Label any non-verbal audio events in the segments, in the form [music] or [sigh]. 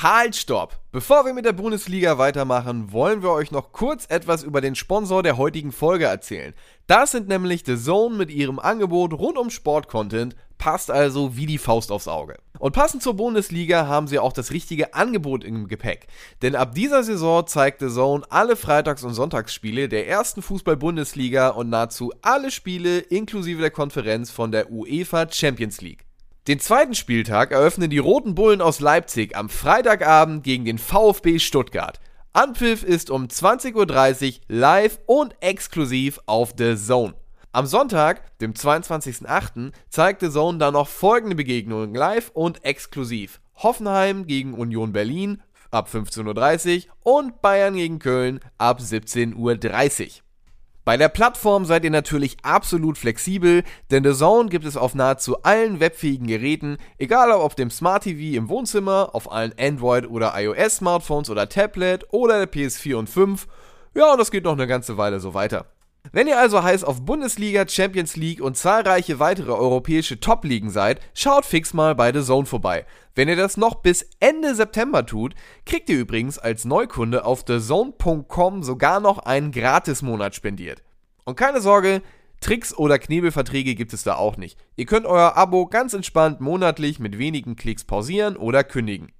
Halt, stopp! Bevor wir mit der Bundesliga weitermachen, wollen wir euch noch kurz etwas über den Sponsor der heutigen Folge erzählen. Das sind nämlich The Zone mit ihrem Angebot rund um Sport-Content, passt also wie die Faust aufs Auge. Und passend zur Bundesliga haben sie auch das richtige Angebot im Gepäck. Denn ab dieser Saison zeigt The Zone alle Freitags- und Sonntagsspiele der ersten Fußball-Bundesliga und nahezu alle Spiele inklusive der Konferenz von der UEFA Champions League. Den zweiten Spieltag eröffnen die Roten Bullen aus Leipzig am Freitagabend gegen den VfB Stuttgart. Anpfiff ist um 20.30 Uhr live und exklusiv auf The Zone. Am Sonntag, dem 22.08., zeigt The Zone dann noch folgende Begegnungen live und exklusiv. Hoffenheim gegen Union Berlin ab 15.30 Uhr und Bayern gegen Köln ab 17.30 Uhr. Bei der Plattform seid ihr natürlich absolut flexibel, denn The Zone gibt es auf nahezu allen webfähigen Geräten, egal ob auf dem Smart TV im Wohnzimmer, auf allen Android- oder iOS-Smartphones oder Tablet oder der PS4 und 5. Ja, und das geht noch eine ganze Weile so weiter. Wenn ihr also heiß auf Bundesliga, Champions League und zahlreiche weitere europäische Top-Ligen seid, schaut fix mal bei The Zone vorbei. Wenn ihr das noch bis Ende September tut, kriegt ihr übrigens als Neukunde auf thezone.com sogar noch einen Gratis-Monat spendiert. Und keine Sorge, Tricks oder Knebelverträge gibt es da auch nicht. Ihr könnt euer Abo ganz entspannt monatlich mit wenigen Klicks pausieren oder kündigen.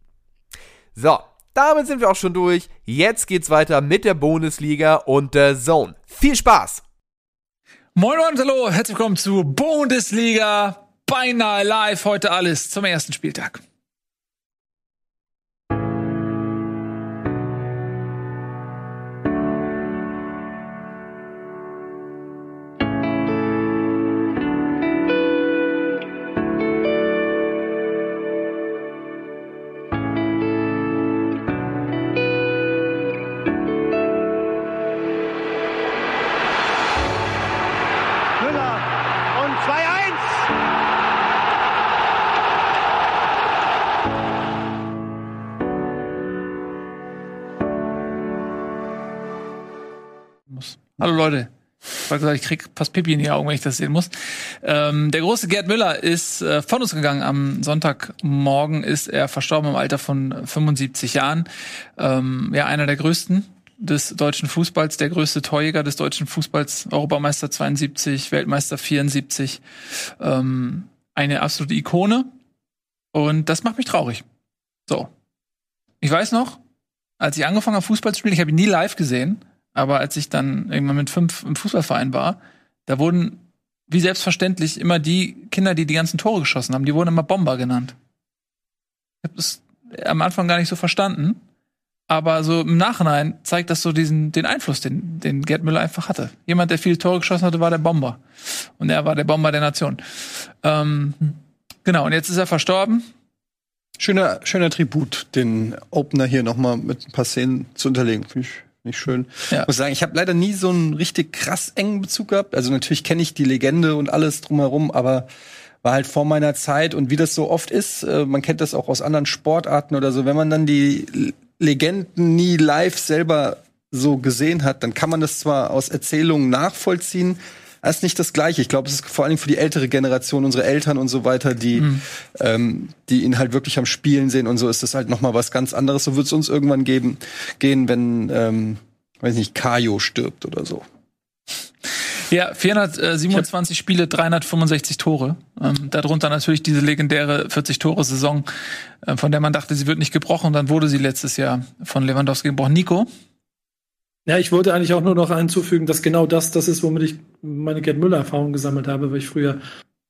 So, damit sind wir auch schon durch. Jetzt geht's weiter mit der Bundesliga und der Zone. Viel Spaß! Moin und hallo, herzlich willkommen zu Bundesliga beinahe live. Heute alles zum ersten Spieltag. Leute. Ich gesagt, ich krieg fast Pipi in die Augen, wenn ich das sehen muss. Ähm, der große Gerd Müller ist äh, von uns gegangen. Am Sonntagmorgen ist er verstorben im Alter von 75 Jahren. Ähm, ja, einer der größten des deutschen Fußballs, der größte Torjäger des deutschen Fußballs, Europameister 72, Weltmeister 74. Ähm, eine absolute Ikone. Und das macht mich traurig. So. Ich weiß noch, als ich angefangen habe, Fußball zu spielen, ich habe ihn nie live gesehen, aber als ich dann irgendwann mit fünf im Fußballverein war, da wurden wie selbstverständlich immer die Kinder, die die ganzen Tore geschossen haben, die wurden immer Bomber genannt. Ich habe das am Anfang gar nicht so verstanden, aber so im Nachhinein zeigt das so diesen den Einfluss, den den Gerd Müller einfach hatte. Jemand, der viele Tore geschossen hatte, war der Bomber und er war der Bomber der Nation. Ähm, genau. Und jetzt ist er verstorben. Schöner, schöner Tribut, den Opener hier nochmal mit ein paar Szenen zu unterlegen. Finde ich, ich schön. Ja. Muss sagen, ich habe leider nie so einen richtig krass engen Bezug gehabt. Also natürlich kenne ich die Legende und alles drumherum, aber war halt vor meiner Zeit und wie das so oft ist, äh, man kennt das auch aus anderen Sportarten oder so, wenn man dann die Legenden nie live selber so gesehen hat, dann kann man das zwar aus Erzählungen nachvollziehen, das ist nicht das Gleiche. Ich glaube, es ist vor allem für die ältere Generation, unsere Eltern und so weiter, die, ähm, die ihn halt wirklich am Spielen sehen und so ist das halt noch mal was ganz anderes. So wird es uns irgendwann geben, gehen, wenn, ähm, weiß nicht, Kajo stirbt oder so. Ja, 427 Spiele, 365 Tore. Ähm, darunter natürlich diese legendäre 40-Tore-Saison, äh, von der man dachte, sie wird nicht gebrochen. Dann wurde sie letztes Jahr von Lewandowski gebrochen. Nico? Ja, ich wollte eigentlich auch nur noch hinzufügen, dass genau das das ist, womit ich meine Gerd Müller-Erfahrung gesammelt habe, weil ich früher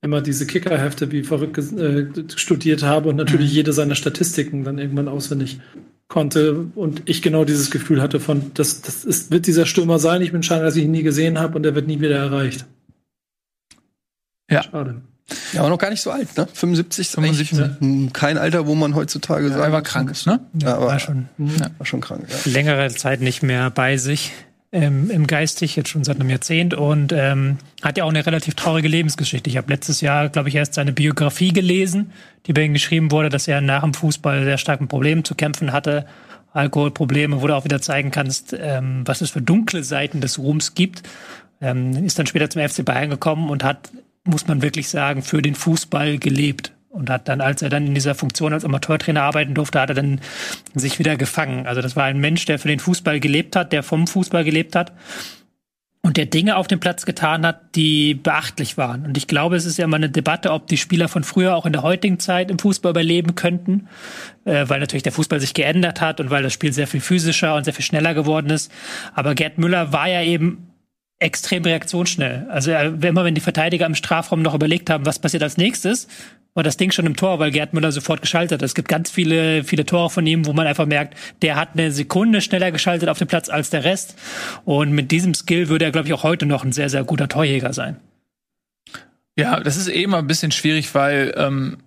immer diese Kickerhefte wie verrückt äh, studiert habe und natürlich jede seiner Statistiken dann irgendwann auswendig konnte und ich genau dieses Gefühl hatte von, das, das ist, wird dieser Stürmer sein. Ich bin schade, dass ich ihn nie gesehen habe und er wird nie wieder erreicht. Ja. Schade. Ja, aber noch gar nicht so alt, ne? 75 ist 75, echt, hm, kein Alter, wo man heutzutage sagt. Er war krank, ne? Ja, aber war schon war schon krank, ja. längere Zeit nicht mehr bei sich ähm, im Geistig, jetzt schon seit einem Jahrzehnt und ähm, hat ja auch eine relativ traurige Lebensgeschichte. Ich habe letztes Jahr, glaube ich, erst seine Biografie gelesen, die bei ihm geschrieben wurde, dass er nach dem Fußball sehr stark mit Problemen zu kämpfen hatte. Alkoholprobleme, wo du auch wieder zeigen kannst, ähm, was es für dunkle Seiten des Ruhms gibt. Ähm, ist dann später zum FC Bayern gekommen und hat, muss man wirklich sagen, für den Fußball gelebt. Und hat dann, als er dann in dieser Funktion als Amateurtrainer arbeiten durfte, hat er dann sich wieder gefangen. Also das war ein Mensch, der für den Fußball gelebt hat, der vom Fußball gelebt hat und der Dinge auf dem Platz getan hat, die beachtlich waren. Und ich glaube, es ist ja immer eine Debatte, ob die Spieler von früher auch in der heutigen Zeit im Fußball überleben könnten, äh, weil natürlich der Fußball sich geändert hat und weil das Spiel sehr viel physischer und sehr viel schneller geworden ist. Aber Gerd Müller war ja eben extrem reaktionsschnell. Also äh, immer wenn die Verteidiger im Strafraum noch überlegt haben, was passiert als nächstes, war das Ding schon im Tor, weil Gerd Müller sofort geschaltet hat. Es gibt ganz viele, viele Tore von ihm, wo man einfach merkt, der hat eine Sekunde schneller geschaltet auf dem Platz als der Rest. Und mit diesem Skill würde er, glaube ich, auch heute noch ein sehr, sehr guter Torjäger sein. Ja, das ist eh immer ein bisschen schwierig, weil ähm,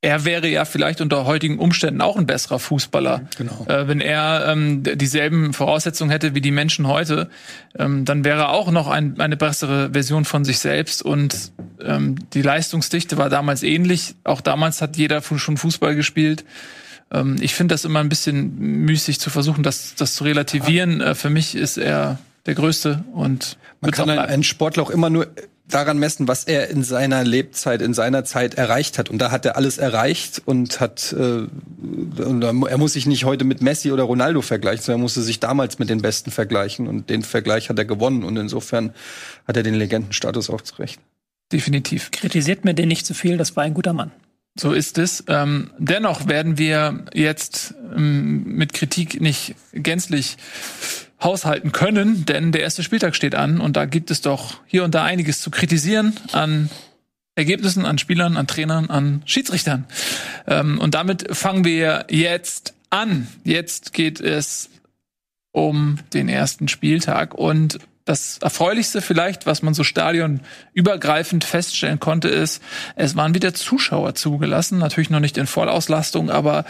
er wäre ja vielleicht unter heutigen Umständen auch ein besserer Fußballer. Genau. Äh, wenn er ähm, dieselben Voraussetzungen hätte wie die Menschen heute, ähm, dann wäre er auch noch ein, eine bessere Version von sich selbst. Und ähm, die Leistungsdichte war damals ähnlich. Auch damals hat jeder schon Fußball gespielt. Ähm, ich finde das immer ein bisschen müßig zu versuchen, das, das zu relativieren. Äh, für mich ist er der Größte und man kann einen Sportler auch immer nur daran messen, was er in seiner Lebzeit, in seiner Zeit erreicht hat. Und da hat er alles erreicht und hat, äh, und er muss sich nicht heute mit Messi oder Ronaldo vergleichen, sondern er musste sich damals mit den Besten vergleichen. Und den Vergleich hat er gewonnen. Und insofern hat er den Legendenstatus auch zurecht. Definitiv. Kritisiert mir den nicht zu viel, das war ein guter Mann. So ist es. Ähm, dennoch werden wir jetzt ähm, mit Kritik nicht gänzlich haushalten können, denn der erste Spieltag steht an und da gibt es doch hier und da einiges zu kritisieren an Ergebnissen, an Spielern, an Trainern, an Schiedsrichtern. Ähm, und damit fangen wir jetzt an. Jetzt geht es um den ersten Spieltag und das Erfreulichste vielleicht, was man so stadionübergreifend feststellen konnte, ist, es waren wieder Zuschauer zugelassen. Natürlich noch nicht in Vollauslastung, aber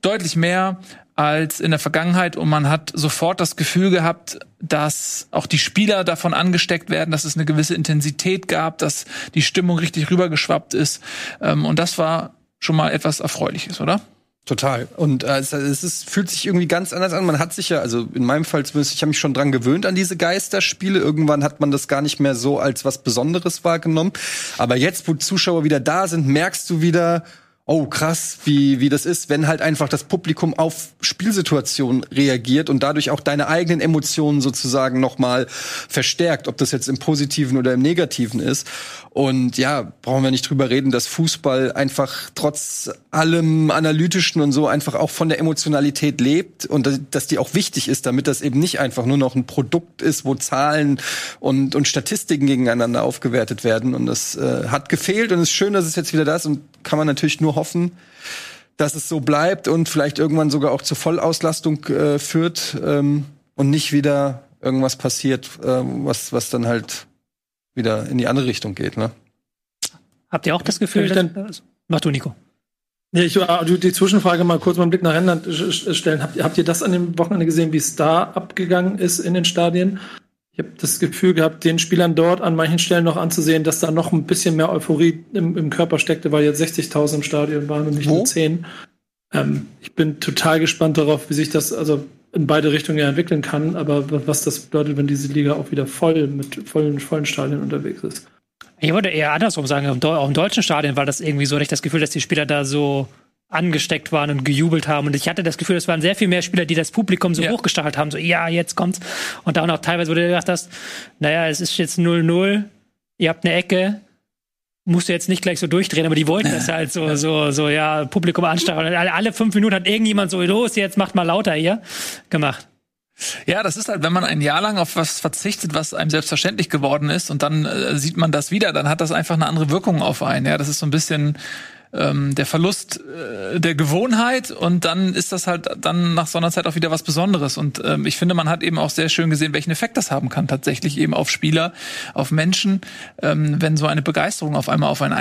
deutlich mehr als in der Vergangenheit und man hat sofort das Gefühl gehabt, dass auch die Spieler davon angesteckt werden, dass es eine gewisse Intensität gab, dass die Stimmung richtig rübergeschwappt ist. Ähm, und das war schon mal etwas Erfreuliches, oder? Total. Und äh, es, ist, fühlt sich irgendwie ganz anders an. Man hat sich ja, also in meinem Fall zumindest, ich habe mich schon dran gewöhnt an diese Geisterspiele. Irgendwann hat man das gar nicht mehr so als was Besonderes wahrgenommen. Aber jetzt, wo Zuschauer wieder da sind, merkst du wieder, oh krass, wie, wie das ist, wenn halt einfach das Publikum auf Spielsituationen reagiert und dadurch auch deine eigenen Emotionen sozusagen nochmal verstärkt, ob das jetzt im Positiven oder im Negativen ist. Und ja, brauchen wir nicht drüber reden, dass Fußball einfach trotz allem Analytischen und so einfach auch von der Emotionalität lebt und dass die auch wichtig ist, damit das eben nicht einfach nur noch ein Produkt ist, wo Zahlen und, und Statistiken gegeneinander aufgewertet werden. Und das äh, hat gefehlt und es ist schön, dass es jetzt wieder da ist und kann man natürlich nur hoffen, dass es so bleibt und vielleicht irgendwann sogar auch zur Vollauslastung äh, führt ähm, und nicht wieder irgendwas passiert, äh, was, was dann halt wieder in die andere Richtung geht. Ne? Habt ihr auch das Gefühl, dass, dass, mach du, Nico. Nee, ich würde die Zwischenfrage mal kurz mal einen Blick nach Rheinland stellen. Habt, habt ihr das an dem Wochenende gesehen, wie es da abgegangen ist in den Stadien? Ich habe das Gefühl gehabt, den Spielern dort an manchen Stellen noch anzusehen, dass da noch ein bisschen mehr Euphorie im, im Körper steckte, weil jetzt 60.000 im Stadion waren und nicht nur 10. Ähm, ich bin total gespannt darauf, wie sich das also in beide Richtungen ja entwickeln kann, aber was das bedeutet, wenn diese Liga auch wieder voll mit vollen, vollen Stadien unterwegs ist. Ich würde eher andersrum sagen, auch im deutschen Stadion war das irgendwie so, ich das Gefühl, dass die Spieler da so angesteckt waren und gejubelt haben. Und ich hatte das Gefühl, es waren sehr viel mehr Spieler, die das Publikum so ja. hochgestachelt haben, so, ja, jetzt kommt's. Und da auch noch teilweise, wo du gedacht hast, naja, es ist jetzt 0-0, ihr habt eine Ecke, musst du jetzt nicht gleich so durchdrehen, aber die wollten das halt so, so, so, ja, Publikum anstacheln. Alle fünf Minuten hat irgendjemand so, los, jetzt macht mal lauter hier, gemacht. Ja, das ist halt, wenn man ein Jahr lang auf was verzichtet, was einem selbstverständlich geworden ist, und dann äh, sieht man das wieder, dann hat das einfach eine andere Wirkung auf einen. Ja, das ist so ein bisschen ähm, der Verlust äh, der Gewohnheit und dann ist das halt dann nach so einer Zeit auch wieder was Besonderes. Und ähm, ich finde, man hat eben auch sehr schön gesehen, welchen Effekt das haben kann, tatsächlich eben auf Spieler, auf Menschen, ähm, wenn so eine Begeisterung auf einmal auf einen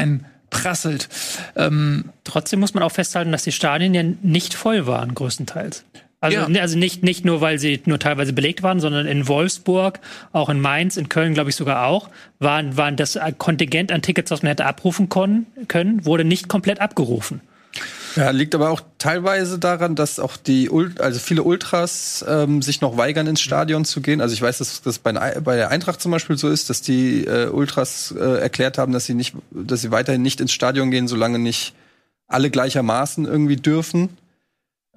einprasselt. Ähm, Trotzdem muss man auch festhalten, dass die Stadien ja nicht voll waren, größtenteils. Also, ja. Ne, also nicht, nicht nur, weil sie nur teilweise belegt waren, sondern in Wolfsburg, auch in Mainz, in Köln, glaube ich sogar auch, waren, waren das Kontingent an Tickets, was man hätte abrufen können, können wurde nicht komplett abgerufen. Ja, liegt aber auch teilweise daran, dass auch die Ult also viele Ultras ähm, sich noch weigern, ins Stadion zu gehen. Also ich weiß, dass das bei, bei der Eintracht zum Beispiel so ist, dass die äh, Ultras äh, erklärt haben, dass sie nicht, dass sie weiterhin nicht ins Stadion gehen, solange nicht alle gleichermaßen irgendwie dürfen.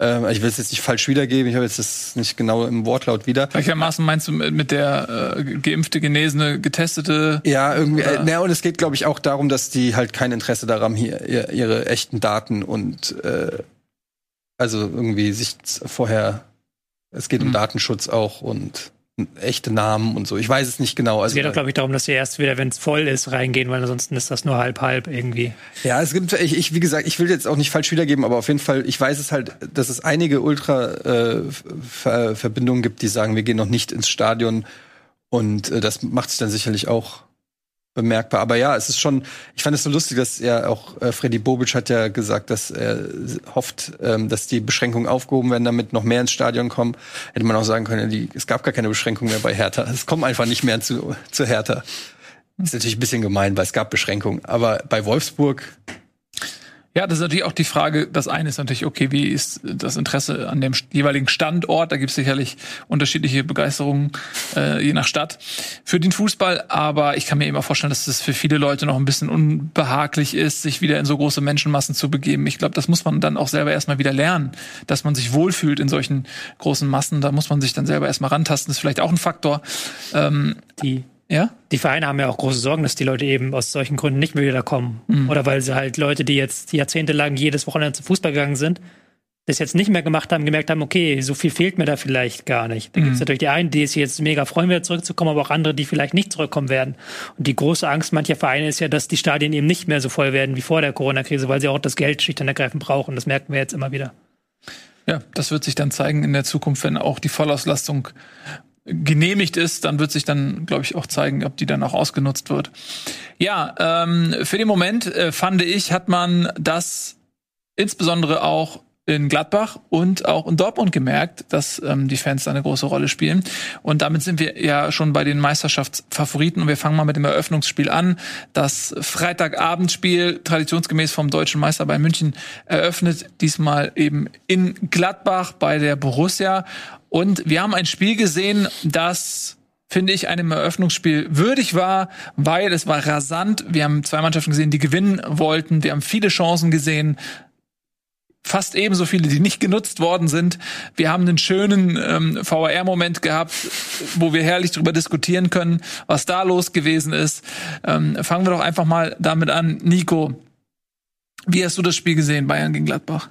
Ähm, ich will es jetzt nicht falsch wiedergeben, ich habe jetzt das nicht genau im Wortlaut wieder. Gleichermaßen meinst du mit der äh, geimpfte, genesene, getestete? Ja, irgendwie. Äh, na, und es geht, glaube ich, auch darum, dass die halt kein Interesse daran haben, hier ihre, echten Daten und äh, also irgendwie sich vorher. Es geht um mhm. Datenschutz auch und echte Namen und so. Ich weiß es nicht genau. Also, es geht auch, glaube ich, darum, dass sie erst wieder, wenn es voll ist, reingehen, weil ansonsten ist das nur halb halb irgendwie. Ja, es gibt, ich, ich, wie gesagt, ich will jetzt auch nicht falsch wiedergeben, aber auf jeden Fall, ich weiß es halt, dass es einige Ultra-Verbindungen äh, gibt, die sagen, wir gehen noch nicht ins Stadion. Und äh, das macht sich dann sicherlich auch bemerkbar. Aber ja, es ist schon, ich fand es so lustig, dass ja auch äh, Freddy Bobic hat ja gesagt, dass er hofft, ähm, dass die Beschränkungen aufgehoben werden, damit noch mehr ins Stadion kommen. Hätte man auch sagen können, die, es gab gar keine Beschränkungen mehr bei Hertha. Es kommen einfach nicht mehr zu, zu Hertha. Ist natürlich ein bisschen gemein, weil es gab Beschränkungen. Aber bei Wolfsburg ja, das ist natürlich auch die Frage. Das eine ist natürlich, okay, wie ist das Interesse an dem jeweiligen Standort? Da gibt es sicherlich unterschiedliche Begeisterungen, äh, je nach Stadt, für den Fußball. Aber ich kann mir eben auch vorstellen, dass es für viele Leute noch ein bisschen unbehaglich ist, sich wieder in so große Menschenmassen zu begeben. Ich glaube, das muss man dann auch selber erstmal wieder lernen, dass man sich wohlfühlt in solchen großen Massen. Da muss man sich dann selber erstmal rantasten. Das ist vielleicht auch ein Faktor. Ähm, die ja? Die Vereine haben ja auch große Sorgen, dass die Leute eben aus solchen Gründen nicht mehr wieder kommen. Mhm. Oder weil sie halt Leute, die jetzt jahrzehntelang jedes Wochenende zum Fußball gegangen sind, das jetzt nicht mehr gemacht haben, gemerkt haben, okay, so viel fehlt mir da vielleicht gar nicht. Da mhm. gibt es natürlich die einen, die sich jetzt mega freuen, wieder zurückzukommen, aber auch andere, die vielleicht nicht zurückkommen werden. Und die große Angst mancher Vereine ist ja, dass die Stadien eben nicht mehr so voll werden wie vor der Corona-Krise, weil sie auch das Geld schlicht und ergreifend brauchen. Das merken wir jetzt immer wieder. Ja, das wird sich dann zeigen in der Zukunft, wenn auch die Vollauslastung genehmigt ist, dann wird sich dann, glaube ich, auch zeigen, ob die dann auch ausgenutzt wird. Ja, ähm, für den Moment äh, fand ich, hat man das insbesondere auch in Gladbach und auch in Dortmund gemerkt, dass ähm, die Fans da eine große Rolle spielen. Und damit sind wir ja schon bei den Meisterschaftsfavoriten und wir fangen mal mit dem Eröffnungsspiel an. Das Freitagabendspiel, traditionsgemäß vom deutschen Meister bei München, eröffnet diesmal eben in Gladbach bei der Borussia. Und wir haben ein Spiel gesehen, das finde ich, einem Eröffnungsspiel würdig war, weil es war rasant. Wir haben zwei Mannschaften gesehen, die gewinnen wollten. Wir haben viele Chancen gesehen. Fast ebenso viele, die nicht genutzt worden sind. Wir haben einen schönen ähm, VR-Moment gehabt, wo wir herrlich darüber diskutieren können, was da los gewesen ist. Ähm, fangen wir doch einfach mal damit an. Nico, wie hast du das Spiel gesehen, Bayern gegen Gladbach?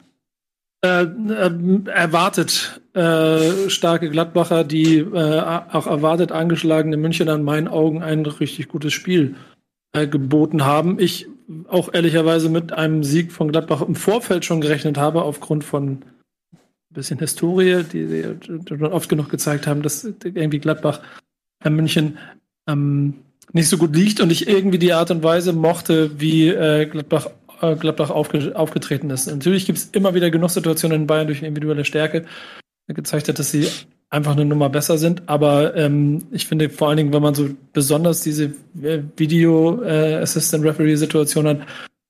Äh, äh, erwartet äh, starke Gladbacher, die äh, auch erwartet angeschlagene München an meinen Augen ein richtig gutes Spiel äh, geboten haben. Ich auch ehrlicherweise mit einem Sieg von Gladbach im Vorfeld schon gerechnet habe, aufgrund von ein bisschen Historie, die, die oft genug gezeigt haben, dass irgendwie Gladbach an München ähm, nicht so gut liegt und ich irgendwie die Art und Weise mochte, wie äh, Gladbach äh, Gladbach aufge aufgetreten ist. Natürlich gibt es immer wieder genug Situationen in Bayern durch individuelle Stärke, gezeigt hat, dass sie einfach eine Nummer besser sind. Aber ähm, ich finde vor allen Dingen, wenn man so besonders diese äh, Video äh, Assistant Referee Situation hat,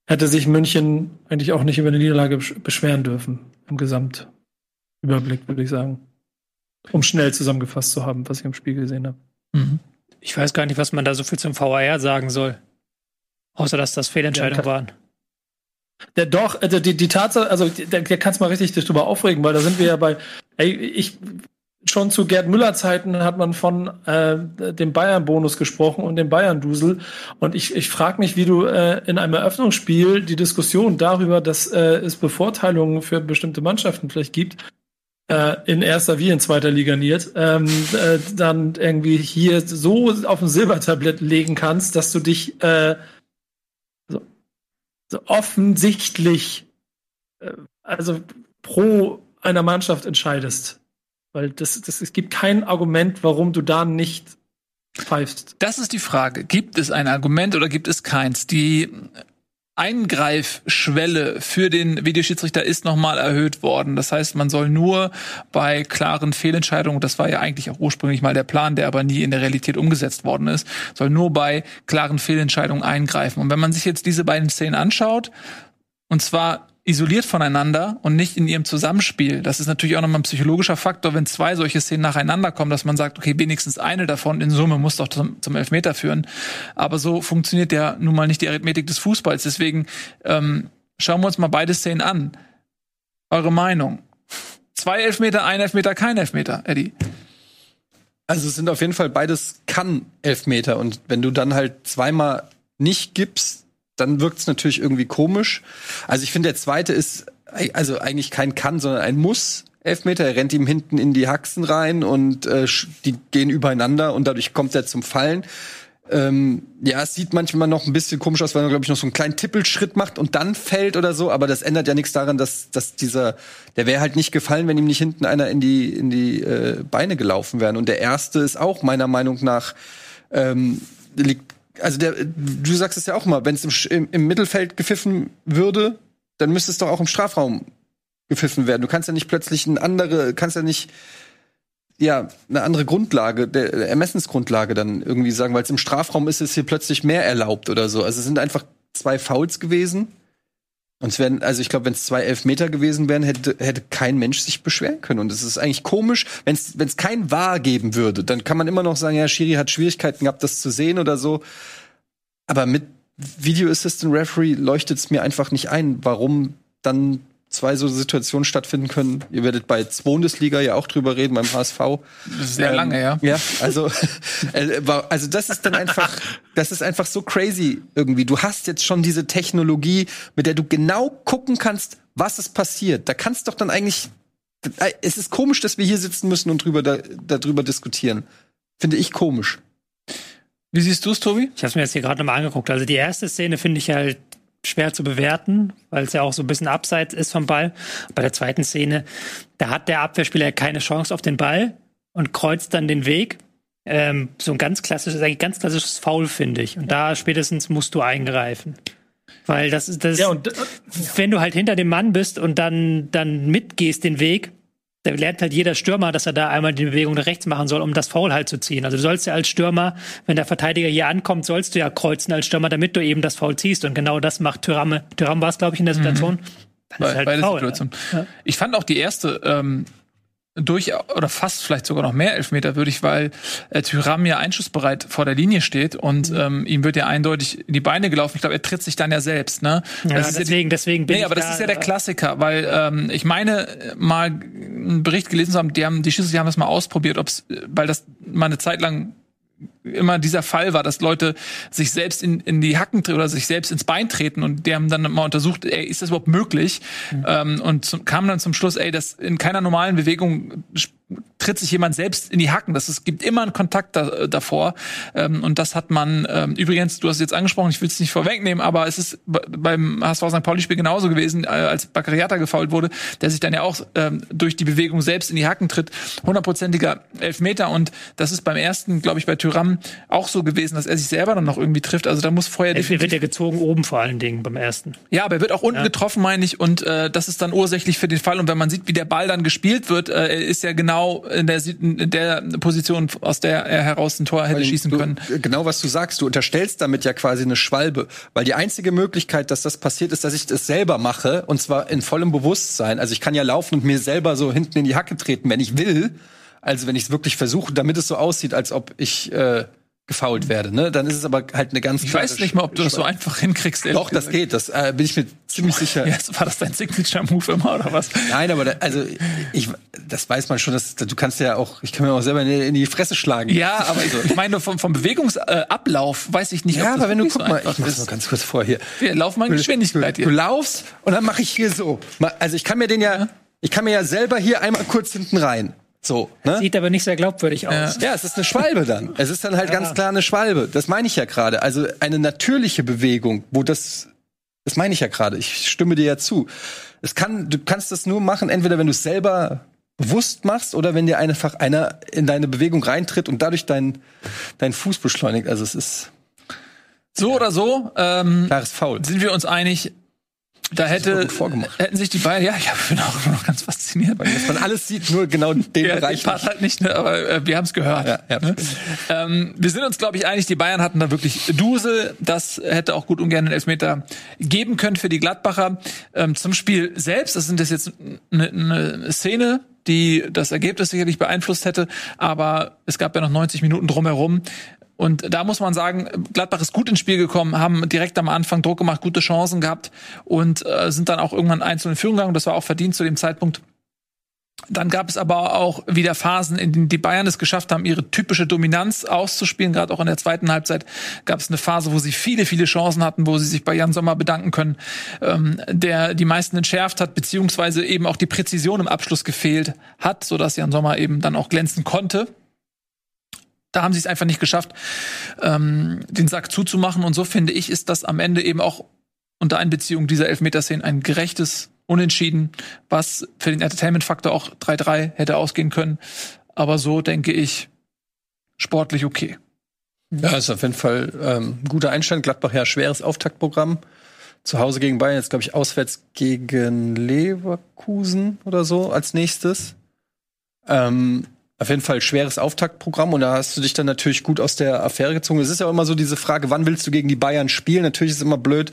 hätte sich München eigentlich auch nicht über eine Niederlage beschweren dürfen im Gesamtüberblick, würde ich sagen. Um schnell zusammengefasst zu haben, was ich im Spiel gesehen habe. Mhm. Ich weiß gar nicht, was man da so viel zum VAR sagen soll. Außer dass das Fehlentscheidungen ja, waren. Der doch, also die, die Tatsache, also der, der kannst mal richtig drüber aufregen, weil da sind wir ja bei, ey, ich schon zu Gerd Müller Zeiten hat man von äh, dem Bayern Bonus gesprochen und dem Bayern Dusel und ich ich frage mich, wie du äh, in einem Eröffnungsspiel die Diskussion darüber, dass äh, es Bevorteilungen für bestimmte Mannschaften vielleicht gibt, äh, in erster wie in zweiter Liga niert, ähm, äh, dann irgendwie hier so auf ein Silbertablett legen kannst, dass du dich äh, so offensichtlich äh, also pro einer Mannschaft entscheidest. Weil das, das, es gibt kein Argument, warum du da nicht pfeifst. Das ist die Frage. Gibt es ein Argument oder gibt es keins? Die Eingreifschwelle für den Videoschiedsrichter ist nochmal erhöht worden. Das heißt, man soll nur bei klaren Fehlentscheidungen, das war ja eigentlich auch ursprünglich mal der Plan, der aber nie in der Realität umgesetzt worden ist, soll nur bei klaren Fehlentscheidungen eingreifen. Und wenn man sich jetzt diese beiden Szenen anschaut, und zwar isoliert voneinander und nicht in ihrem Zusammenspiel. Das ist natürlich auch nochmal ein psychologischer Faktor, wenn zwei solche Szenen nacheinander kommen, dass man sagt, okay, wenigstens eine davon in Summe muss doch zum, zum Elfmeter führen. Aber so funktioniert ja nun mal nicht die Arithmetik des Fußballs. Deswegen ähm, schauen wir uns mal beide Szenen an. Eure Meinung? Zwei Elfmeter, ein Elfmeter, kein Elfmeter, Eddie. Also es sind auf jeden Fall beides kann Elfmeter und wenn du dann halt zweimal nicht gibst, dann wirkt es natürlich irgendwie komisch. Also ich finde, der zweite ist also eigentlich kein kann, sondern ein muss. Elfmeter, er rennt ihm hinten in die Haxen rein und äh, die gehen übereinander und dadurch kommt er zum Fallen. Ähm, ja, es sieht manchmal noch ein bisschen komisch aus, weil er, glaube ich, noch so einen kleinen Tippelschritt macht und dann fällt oder so, aber das ändert ja nichts daran, dass, dass dieser, der wäre halt nicht gefallen, wenn ihm nicht hinten einer in die, in die äh, Beine gelaufen wäre. Und der erste ist auch meiner Meinung nach, ähm, liegt also der, du sagst es ja auch mal, wenn es im, im, Mittelfeld gepfiffen würde, dann müsste es doch auch im Strafraum gepfiffen werden. Du kannst ja nicht plötzlich eine andere, kannst ja nicht ja eine andere Grundlage, der Ermessensgrundlage dann irgendwie sagen, weil es im Strafraum ist, ist hier plötzlich mehr erlaubt oder so. Also es sind einfach zwei Fouls gewesen. Und es wären, also ich glaube, wenn es zwei Elfmeter gewesen wären, hätte, hätte kein Mensch sich beschweren können. Und es ist eigentlich komisch, wenn es kein Wahr geben würde, dann kann man immer noch sagen, ja, Schiri hat Schwierigkeiten gehabt, das zu sehen oder so. Aber mit Video Assistant Referee leuchtet es mir einfach nicht ein, warum dann zwei so Situationen stattfinden können. Ihr werdet bei Bundesliga ja auch drüber reden, beim HSV. Das ist sehr ähm, lange, ja. Ja, also, [laughs] äh, also das ist dann einfach, [laughs] das ist einfach so crazy irgendwie. Du hast jetzt schon diese Technologie, mit der du genau gucken kannst, was ist passiert. Da kannst doch dann eigentlich, äh, es ist komisch, dass wir hier sitzen müssen und drüber, da, darüber diskutieren. Finde ich komisch. Wie siehst du es, Tobi? Ich habe mir jetzt hier gerade nochmal angeguckt. Also die erste Szene finde ich halt schwer zu bewerten, weil es ja auch so ein bisschen abseits ist vom Ball. Bei der zweiten Szene, da hat der Abwehrspieler keine Chance auf den Ball und kreuzt dann den Weg. Ähm, so ein ganz klassisches, eigentlich ganz klassisches Foul, finde ich. Und da spätestens musst du eingreifen. Weil das ist das, ja, und, wenn du halt hinter dem Mann bist und dann, dann mitgehst den Weg, da lernt halt jeder Stürmer, dass er da einmal die Bewegung nach rechts machen soll, um das Foul halt zu ziehen. Also du sollst ja als Stürmer, wenn der Verteidiger hier ankommt, sollst du ja kreuzen als Stürmer, damit du eben das Foul ziehst. Und genau das macht Tyramme. Tyramme war es, glaube ich, in der mhm. Situation. Mhm. Dann ist halt Beide Foul, Situation. Ja. Ich fand auch die erste ähm, durch oder fast vielleicht sogar noch mehr Elfmeter würdig, weil äh, Tyram ja einschussbereit vor der Linie steht und mhm. ähm, ihm wird ja eindeutig in die Beine gelaufen. Ich glaube, er tritt sich dann ja selbst. Ne? Ja, das deswegen, ja die, deswegen bin nee, aber das da, ist ja der Klassiker, weil ähm, ich meine mal einen Bericht gelesen zu haben, die haben die Schüsse, die haben das mal ausprobiert, ob's, weil das mal eine Zeit lang immer dieser Fall war, dass Leute sich selbst in, in die Hacken oder sich selbst ins Bein treten und die haben dann mal untersucht, ey, ist das überhaupt möglich? Mhm. Ähm, und zum, kam dann zum Schluss, ey, das in keiner normalen Bewegung tritt sich jemand selbst in die Hacken. Das es gibt immer einen Kontakt da, äh, davor. Ähm, und das hat man ähm, übrigens, du hast es jetzt angesprochen, ich will es nicht vorwegnehmen, aber es ist beim HSV St. Pauli-Spiel genauso gewesen, äh, als Baccariata gefault wurde, der sich dann ja auch ähm, durch die Bewegung selbst in die Hacken tritt. Hundertprozentiger Elfmeter. Und das ist beim ersten, glaube ich, bei Tyram auch so gewesen, dass er sich selber dann noch irgendwie trifft. Also da muss vorher. Er wird ja gezogen oben vor allen Dingen beim ersten. Ja, aber er wird auch unten ja. getroffen, meine ich. Und äh, das ist dann ursächlich für den Fall. Und wenn man sieht, wie der Ball dann gespielt wird, äh, ist ja genau in der, in der Position, aus der er heraus ein Tor hätte schießen du, können. Genau, was du sagst. Du unterstellst damit ja quasi eine Schwalbe. Weil die einzige Möglichkeit, dass das passiert, ist, dass ich das selber mache. Und zwar in vollem Bewusstsein. Also ich kann ja laufen und mir selber so hinten in die Hacke treten, wenn ich will. Also wenn ich es wirklich versuche, damit es so aussieht, als ob ich äh, gefault werde, ne? Dann ist es aber halt eine ganz Ich weiß nicht mal, ob du das so einfach hinkriegst. Doch, das geht, das äh, bin ich mir ziemlich sicher. Ja, war das dein Signature Move immer oder was? Nein, aber da, also ich das weiß man schon, dass du kannst ja auch, ich kann mir auch selber in die, Fresse schlagen. Ja, aber also, ich meine vom, vom Bewegungsablauf weiß ich nicht, Ja, aber wenn du guck so mal, ich mach's mal ganz kurz vor hier. Wir laufen mal in Geschwindigkeit du, du, du laufst und dann mache ich hier so. Also ich kann mir den ja, ich kann mir ja selber hier einmal kurz hinten rein. So, ne? Sieht aber nicht sehr glaubwürdig aus. Ja, es ist eine Schwalbe dann. Es ist dann halt ja. ganz klar eine Schwalbe. Das meine ich ja gerade. Also eine natürliche Bewegung, wo das, das meine ich ja gerade. Ich stimme dir ja zu. Es kann, du kannst das nur machen, entweder wenn du es selber bewusst machst oder wenn dir einfach einer in deine Bewegung reintritt und dadurch deinen dein Fuß beschleunigt. Also es ist so oder so. Ähm, Klares Foul. Sind wir uns einig? Da hätte, hätten sich die beiden, ja, ich bin auch noch ganz fasziniert. Dass man alles sieht, nur genau den Ja, Bereich. passt halt nicht, ne? aber äh, wir haben es gehört. Ja, ja. Ne? Ähm, wir sind uns, glaube ich, einig, die Bayern hatten da wirklich Dusel. Das hätte auch gut ungern einen Elfmeter geben können für die Gladbacher. Ähm, zum Spiel selbst, das sind das jetzt eine ne Szene, die das Ergebnis sicherlich beeinflusst hätte, aber es gab ja noch 90 Minuten drumherum. Und da muss man sagen, Gladbach ist gut ins Spiel gekommen, haben direkt am Anfang Druck gemacht, gute Chancen gehabt und äh, sind dann auch irgendwann einzeln in Führung gegangen. Das war auch verdient zu dem Zeitpunkt. Dann gab es aber auch wieder Phasen, in denen die Bayern es geschafft haben, ihre typische Dominanz auszuspielen. Gerade auch in der zweiten Halbzeit gab es eine Phase, wo sie viele, viele Chancen hatten, wo sie sich bei Jan Sommer bedanken können, ähm, der die meisten entschärft hat, beziehungsweise eben auch die Präzision im Abschluss gefehlt hat, sodass Jan Sommer eben dann auch glänzen konnte. Da haben sie es einfach nicht geschafft, ähm, den Sack zuzumachen. Und so finde ich, ist das am Ende eben auch unter Einbeziehung dieser Elfmeterszenen ein gerechtes Unentschieden, was für den Entertainment-Faktor auch 3-3 hätte ausgehen können. Aber so denke ich, sportlich okay. Ja, ist auf jeden Fall ähm, guter Einstand. Gladbach ja schweres Auftaktprogramm. Zu Hause gegen Bayern, jetzt glaube ich auswärts gegen Leverkusen oder so als nächstes. Ähm, auf jeden Fall schweres Auftaktprogramm und da hast du dich dann natürlich gut aus der Affäre gezogen. Es ist ja auch immer so diese Frage, wann willst du gegen die Bayern spielen? Natürlich ist es immer blöd,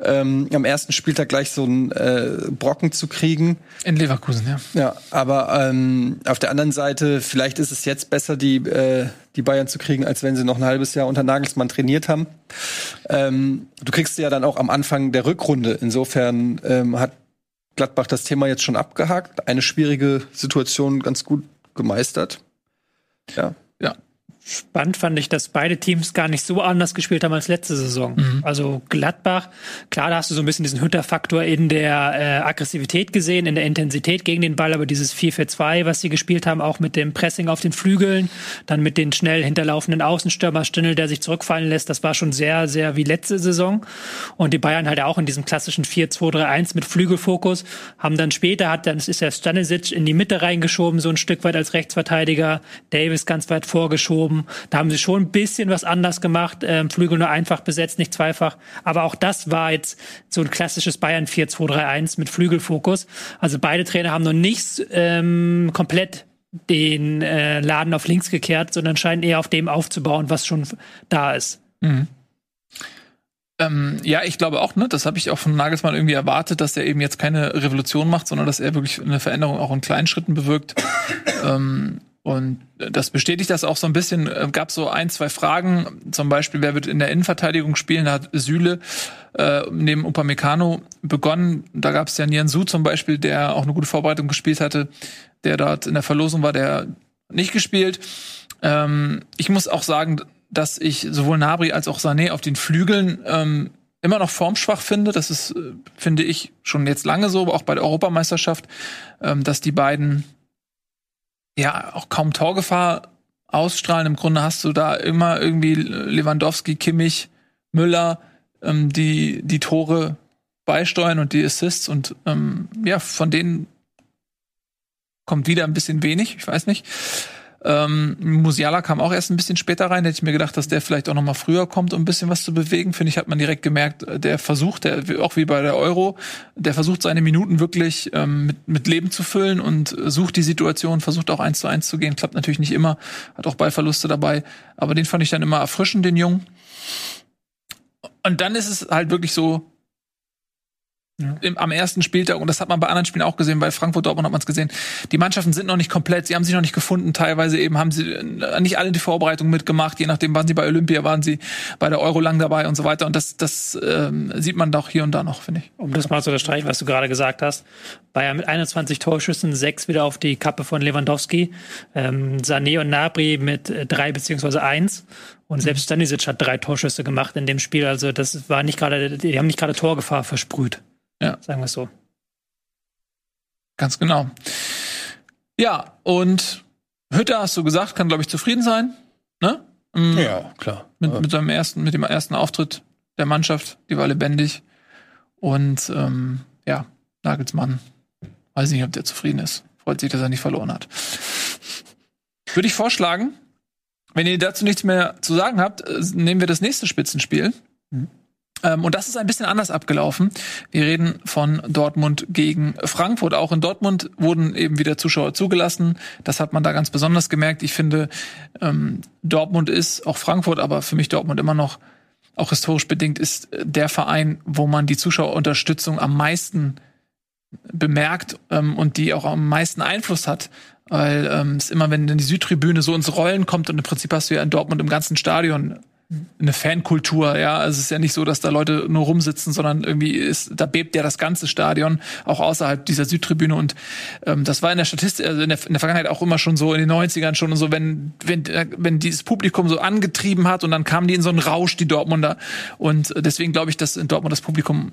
ähm, am ersten Spieltag gleich so einen äh, Brocken zu kriegen. In Leverkusen, ja. Ja, aber ähm, auf der anderen Seite, vielleicht ist es jetzt besser, die, äh, die Bayern zu kriegen, als wenn sie noch ein halbes Jahr unter Nagelsmann trainiert haben. Ähm, du kriegst sie ja dann auch am Anfang der Rückrunde. Insofern ähm, hat Gladbach das Thema jetzt schon abgehakt. Eine schwierige Situation ganz gut gemeistert. Ja. Ja. Spannend fand ich, dass beide Teams gar nicht so anders gespielt haben als letzte Saison. Also Gladbach, klar, da hast du so ein bisschen diesen Hütterfaktor in der äh, Aggressivität gesehen, in der Intensität gegen den Ball, aber dieses 4-4-2, was sie gespielt haben, auch mit dem Pressing auf den Flügeln, dann mit den schnell hinterlaufenden Außenstürmer Stindl, der sich zurückfallen lässt, das war schon sehr, sehr wie letzte Saison. Und die Bayern halt auch in diesem klassischen 4-2-3-1 mit Flügelfokus, haben dann später, hat dann ist der Stanisic in die Mitte reingeschoben, so ein Stück weit als Rechtsverteidiger, Davis ganz weit vorgeschoben. Da haben sie schon ein bisschen was anders gemacht. Ähm, Flügel nur einfach besetzt, nicht zweifach. Aber auch das war jetzt so ein klassisches Bayern 4-2-3-1 mit Flügelfokus. Also beide Trainer haben noch nicht ähm, komplett den äh, Laden auf links gekehrt, sondern scheinen eher auf dem aufzubauen, was schon da ist. Ähm, ja, ich glaube auch, ne, das habe ich auch von Nagelsmann irgendwie erwartet, dass er eben jetzt keine Revolution macht, sondern dass er wirklich eine Veränderung auch in kleinen Schritten bewirkt. ähm, und das bestätigt das auch so ein bisschen. Äh, gab so ein, zwei Fragen, zum Beispiel, wer wird in der Innenverteidigung spielen? Da hat Süle äh, neben Upamecano begonnen. Da gab es ja Nian Su zum Beispiel, der auch eine gute Vorbereitung gespielt hatte, der dort in der Verlosung war, der nicht gespielt. Ähm, ich muss auch sagen, dass ich sowohl Nabri als auch Sané auf den Flügeln ähm, immer noch formschwach finde. Das ist, äh, finde ich, schon jetzt lange so, aber auch bei der Europameisterschaft, ähm, dass die beiden ja auch kaum Torgefahr ausstrahlen. Im Grunde hast du da immer irgendwie Lewandowski, Kimmich, Müller, ähm, die die Tore beisteuern und die Assists und ähm, ja, von denen kommt wieder ein bisschen wenig, ich weiß nicht. Ähm, Musiala kam auch erst ein bisschen später rein. Hätte ich mir gedacht, dass der vielleicht auch noch mal früher kommt, um ein bisschen was zu bewegen. Finde ich, hat man direkt gemerkt, äh, der versucht, der auch wie bei der Euro, der versucht seine Minuten wirklich ähm, mit, mit Leben zu füllen und äh, sucht die Situation, versucht auch eins zu eins zu gehen. Klappt natürlich nicht immer, hat auch Ballverluste dabei. Aber den fand ich dann immer erfrischend, den Jungen. Und dann ist es halt wirklich so, im, am ersten Spieltag, und das hat man bei anderen Spielen auch gesehen, bei Frankfurt Dortmund hat man es gesehen, die Mannschaften sind noch nicht komplett, sie haben sich noch nicht gefunden, teilweise eben haben sie äh, nicht alle die Vorbereitung mitgemacht, je nachdem waren sie bei Olympia, waren sie bei der Euro lang dabei und so weiter. Und das, das ähm, sieht man doch hier und da noch, finde ich. Um das mal zu unterstreichen, was du gerade gesagt hast. Bayern mit 21 Torschüssen, sechs wieder auf die Kappe von Lewandowski. Ähm, Sané und Nabri mit äh, drei beziehungsweise eins. Und selbst Stanisic hat drei Torschüsse gemacht in dem Spiel. Also das war nicht gerade, die haben nicht gerade Torgefahr versprüht. Ja. Sagen wir es so. Ganz genau. Ja, und Hütter, hast du gesagt, kann, glaube ich, zufrieden sein. Ne? Mm, Ja, klar. Mit, mit seinem ersten, mit dem ersten Auftritt der Mannschaft, die war lebendig. Und ähm, ja, Nagelsmann, weiß nicht, ob der zufrieden ist. Freut sich, dass er nicht verloren hat. Würde ich vorschlagen, wenn ihr dazu nichts mehr zu sagen habt, äh, nehmen wir das nächste Spitzenspiel. Ähm, und das ist ein bisschen anders abgelaufen. Wir reden von Dortmund gegen Frankfurt. Auch in Dortmund wurden eben wieder Zuschauer zugelassen. Das hat man da ganz besonders gemerkt. Ich finde, ähm, Dortmund ist, auch Frankfurt, aber für mich Dortmund immer noch, auch historisch bedingt, ist der Verein, wo man die Zuschauerunterstützung am meisten bemerkt ähm, und die auch am meisten Einfluss hat. Weil ähm, es immer, wenn dann die Südtribüne so ins Rollen kommt und im Prinzip hast du ja in Dortmund im ganzen Stadion eine Fankultur, ja. Also es ist ja nicht so, dass da Leute nur rumsitzen, sondern irgendwie ist, da bebt ja das ganze Stadion, auch außerhalb dieser Südtribüne. Und ähm, das war in der Statistik, also in der, in der Vergangenheit auch immer schon so, in den 90ern schon und so, wenn, wenn, wenn dieses Publikum so angetrieben hat und dann kamen die in so einen Rausch, die Dortmunder. Und deswegen glaube ich, dass in Dortmund das Publikum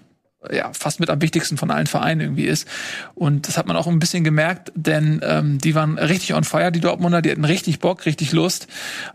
ja fast mit am wichtigsten von allen Vereinen irgendwie ist. Und das hat man auch ein bisschen gemerkt, denn ähm, die waren richtig on fire, die Dortmunder, die hatten richtig Bock, richtig Lust.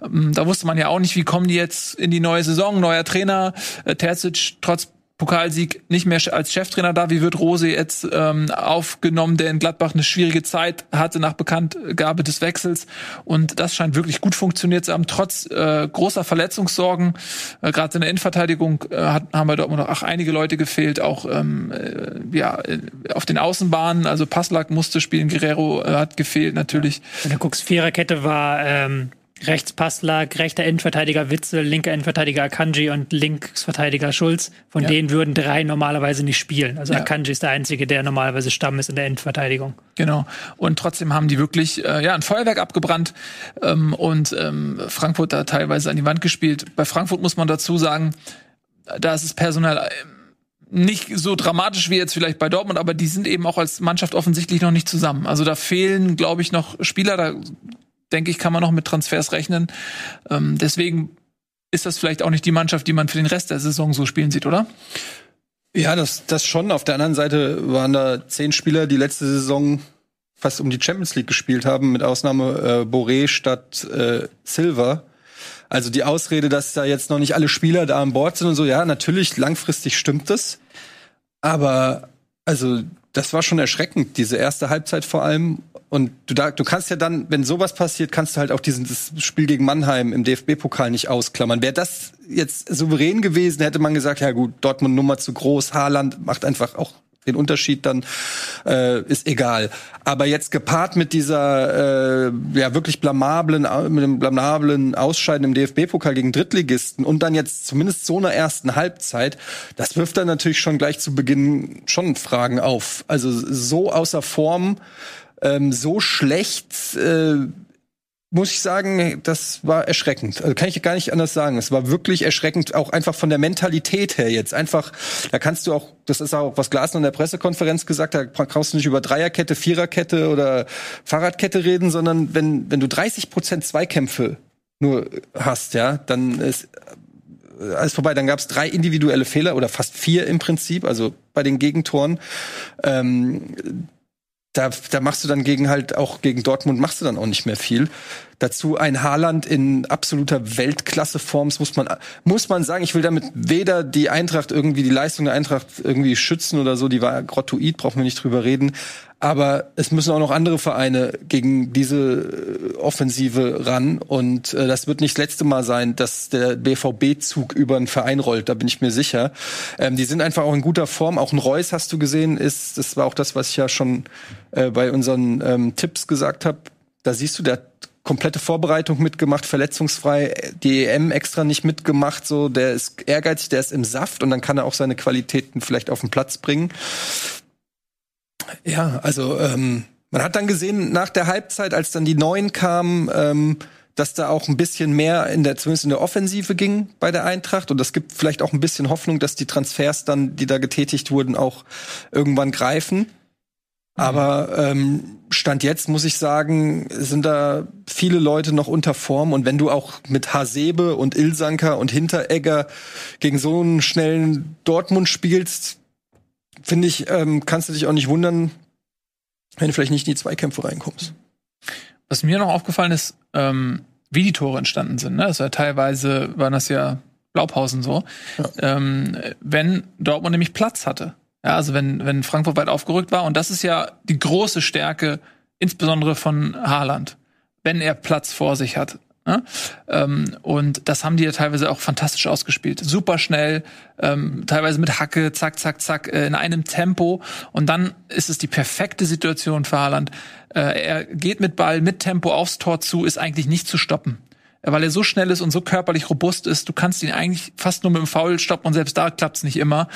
Ähm, da wusste man ja auch nicht, wie kommen die jetzt in die neue Saison, neuer Trainer, äh, Terzic trotz Pokalsieg nicht mehr als Cheftrainer da. Wie wird Rose jetzt ähm, aufgenommen, der in Gladbach eine schwierige Zeit hatte nach Bekanntgabe des Wechsels? Und das scheint wirklich gut funktioniert zu haben, trotz äh, großer Verletzungssorgen. Äh, Gerade in der Innenverteidigung äh, hat, haben bei Dortmund auch einige Leute gefehlt, auch ähm, äh, ja äh, auf den Außenbahnen. Also Passlack musste spielen, Guerrero äh, hat gefehlt natürlich. Wenn du guckst, Viererkette war ähm, rechts Passlack, rechter Innenverteidiger Witzel, linker Innenverteidiger Akanji und Linksverteidiger Schulz. Von Ja. denen würden drei normalerweise nicht spielen. Also Ja. Akanji ist der Einzige, der normalerweise Stamm ist in der Innenverteidigung. Genau. Und trotzdem haben die wirklich äh, ja ein Feuerwerk abgebrannt ähm, und ähm, Frankfurt da teilweise an die Wand gespielt. Bei Frankfurt muss man dazu sagen, da ist es personell äh, nicht so dramatisch wie jetzt vielleicht bei Dortmund, aber die sind eben auch als Mannschaft offensichtlich noch nicht zusammen. Also da fehlen, glaube ich, noch Spieler. Da denke ich, kann man noch mit Transfers rechnen. Ähm, deswegen ist das vielleicht auch nicht die Mannschaft, die man für den Rest der Saison so spielen sieht, oder? Ja, das, das schon. Auf der anderen Seite waren da zehn Spieler, die letzte Saison fast um die Champions League gespielt haben, mit Ausnahme äh, Boré statt äh, Silva. Also die Ausrede, dass da jetzt noch nicht alle Spieler da an Bord sind und so, ja, natürlich, langfristig stimmt das. Aber also das war schon erschreckend, diese erste Halbzeit vor allem. Und du, da, du kannst ja dann, wenn sowas passiert, kannst du halt auch dieses Spiel gegen Mannheim im DFB-Pokal nicht ausklammern. Wäre das jetzt souverän gewesen, hätte man gesagt, ja gut, Dortmund Nummer zu groß, Haaland macht einfach auch den Unterschied dann äh, ist egal. Aber jetzt gepaart mit dieser äh, ja wirklich blamablen, mit dem blamablen Ausscheiden im DFB-Pokal gegen Drittligisten und dann jetzt zumindest so einer ersten Halbzeit, das wirft dann natürlich schon gleich zu Beginn schon Fragen auf. Also so außer Form, ähm, so schlecht. Äh, muss ich sagen, das war erschreckend. Also kann ich gar nicht anders sagen. Es war wirklich erschreckend, auch einfach von der Mentalität her jetzt. Einfach, da kannst du auch, das ist auch, was Glasner in der Pressekonferenz gesagt hat, brauchst du nicht über Dreierkette, Viererkette oder Fahrradkette reden, sondern wenn, wenn du 30 Prozent Zweikämpfe nur hast, ja, dann ist alles vorbei. Dann gab es drei individuelle Fehler oder fast vier im Prinzip, also bei den Gegentoren. Ähm, da, da machst du dann gegen halt auch gegen Dortmund machst du dann auch nicht mehr viel. Dazu ein Haaland in absoluter Weltklasseform, das muss man muss man sagen. Ich will damit weder die Eintracht irgendwie die Leistung der Eintracht irgendwie schützen oder so. Die war grottoid, brauchen wir nicht drüber reden. Aber es müssen auch noch andere Vereine gegen diese äh, Offensive ran. Und äh, das wird nicht das letzte Mal sein, dass der BVB-Zug über einen Verein rollt. Da bin ich mir sicher. Ähm, die sind einfach auch in guter Form. Auch ein Reus hast du gesehen, ist das war auch das, was ich ja schon äh, bei unseren ähm, Tipps gesagt habe. Da siehst du, der hat komplette Vorbereitung mitgemacht, verletzungsfrei, die EM extra nicht mitgemacht, so der ist ehrgeizig, der ist im Saft und dann kann er auch seine Qualitäten vielleicht auf den Platz bringen. Ja, also ähm, man hat dann gesehen nach der Halbzeit, als dann die Neuen kamen, ähm, dass da auch ein bisschen mehr in der, zumindest in der Offensive ging bei der Eintracht. Und das gibt vielleicht auch ein bisschen Hoffnung, dass die Transfers dann, die da getätigt wurden, auch irgendwann greifen. Aber ähm, Stand jetzt muss ich sagen, sind da viele Leute noch unter Form. Und wenn du auch mit Hasebe und Ilsanker und Hinteregger gegen so einen schnellen Dortmund spielst, finde ich, ähm, kannst du dich auch nicht wundern, wenn du vielleicht nicht in die Zweikämpfe reinkommst. Was mir noch aufgefallen ist, ähm, wie die Tore entstanden sind. Ne? Also teilweise waren das ja Blaupausen so. Ähm, wenn Dortmund nämlich Platz hatte. Ja, also wenn, wenn Frankfurt weit aufgerückt war. Und das ist ja die große Stärke, insbesondere von Haaland. Wenn er Platz vor sich hat. Ja? Ähm, und das haben die ja teilweise auch fantastisch ausgespielt. Super schnell, ähm, teilweise mit Hacke, zack, zack, zack, äh, in einem Tempo. Und dann ist es die perfekte Situation für Haaland. Äh, er geht mit Ball, mit Tempo aufs Tor zu, ist eigentlich nicht zu stoppen. Weil er so schnell ist und so körperlich robust ist, du kannst ihn eigentlich fast nur mit dem Foul stoppen und selbst da klappt's nicht immer.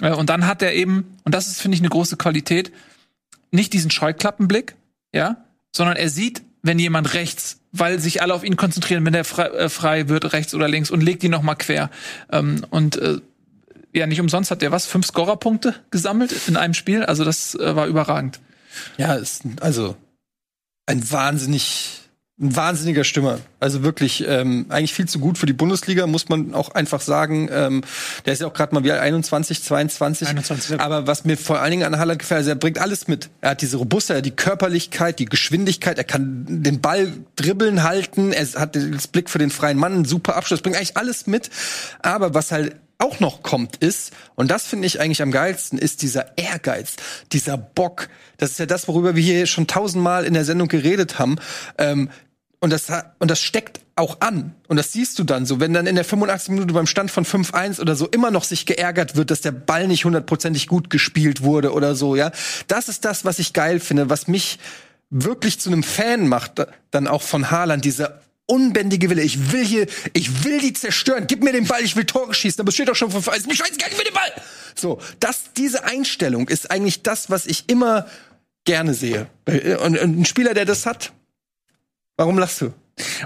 Äh, und dann hat er eben, und das ist, finde ich, eine große Qualität, nicht diesen Scheuklappenblick, ja, sondern er sieht, wenn jemand rechts, weil sich alle auf ihn konzentrieren, wenn der frei, äh, frei wird, rechts oder links, und legt ihn noch mal quer. Ähm, und äh, ja, nicht umsonst hat er was, fünf Scorerpunkte gesammelt in einem Spiel. Also das äh, war überragend. Ja, ist also ein wahnsinnig ein wahnsinniger Stürmer. Also wirklich ähm, eigentlich viel zu gut für die Bundesliga, muss man auch einfach sagen. Ähm, der ist ja auch gerade mal wie alt, 21, 22. 21. Aber was mir vor allen Dingen an Haaland gefällt, also er bringt alles mit. Er hat diese Robustheit, die Körperlichkeit, die Geschwindigkeit. Er kann den Ball dribbeln halten. Er hat den Blick für den freien Mann, einen super Abschluss. Bringt eigentlich alles mit. Aber was halt auch noch kommt, ist, und das finde ich eigentlich am geilsten, ist dieser Ehrgeiz, dieser Bock. Das ist ja das, worüber wir hier schon tausendmal in der Sendung geredet haben. Ähm, und das, und das steckt auch an. Und das siehst du dann so, wenn dann in der 85 Minute beim Stand von 5-1 oder so immer noch sich geärgert wird, dass der Ball nicht hundertprozentig gut gespielt wurde oder so, ja. Das ist das, was ich geil finde, was mich wirklich zu einem Fan macht, da- dann auch von Haaland, dieser unbändige Wille. Ich will hier, ich will die zerstören. Gib mir den Ball, ich will Tore schießen. Aber es steht doch schon 5-1. Ich weiß gar nicht, ich will den Ball. So, das, diese Einstellung ist eigentlich das, was ich immer gerne sehe. Und, und ein Spieler, der das hat, Warum lachst du?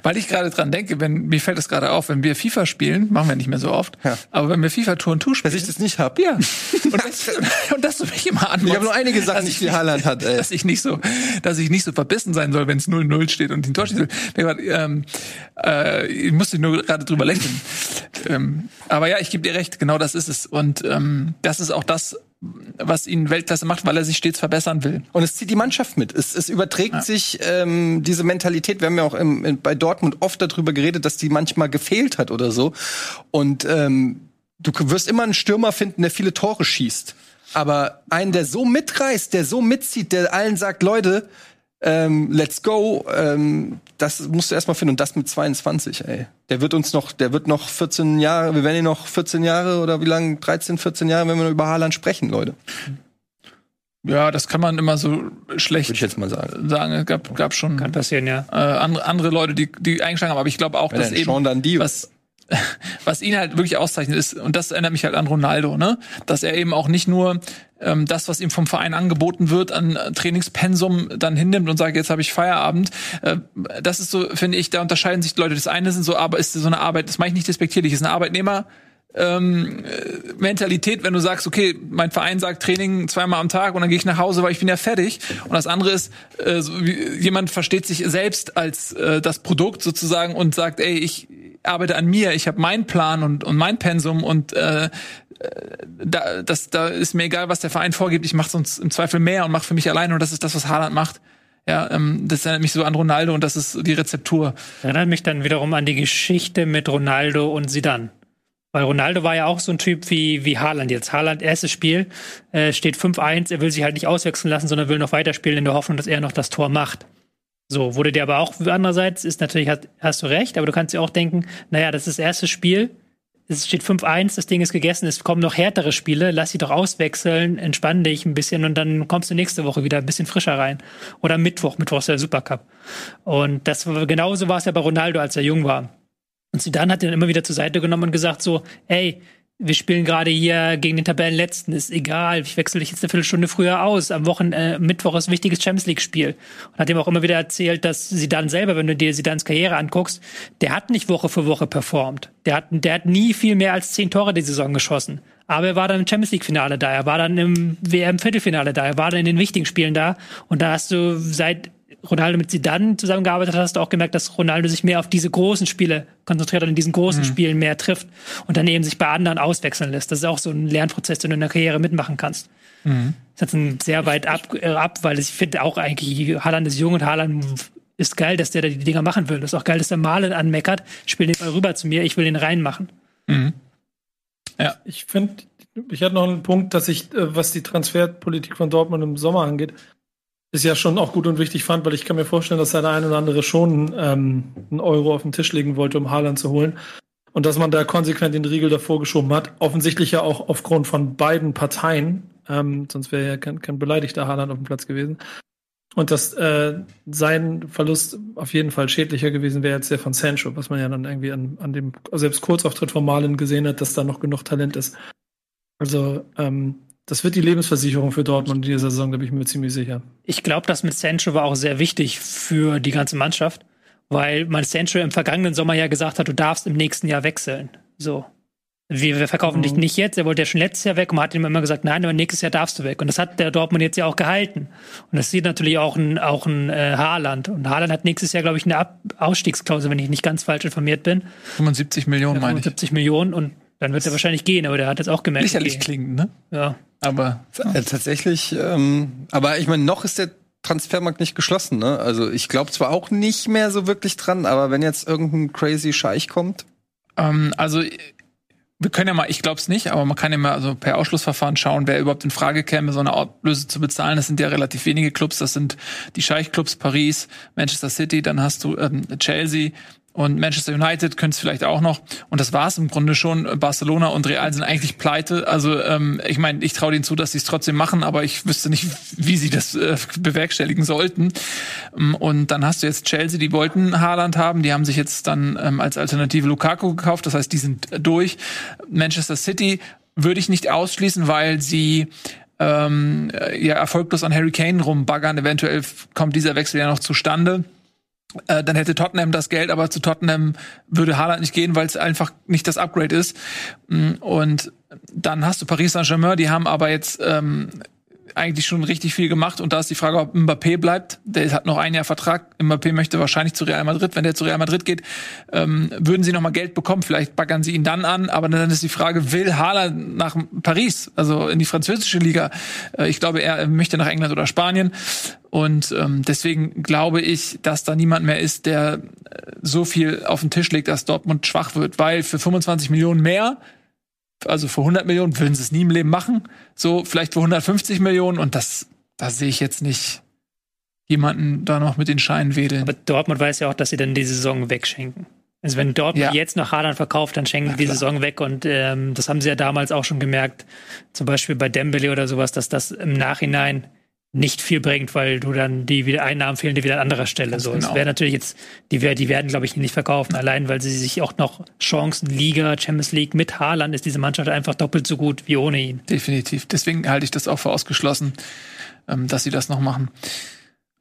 Weil ich gerade dran denke, wenn mir fällt es gerade auf, wenn wir FIFA spielen, machen wir nicht mehr so oft, Ja. aber wenn wir FIFA Tour und Tour Dass spielen, ich das nicht hab? ja. [laughs] Und, das, [laughs] und dass du mich immer anmachst. Ich habe nur einige Sachen, die ich Haaland hat, ey. dass ich nicht so, dass ich nicht so verbissen sein soll, wenn es 0-0 steht und den Tor warte, Ähm, äh, ich musste nur gerade drüber lächeln. ähm, aber ja, ich gebe dir recht, genau das ist es. Und ähm, das ist auch das, was ihn Weltklasse macht, weil er sich stets verbessern will. Und es zieht die Mannschaft mit. Es, es überträgt sich ähm, diese Mentalität. Wir haben ja auch im, in, bei Dortmund oft darüber geredet, dass die manchmal gefehlt hat oder so. Und ähm, du wirst immer einen Stürmer finden, der viele Tore schießt. Aber einen, der so mitreißt, der so mitzieht, der allen sagt, Leute, ähm, let's go, ähm, das musst du erstmal finden. Und das mit 22, ey. Der wird uns noch, der wird noch 14 Jahre, wir werden ihn noch 14 Jahre oder wie lange, 13, 14 Jahre, wenn wir über Haaland sprechen, Leute. Ja, das kann man immer so schlecht Würde ich jetzt mal sagen. sagen. Es gab, gab schon Kann passieren, ja. äh, andere, andere Leute, die, die eingeschlagen haben. Aber ich glaube auch, dass denn? eben was, [laughs] was ihn halt wirklich auszeichnet ist, und das erinnert mich halt an Ronaldo, ne? Dass er eben auch nicht nur ähm, das, was ihm vom Verein angeboten wird, an äh, Trainingspensum dann hinnimmt und sagt, jetzt habe ich Feierabend. Äh, das ist so, finde ich, da unterscheiden sich die Leute. Das eine sind so, aber ist so eine Arbeit, das meine ich nicht despektierlich, ist eine Arbeitnehmer. Ähm, äh, Mentalität, wenn du sagst, okay, mein Verein sagt Training zweimal am Tag und dann gehe ich nach Hause, weil ich bin ja fertig. Und das andere ist, äh, so wie, jemand versteht sich selbst als äh, das Produkt sozusagen und sagt, ey, ich arbeite an mir, ich habe meinen Plan und, und mein Pensum und äh, äh, da, das, da ist mir egal, was der Verein vorgibt, ich mache sonst im Zweifel mehr und mache für mich alleine und das ist das, was Haaland macht. Ja, ähm, das erinnert mich so an Ronaldo und das ist die Rezeptur. Erinnert mich dann wiederum an die Geschichte mit Ronaldo und Zidane. Weil Ronaldo war ja auch so ein Typ wie, wie Haaland jetzt. Haaland, erstes Spiel, äh, steht 5-1, er will sich halt nicht auswechseln lassen, sondern will noch weiterspielen in der Hoffnung, dass er noch das Tor macht. So, wurde der aber auch andererseits, ist natürlich, hast, hast du recht, aber du kannst dir auch denken, naja, das ist das erste Spiel, es steht 5-1, das Ding ist gegessen, es kommen noch härtere Spiele, lass sie doch auswechseln, entspann dich ein bisschen und dann kommst du nächste Woche wieder ein bisschen frischer rein. Oder Mittwoch, Mittwoch ist der Supercup. Und das genauso war es ja bei Ronaldo, als er jung war. Und Zidane hat ihn immer wieder zur Seite genommen und gesagt so, ey, wir spielen gerade hier gegen den Tabellenletzten, ist egal, ich wechsle dich jetzt eine Viertelstunde früher aus. Am Wochen äh, Mittwoch ist wichtiges Champions League Spiel. Und hat ihm auch immer wieder erzählt, dass Zidane selber, wenn du dir Zidanes Karriere anguckst, der hat nicht Woche für Woche performt. Der hat, der hat nie viel mehr als zehn Tore die Saison geschossen. Aber er war dann im Champions League Finale da, er war dann im WM Viertelfinale da, er war dann in den wichtigen Spielen da. Und da hast du seit Ronaldo mit Zidane zusammengearbeitet hat, hast du auch gemerkt, dass Ronaldo sich mehr auf diese großen Spiele konzentriert und in diesen großen Spielen mehr trifft und dann eben sich bei anderen auswechseln lässt. Das ist auch so ein Lernprozess, den du in der Karriere mitmachen kannst. Das ist sehr weit ab, äh, ab weil ich finde auch eigentlich, Haaland ist jung und Haaland ist geil, dass der da die Dinger machen will. Das ist auch geil, dass der Malen anmeckert. Spiel den Ball rüber zu mir, ich will den reinmachen. Ich finde, ich hatte noch einen Punkt, dass ich, äh, was die Transferpolitik von Dortmund im Sommer angeht, ist ja schon auch gut und wichtig fand, weil ich kann mir vorstellen, dass der eine oder andere schon ähm, einen Euro auf den Tisch legen wollte, um Haaland zu holen. Und dass man da konsequent den Riegel davor geschoben hat. Offensichtlich ja auch aufgrund von beiden Parteien. Ähm, sonst wäre ja kein, kein beleidigter Haaland auf dem Platz gewesen. Und dass äh, sein Verlust auf jeden Fall schädlicher gewesen wäre als der von Sancho, was man ja dann irgendwie an, an dem selbst Kurzauftritt von Malen gesehen hat, dass da noch genug Talent ist. Also ähm, das wird die Lebensversicherung für Dortmund in dieser Saison, da bin ich mir ziemlich sicher. Ich glaube, das mit Sancho war auch sehr wichtig für die ganze Mannschaft, weil man Sancho im vergangenen Sommer ja gesagt hat, du darfst im nächsten Jahr wechseln. So. Wir, wir verkaufen mhm. dich nicht jetzt. Er wollte ja schon letztes Jahr weg und man hat ihm immer gesagt, nein, aber nächstes Jahr darfst du weg. Und das hat der Dortmund jetzt ja auch gehalten. Und das sieht natürlich auch ein, auch ein äh, Haaland. Und Haaland hat nächstes Jahr, glaube ich, eine Ab Ausstiegsklausel, wenn ich nicht ganz falsch informiert bin. 75 Millionen, ja, 75 meine ich. 75 Millionen und dann wird er wahrscheinlich gehen, aber der hat jetzt auch gemerkt. Lächerlich okay. klingen, ne? Ja. Aber. Äh, tatsächlich, ähm, aber ich meine, noch ist der Transfermarkt nicht geschlossen, ne? Also ich glaube zwar auch nicht mehr so wirklich dran, aber wenn jetzt irgendein crazy Scheich kommt. Ähm, also wir können ja mal, ich glaube es nicht, aber man kann ja mal also per Ausschlussverfahren schauen, wer überhaupt in Frage käme, so eine Ablöse zu bezahlen. Das sind ja relativ wenige Clubs. Das sind die Scheich-Clubs Paris, Manchester City, dann hast du ähm, Chelsea, und Manchester United können es vielleicht auch noch. Und das war es im Grunde schon. Barcelona und Real sind eigentlich pleite. Also ähm, ich meine, ich traue denen zu, dass sie es trotzdem machen, aber ich wüsste nicht, wie sie das äh, bewerkstelligen sollten. Ähm, und dann hast du jetzt Chelsea, die wollten Haaland haben. Die haben sich jetzt dann ähm, als Alternative Lukaku gekauft. Das heißt, die sind durch. Manchester City würde ich nicht ausschließen, weil sie ähm, ja erfolglos an Harry Kane rumbaggern. Eventuell kommt dieser Wechsel ja noch zustande. Äh, dann hätte Tottenham das Geld, aber zu Tottenham würde Haaland nicht gehen, weil es einfach nicht das Upgrade ist. Mm, und dann hast du Paris Saint-Germain, die haben aber jetzt ähm, eigentlich schon richtig viel gemacht und da ist die Frage, ob Mbappé bleibt. Der hat noch ein Jahr Vertrag. Mbappé möchte wahrscheinlich zu Real Madrid. Wenn der zu Real Madrid geht, ähm, würden sie noch mal Geld bekommen. Vielleicht baggern sie ihn dann an. Aber dann ist die Frage, will Haaland nach Paris, also in die französische Liga? Äh, ich glaube, er möchte nach England oder Spanien. Und ähm, deswegen glaube ich, dass da niemand mehr ist, der äh, so viel auf den Tisch legt, dass Dortmund schwach wird. Weil für 25 Millionen mehr also für 100 Millionen würden sie es nie im Leben machen. So vielleicht für 150 Millionen und das, da sehe ich jetzt nicht jemanden da noch mit den Scheinen wedeln. Aber Dortmund weiß ja auch, dass sie dann die Saison wegschenken. Also wenn Dortmund ja. jetzt noch Haaland verkauft, dann schenken die Saison weg und ähm, das haben sie ja damals auch schon gemerkt, zum Beispiel bei Dembele oder sowas, dass das im Nachhinein nicht viel bringt, weil du dann die wieder Einnahmen fehlen dir wieder an anderer Stelle. Ganz so, genau. es wäre natürlich jetzt, die, die werden, glaube ich, nicht verkaufen, allein weil sie sich auch noch Chancen, Liga, Champions League mit Haaland ist diese Mannschaft einfach doppelt so gut wie ohne ihn. Definitiv. Deswegen halte ich das auch für ausgeschlossen, ähm, dass sie das noch machen.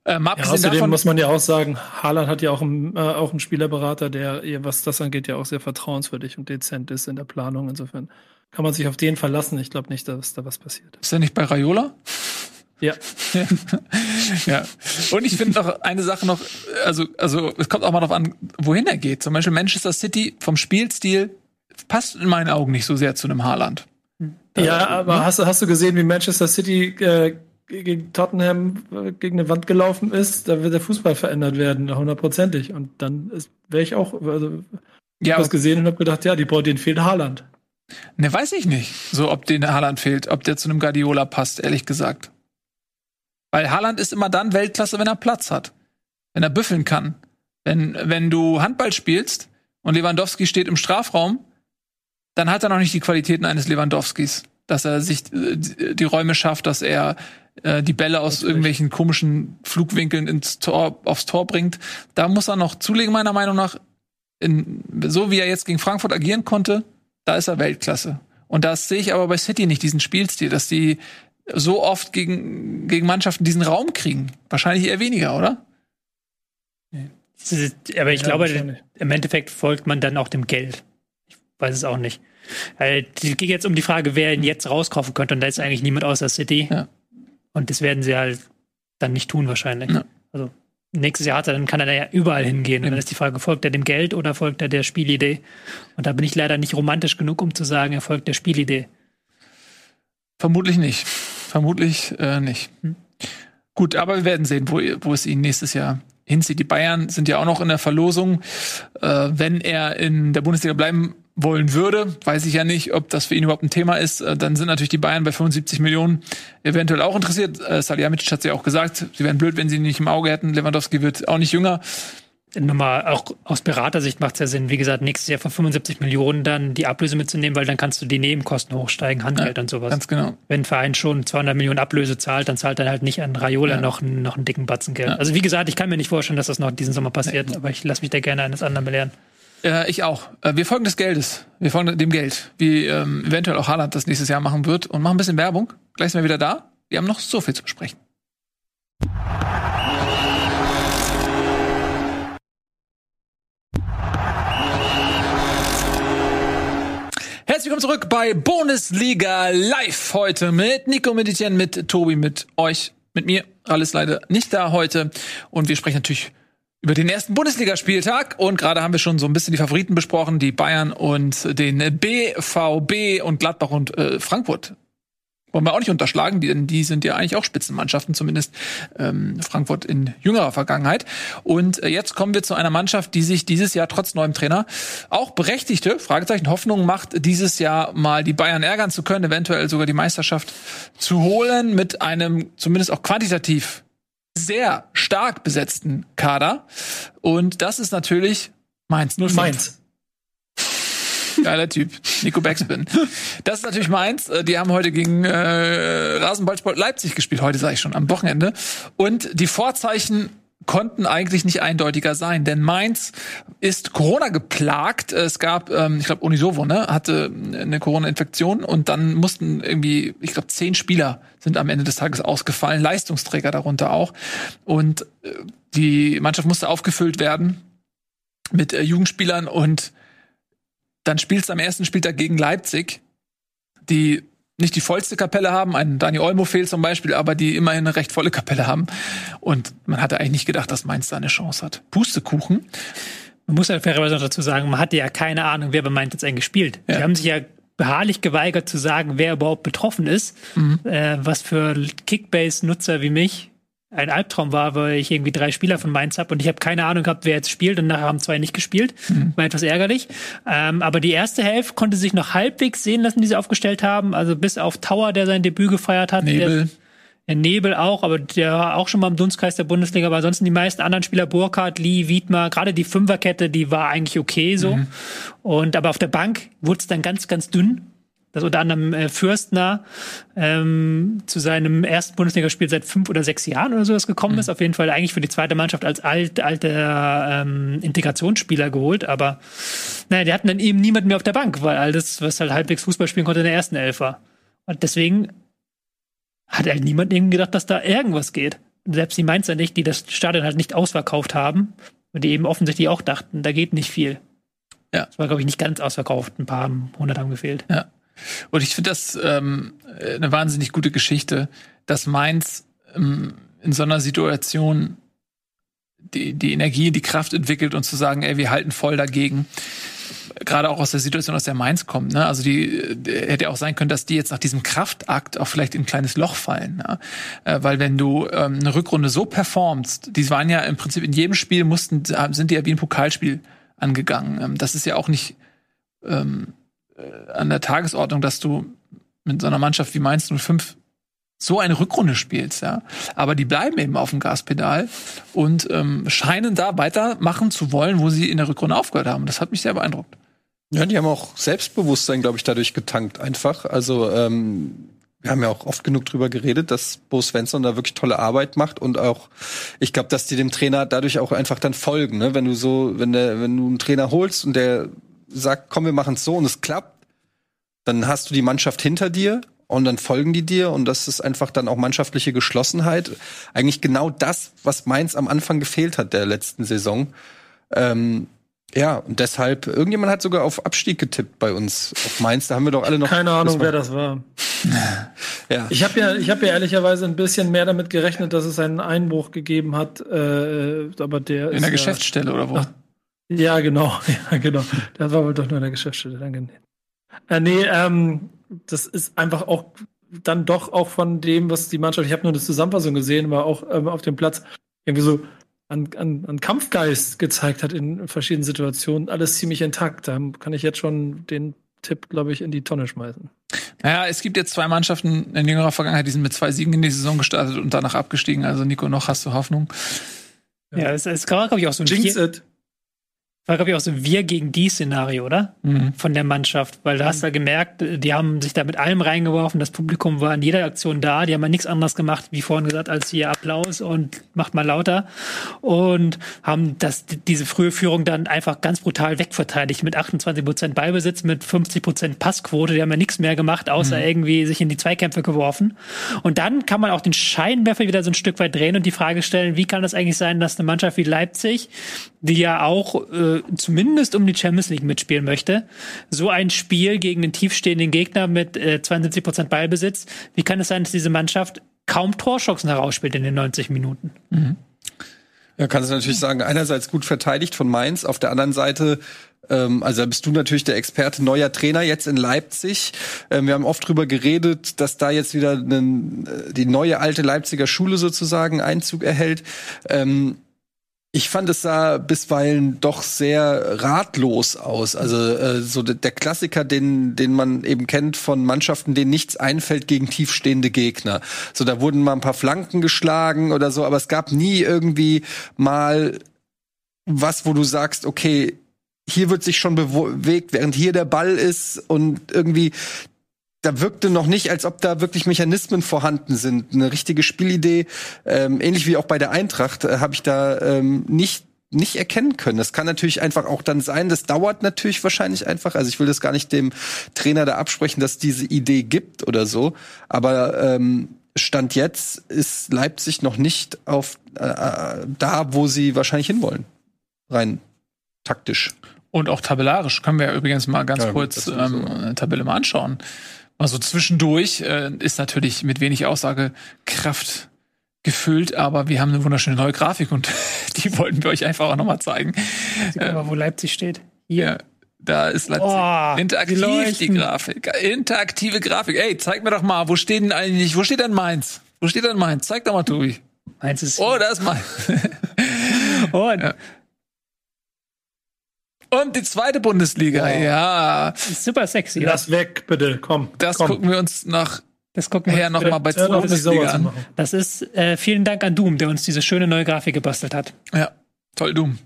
Ähm, ja, außerdem davon, muss man ja auch sagen, Haaland hat ja auch einen, äh, auch einen Spielerberater, der, was das angeht, ja auch sehr vertrauenswürdig und dezent ist in der Planung. Insofern kann man sich auf den verlassen. Ich glaube nicht, dass da was passiert. Ist er nicht bei Raiola? Ja. [laughs] ja. Und ich finde noch eine Sache noch, also, also es kommt auch mal darauf an, wohin er geht. Zum Beispiel Manchester City vom Spielstil passt in meinen Augen nicht so sehr zu einem Haarland. Ja, aber hm? hast, hast du gesehen, wie Manchester City äh, gegen Tottenham äh, gegen eine Wand gelaufen ist? Da wird der Fußball verändert werden, hundertprozentig. Und dann wäre ich auch, also, ja, was gesehen und habe gedacht, ja, die braucht den fehlt Haaland. Ne, weiß ich nicht. So, ob den Haaland fehlt, ob der zu einem Guardiola passt, ehrlich gesagt. Weil Haaland ist immer dann Weltklasse, wenn er Platz hat. Wenn er büffeln kann. Wenn, wenn du Handball spielst und Lewandowski steht im Strafraum, dann hat er noch nicht die Qualitäten eines Lewandowskis. Dass er sich äh, die Räume schafft, dass er äh, die Bälle aus irgendwelchen komischen Flugwinkeln ins Tor, aufs Tor bringt. Da muss er noch zulegen, meiner Meinung nach. In, so wie er jetzt gegen Frankfurt agieren konnte, da ist er Weltklasse. Und das sehe ich aber bei City nicht, diesen Spielstil, dass die so oft gegen, gegen Mannschaften diesen Raum kriegen. Wahrscheinlich eher weniger, oder? Aber ich ja, glaube, im Endeffekt folgt man dann auch dem Geld. Ich weiß es auch nicht. Es geht jetzt um die Frage, wer ihn jetzt rauskaufen könnte. Und da ist eigentlich niemand außer City. Ja. Und das werden sie halt dann nicht tun, wahrscheinlich. Ja. Also nächstes Jahr hat er, dann kann er da ja überall hingehen. Und dann ist die Frage, folgt er dem Geld oder folgt er der Spielidee? Und da bin ich leider nicht romantisch genug, um zu sagen, er folgt der Spielidee. Vermutlich nicht. Vermutlich äh, nicht. Hm. Gut, aber wir werden sehen, wo, wo es ihn nächstes Jahr hinzieht. Die Bayern sind ja auch noch in der Verlosung. Äh, wenn er in der Bundesliga bleiben wollen würde. Weiß ich ja nicht, ob das für ihn überhaupt ein Thema ist. Äh, dann sind natürlich die Bayern bei 75 Millionen eventuell auch interessiert. Äh, Salihamidzic hat ja auch gesagt, sie wären blöd, wenn sie ihn nicht im Auge hätten. Lewandowski wird auch nicht jünger. Nochmal, auch aus Beratersicht macht es ja Sinn, wie gesagt, nächstes Jahr von 75 Millionen dann die Ablöse mitzunehmen, weil dann kannst du die Nebenkosten hochsteigen, Handgeld Ja, und sowas. Ganz genau. Wenn ein Verein schon 200 Millionen Ablöse zahlt, dann zahlt er halt nicht an Raiola Ja. noch, einen, noch einen dicken Batzen Geld. Ja. Also wie gesagt, ich kann mir nicht vorstellen, dass das noch diesen Sommer passiert, aber ich lasse mich da gerne eines anderen belehren. Äh, ich auch. Äh, wir folgen des Geldes. Wir folgen dem Geld, wie ähm, eventuell auch Haaland das nächstes Jahr machen wird und machen ein bisschen Werbung. Gleich sind wir wieder da. Wir haben noch so viel zu besprechen. Herzlich willkommen zurück bei Bundesliga Live heute mit Nico, Etienne, mit Tobi, mit euch, mit mir. Alles leider nicht da heute. Und wir sprechen natürlich über den ersten Bundesligaspieltag. Und gerade haben wir schon so ein bisschen die Favoriten besprochen, die Bayern und den BVB und Gladbach und äh, Frankfurt. Wollen wir auch nicht unterschlagen, denn die sind ja eigentlich auch Spitzenmannschaften, zumindest ähm, Frankfurt in jüngerer Vergangenheit. Und äh, jetzt kommen wir zu einer Mannschaft, die sich dieses Jahr trotz neuem Trainer auch berechtigte, Fragezeichen, Hoffnung macht, dieses Jahr mal die Bayern ärgern zu können, eventuell sogar die Meisterschaft zu holen mit einem zumindest auch quantitativ sehr stark besetzten Kader. Und das ist natürlich Mainz 05. Mainz. Geiler Typ. Nico Backspin. Das ist natürlich Mainz. Äh, Die haben heute gegen äh, Rasenballsport Leipzig gespielt. Heute sage ich schon, am Wochenende. Und die Vorzeichen konnten eigentlich nicht eindeutiger sein, denn Mainz ist Corona geplagt. Es gab, ähm, ich glaube, Unisovo, ne, hatte eine Corona-Infektion und dann mussten irgendwie, ich glaube, zehn Spieler sind am Ende des Tages ausgefallen, Leistungsträger darunter auch. Und äh, die Mannschaft musste aufgefüllt werden mit äh, Jugendspielern und dann spielst du am ersten Spieltag gegen Leipzig, die nicht die vollste Kapelle haben, ein Dani Olmo fehlt zum Beispiel, aber die immerhin eine recht volle Kapelle haben. Und man hatte eigentlich nicht gedacht, dass Mainz da eine Chance hat. Pustekuchen. Man muss ja fairerweise noch dazu sagen, man hatte ja keine Ahnung, wer bei Mainz jetzt eigentlich spielt. Ja. Die haben sich ja beharrlich geweigert zu sagen, wer überhaupt betroffen ist, äh, was für Kickbase-Nutzer wie mich ein Albtraum war, weil ich irgendwie drei Spieler von Mainz habe und ich habe keine Ahnung gehabt, wer jetzt spielt und nachher haben zwei nicht gespielt. War etwas ärgerlich. Ähm, aber die erste Hälfte konnte sich noch halbwegs sehen lassen, die sie aufgestellt haben. Also bis auf Tower, der sein Debüt gefeiert hat. Der, Nebel. der Nebel auch, aber der war auch schon mal im Dunstkreis der Bundesliga. Aber ansonsten die meisten anderen Spieler, Burkhardt, Lee, Wiedmer, gerade die Fünferkette, die war eigentlich okay so. Mhm. Und aber auf der Bank wurde es dann ganz, ganz dünn. Das unter anderem äh, Fürstner ähm, zu seinem ersten Bundesligaspiel seit fünf oder sechs Jahren oder sowas gekommen Mhm. ist. Auf jeden Fall eigentlich für die zweite Mannschaft als alt, alter ähm, Integrationsspieler geholt. Aber naja, die hatten dann eben niemanden mehr auf der Bank, weil all das, was halt halbwegs Fußball spielen konnte, in der ersten Elf war. Und deswegen hat halt niemand irgendwie gedacht, dass da irgendwas geht. Selbst die Mainzer nicht, die das Stadion halt nicht ausverkauft haben und die eben offensichtlich auch dachten, da geht nicht viel. Ja. Es war, glaube ich, nicht ganz ausverkauft. Ein paar hundert haben gefehlt. Ja. Und ich finde das ähm, eine wahnsinnig gute Geschichte, dass Mainz ähm, in so einer Situation die, die Energie, die Kraft entwickelt und zu sagen, ey, wir halten voll dagegen. Gerade auch aus der Situation, aus der Mainz kommt. Ne? Also die, die hätte ja auch sein können, dass die jetzt nach diesem Kraftakt auch vielleicht in ein kleines Loch fallen. Ne? Äh, weil wenn du ähm, eine Rückrunde so performst, die waren ja im Prinzip in jedem Spiel mussten, sind die ja wie ein Pokalspiel angegangen. Ähm, das ist ja auch nicht ähm, äh, an der Tagesordnung, dass du mit so einer Mannschaft wie Mainz 05 so eine Rückrunde spielst, ja. Aber die bleiben eben auf dem Gaspedal und ähm, scheinen da weitermachen zu wollen, wo sie in der Rückrunde aufgehört haben. Das hat mich sehr beeindruckt. Ja, die haben auch Selbstbewusstsein, glaube ich, dadurch getankt einfach. Also ähm, wir haben ja auch oft genug drüber geredet, dass Bo Svensson da wirklich tolle Arbeit macht und auch, ich glaube, dass die dem Trainer dadurch auch einfach dann folgen. Ne? Wenn du so, wenn der, wenn du einen Trainer holst und der sagt, komm, wir machen es so und es klappt, dann hast du die Mannschaft hinter dir und dann folgen die dir und das ist einfach dann auch mannschaftliche Geschlossenheit. Eigentlich genau das, was Mainz am Anfang gefehlt hat der letzten Saison. Ähm, ja, und deshalb, irgendjemand hat sogar auf Abstieg getippt bei uns auf Mainz. Da haben wir doch alle noch. Keine Ahnung, wer das war. [laughs] Ja. Ich habe ja, ich habe ja ehrlicherweise ein bisschen mehr damit gerechnet, dass es einen Einbruch gegeben hat, äh, aber der In ist der ja, Geschäftsstelle oder wo? Ach, Ja, genau, [laughs] ja, genau. Das war wohl doch nur in der Geschäftsstelle genannt. Äh, nee, ähm, das ist einfach auch dann doch auch von dem, was die Mannschaft, ich habe nur eine Zusammenfassung gesehen, war auch ähm, auf dem Platz irgendwie so an, an, an Kampfgeist gezeigt hat in verschiedenen Situationen, alles ziemlich intakt. Da kann ich jetzt schon den Tipp, glaube ich, in die Tonne schmeißen. Naja, es gibt jetzt zwei Mannschaften in jüngerer Vergangenheit, die sind mit zwei Siegen in die Saison gestartet und danach abgestiegen. Also Nico, noch hast du Hoffnung? Ja, es, es war, glaube ich, auch so ein Jinx Wir, it. War, glaube ich, auch so ein Wir gegen die Szenario, oder? Mhm. Von der Mannschaft. Weil da hast du ja gemerkt, die haben sich da mit allem reingeworfen. Das Publikum war in jeder Aktion da. Die haben ja nichts anderes gemacht, wie vorhin gesagt, als hier Applaus und macht mal lauter. Und haben das, diese frühe Führung dann einfach ganz brutal wegverteidigt. Mit 28 Prozent Ballbesitz, mit 50 Prozent Passquote. Die haben ja nichts mehr gemacht, außer irgendwie sich in die Zweikämpfe geworfen. Und dann kann man auch den Scheinwerfer wieder so ein Stück weit drehen und die Frage stellen, wie kann das eigentlich sein, dass eine Mannschaft wie Leipzig, die ja auch äh, zumindest um die Champions League mitspielen möchte, so ein Spiel gegen den tiefstehenden Gegner mit äh, 72 Prozent Ballbesitz, wie kann es sein, dass diese Mannschaft kaum Torchancen herausspielt in den 90 Minuten? Ja, kannst du natürlich sagen, einerseits gut verteidigt von Mainz, auf der anderen Seite ähm, also da bist du natürlich der Experte, neuer Trainer jetzt in Leipzig. Ähm, wir haben oft drüber geredet, dass da jetzt wieder einen, äh, die neue alte Leipziger Schule sozusagen Einzug erhält. Ich fand es sah bisweilen doch sehr ratlos aus. Also äh, so de- der Klassiker, den den man eben kennt von Mannschaften, denen nichts einfällt gegen tiefstehende Gegner. So da wurden mal ein paar Flanken geschlagen oder so, aber es gab nie irgendwie mal was, wo du sagst, okay, hier wird sich schon bewegt, während hier der Ball ist und irgendwie da wirkte noch nicht, als ob da wirklich Mechanismen vorhanden sind. Eine richtige Spielidee, ähm, ähnlich wie auch bei der Eintracht, äh, habe ich da ähm, nicht nicht erkennen können. Das kann natürlich einfach auch dann sein. Das dauert natürlich wahrscheinlich einfach. Also ich will das gar nicht dem Trainer da absprechen, dass diese Idee gibt oder so. Aber ähm, Stand jetzt ist Leipzig noch nicht auf äh, äh, da, wo sie wahrscheinlich hinwollen. Rein taktisch. Und auch tabellarisch können wir ja übrigens mal ganz Ja, gut, kurz sowieso. ähm, eine Tabelle mal anschauen. Also zwischendurch äh, ist natürlich mit wenig Aussagekraft gefüllt, aber wir haben eine wunderschöne neue Grafik und [laughs] die wollten wir euch einfach auch nochmal zeigen. Guck mal, wo Leipzig steht. Hier, da ist Leipzig. Oh, Interaktiv die die. Grafik. Interaktive Grafik. Ey, zeig mir doch mal, wo steht denn eigentlich, wo steht denn Mainz? Wo steht denn Mainz? Zeig doch mal, Tobi. Eins ist. Oh, da ist Mainz. [laughs] und Ja. Und die zweite Bundesliga, ja. ist super sexy. oder? Lass weg, bitte, komm. Das komm. gucken wir uns nachher Das gucken wir noch mal bei Hör zwei auf, mich sauer Bundesliga an. Das ist äh, vielen Dank an Doom, der uns diese schöne neue Grafik gebastelt hat. Ja, toll, Doom.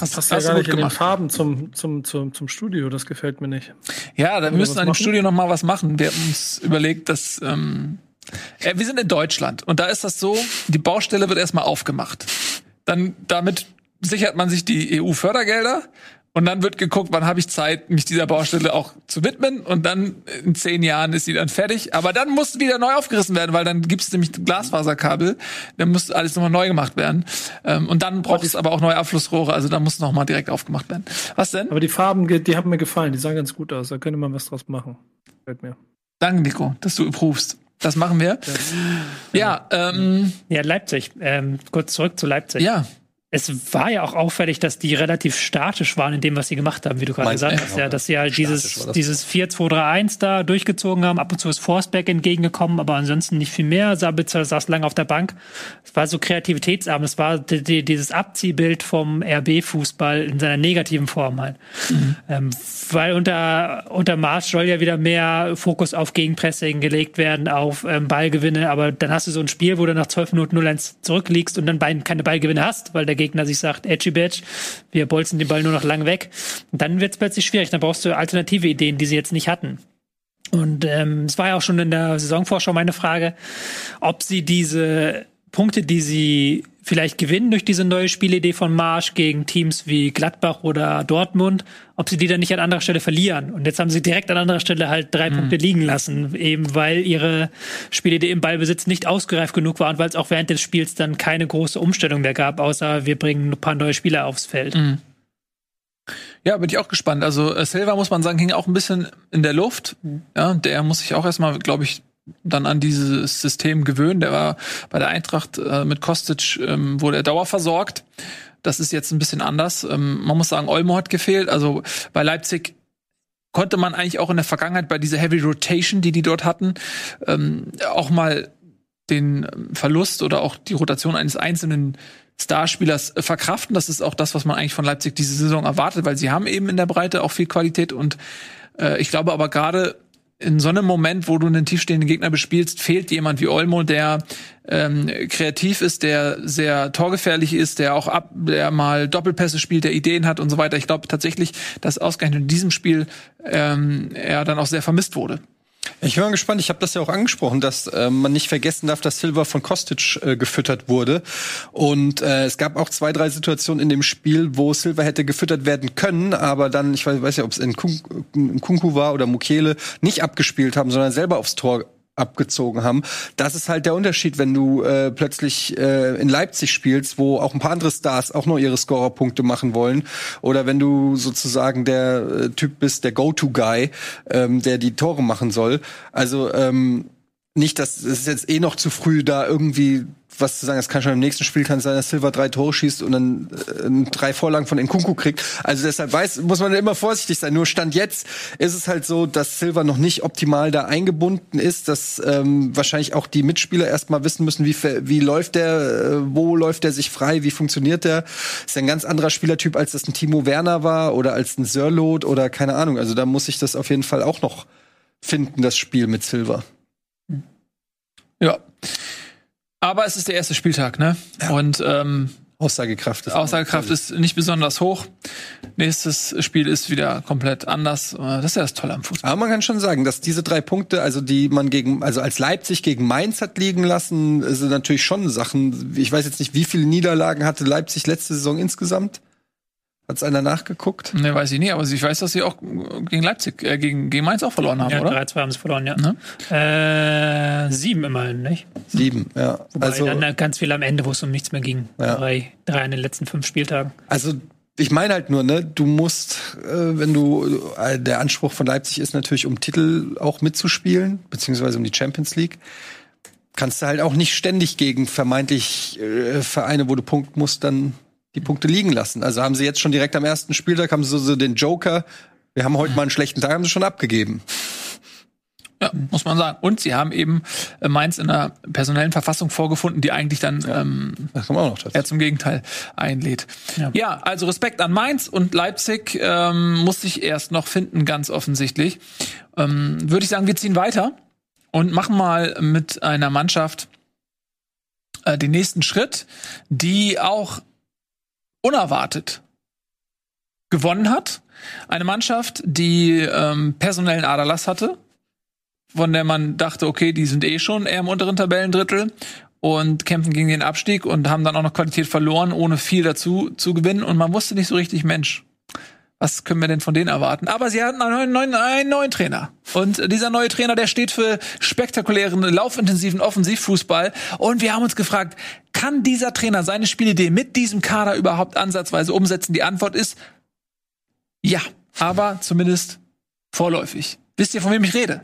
Das passt ja hast du gar gut nicht in den gemacht. Farben zum, zum, zum, zum Studio. Das gefällt mir nicht. Ja, da wir müssen was an dem machen? Studio noch mal was machen. Wir haben uns überlegt, dass ähm, äh, wir sind in Deutschland und da ist das so: Die Baustelle wird erstmal aufgemacht. Dann damit sichert man sich die EU-Fördergelder und dann wird geguckt, wann habe ich Zeit, mich dieser Baustelle auch zu widmen und dann in zehn Jahren ist sie dann fertig. Aber dann muss wieder neu aufgerissen werden, weil dann gibt es nämlich Glasfaserkabel, dann muss alles nochmal neu gemacht werden ähm, und dann braucht es aber auch neue Abflussrohre, also da muss nochmal direkt aufgemacht werden. Was denn? Aber die Farben, die haben mir gefallen. Die sahen ganz gut aus. Da könnte man was draus machen. Gefällt mir. Danke, Nico, dass du approvest. Das machen wir. Ja, ähm, Ja, Leipzig. Ähm, kurz zurück zu Leipzig. ja. Es war ja auch auffällig, dass die relativ statisch waren in dem, was sie gemacht haben, wie du gerade gesagt hast. Ja, dass sie halt dieses, dieses 4-2-3-1 da durchgezogen haben. Ab und zu ist Forsberg entgegengekommen, aber ansonsten nicht viel mehr. Sabitzer saß lange auf der Bank. Es war so kreativitätsarm. Es war die, die, dieses Abziehbild vom RB-Fußball in seiner negativen Form halt. Ähm, weil unter, unter Mars soll ja wieder mehr Fokus auf Gegenpressing gelegt werden, auf ähm, Ballgewinne. Aber dann hast du so ein Spiel, wo du nach 12 Minuten 0-1 zurückliegst und dann beiden keine Ballgewinne hast, weil der Gegner sich sagt, edgy badge, wir bolzen den Ball nur noch lang weg. Und dann wird es plötzlich schwierig. Dann brauchst du alternative Ideen, die sie jetzt nicht hatten. Und ähm, es war ja auch schon in der Saisonvorschau meine Frage, ob sie diese Punkte, die sie vielleicht gewinnen durch diese neue Spielidee von Marsch gegen Teams wie Gladbach oder Dortmund, ob sie die dann nicht an anderer Stelle verlieren. Und jetzt haben sie direkt an anderer Stelle halt drei Punkte liegen lassen, eben weil ihre Spielidee im Ballbesitz nicht ausgereift genug war und weil es auch während des Spiels dann keine große Umstellung mehr gab, außer wir bringen ein paar neue Spieler aufs Feld. Ja, bin ich auch gespannt. Also äh, Silva muss man sagen, hing auch ein bisschen in der Luft. Ja, der muss sich auch erstmal, glaube ich, dann an dieses System gewöhnen. Der war bei der Eintracht äh, mit Kostic, ähm, wurde er dauerversorgt. Das ist jetzt ein bisschen anders. Ähm, man muss sagen, Olmo hat gefehlt. Also bei Leipzig konnte man eigentlich auch in der Vergangenheit bei dieser Heavy Rotation, die die dort hatten, ähm, auch mal den ähm, Verlust oder auch die Rotation eines einzelnen Starspielers äh, verkraften. Das ist auch das, was man eigentlich von Leipzig diese Saison erwartet, weil sie haben eben in der Breite auch viel Qualität und äh, ich glaube aber gerade in so einem Moment, wo du einen tiefstehenden Gegner bespielst, fehlt jemand wie Olmo, der ähm, kreativ ist, der sehr torgefährlich ist, der auch ab, der mal Doppelpässe spielt, der Ideen hat und so weiter. Ich glaube tatsächlich, dass ausgerechnet in diesem Spiel ähm, er dann auch sehr vermisst wurde. Ich bin mal gespannt. Ich habe das ja auch angesprochen, dass äh, man nicht vergessen darf, dass Silva von Kostic äh, gefüttert wurde. Und äh, es gab auch zwei, drei Situationen in dem Spiel, wo Silva hätte gefüttert werden können, aber dann, ich weiß, weiß ja, ob es in, Kun in Kunku war oder Mukiele, nicht abgespielt haben, sondern selber aufs Tor abgezogen haben. Das ist halt der Unterschied, wenn du äh, plötzlich äh, in Leipzig spielst, wo auch ein paar andere Stars auch nur ihre Scorerpunkte machen wollen. Oder wenn du sozusagen der äh, Typ bist, der Go-To-Guy, ähm, der die Tore machen soll. Also ähm, nicht, dass es ist jetzt eh noch zu früh, da irgendwie was zu sagen. Es kann schon im nächsten Spiel kann sein, dass Silva drei Tore schießt und dann äh, drei Vorlagen von Nkunku kriegt. Also deshalb weiß, muss man immer vorsichtig sein. Nur Stand jetzt ist es halt so, dass Silva noch nicht optimal da eingebunden ist, dass ähm, wahrscheinlich auch die Mitspieler erstmal wissen müssen, wie, wie läuft der, äh, wo läuft der sich frei, wie funktioniert der. Ist ein ganz anderer Spielertyp, als das ein Timo Werner war oder als ein Sörlot oder keine Ahnung. Also da muss ich das auf jeden Fall auch noch finden, das Spiel mit Silva. Ja. Aber es ist der erste Spieltag, ne? Ja. Und ähm, Aussagekraft ist Aussagekraft ist nicht besonders hoch. Nächstes Spiel ist wieder komplett anders. Das ist ja das Tolle am Fußball. Aber man kann schon sagen, dass diese drei Punkte, also die man gegen, also als Leipzig gegen Mainz hat liegen lassen, sind natürlich schon Sachen. Ich weiß jetzt nicht, wie viele Niederlagen hatte Leipzig letzte Saison insgesamt. Hat's einer nachgeguckt? Ne, weiß ich nicht, aber ich weiß, dass sie auch gegen Leipzig, äh, gegen, gegen Mainz auch verloren haben, ja, oder? 3-2 haben sie verloren, ja. Ne? Äh, sieben immerhin, nicht? Sieben, ja. Wobei also, dann ganz viel am Ende, wo es um nichts mehr ging. Ja. Drei, drei in den letzten fünf Spieltagen. Also ich meine halt nur, ne, du musst, äh, wenn du, äh, der Anspruch von Leipzig ist natürlich, um Titel auch mitzuspielen, beziehungsweise um die Champions League, kannst du halt auch nicht ständig gegen vermeintlich äh, Vereine, wo du punkten musst, dann die Punkte liegen lassen. Also haben sie jetzt schon direkt am ersten Spieltag haben sie so den Joker. Wir haben heute mal einen schlechten Tag, haben sie schon abgegeben. Ja, muss man sagen. Und sie haben eben äh, Mainz in einer personellen Verfassung vorgefunden, die eigentlich dann ja, ähm, das auch noch eher zum Gegenteil einlädt. Ja. ja. also Respekt an Mainz und Leipzig ähm, muss sich erst noch finden, ganz offensichtlich. Ähm, Würde ich sagen, wir ziehen weiter und machen mal mit einer Mannschaft äh, den nächsten Schritt, die auch unerwartet gewonnen hat. Eine Mannschaft, die ähm, personellen Aderlass hatte, von der man dachte, okay, die sind eh schon eher im unteren Tabellendrittel und kämpfen gegen den Abstieg und haben dann auch noch Qualität verloren, ohne viel dazu zu gewinnen. Und man wusste nicht so richtig, Mensch, was können wir denn von denen erwarten? Aber sie hatten einen neuen, einen neuen Trainer. Und dieser neue Trainer, der steht für spektakulären, laufintensiven Offensivfußball. Und wir haben uns gefragt, kann dieser Trainer seine Spielidee mit diesem Kader überhaupt ansatzweise umsetzen? Die Antwort ist ja, aber zumindest vorläufig. Wisst ihr, von wem ich rede?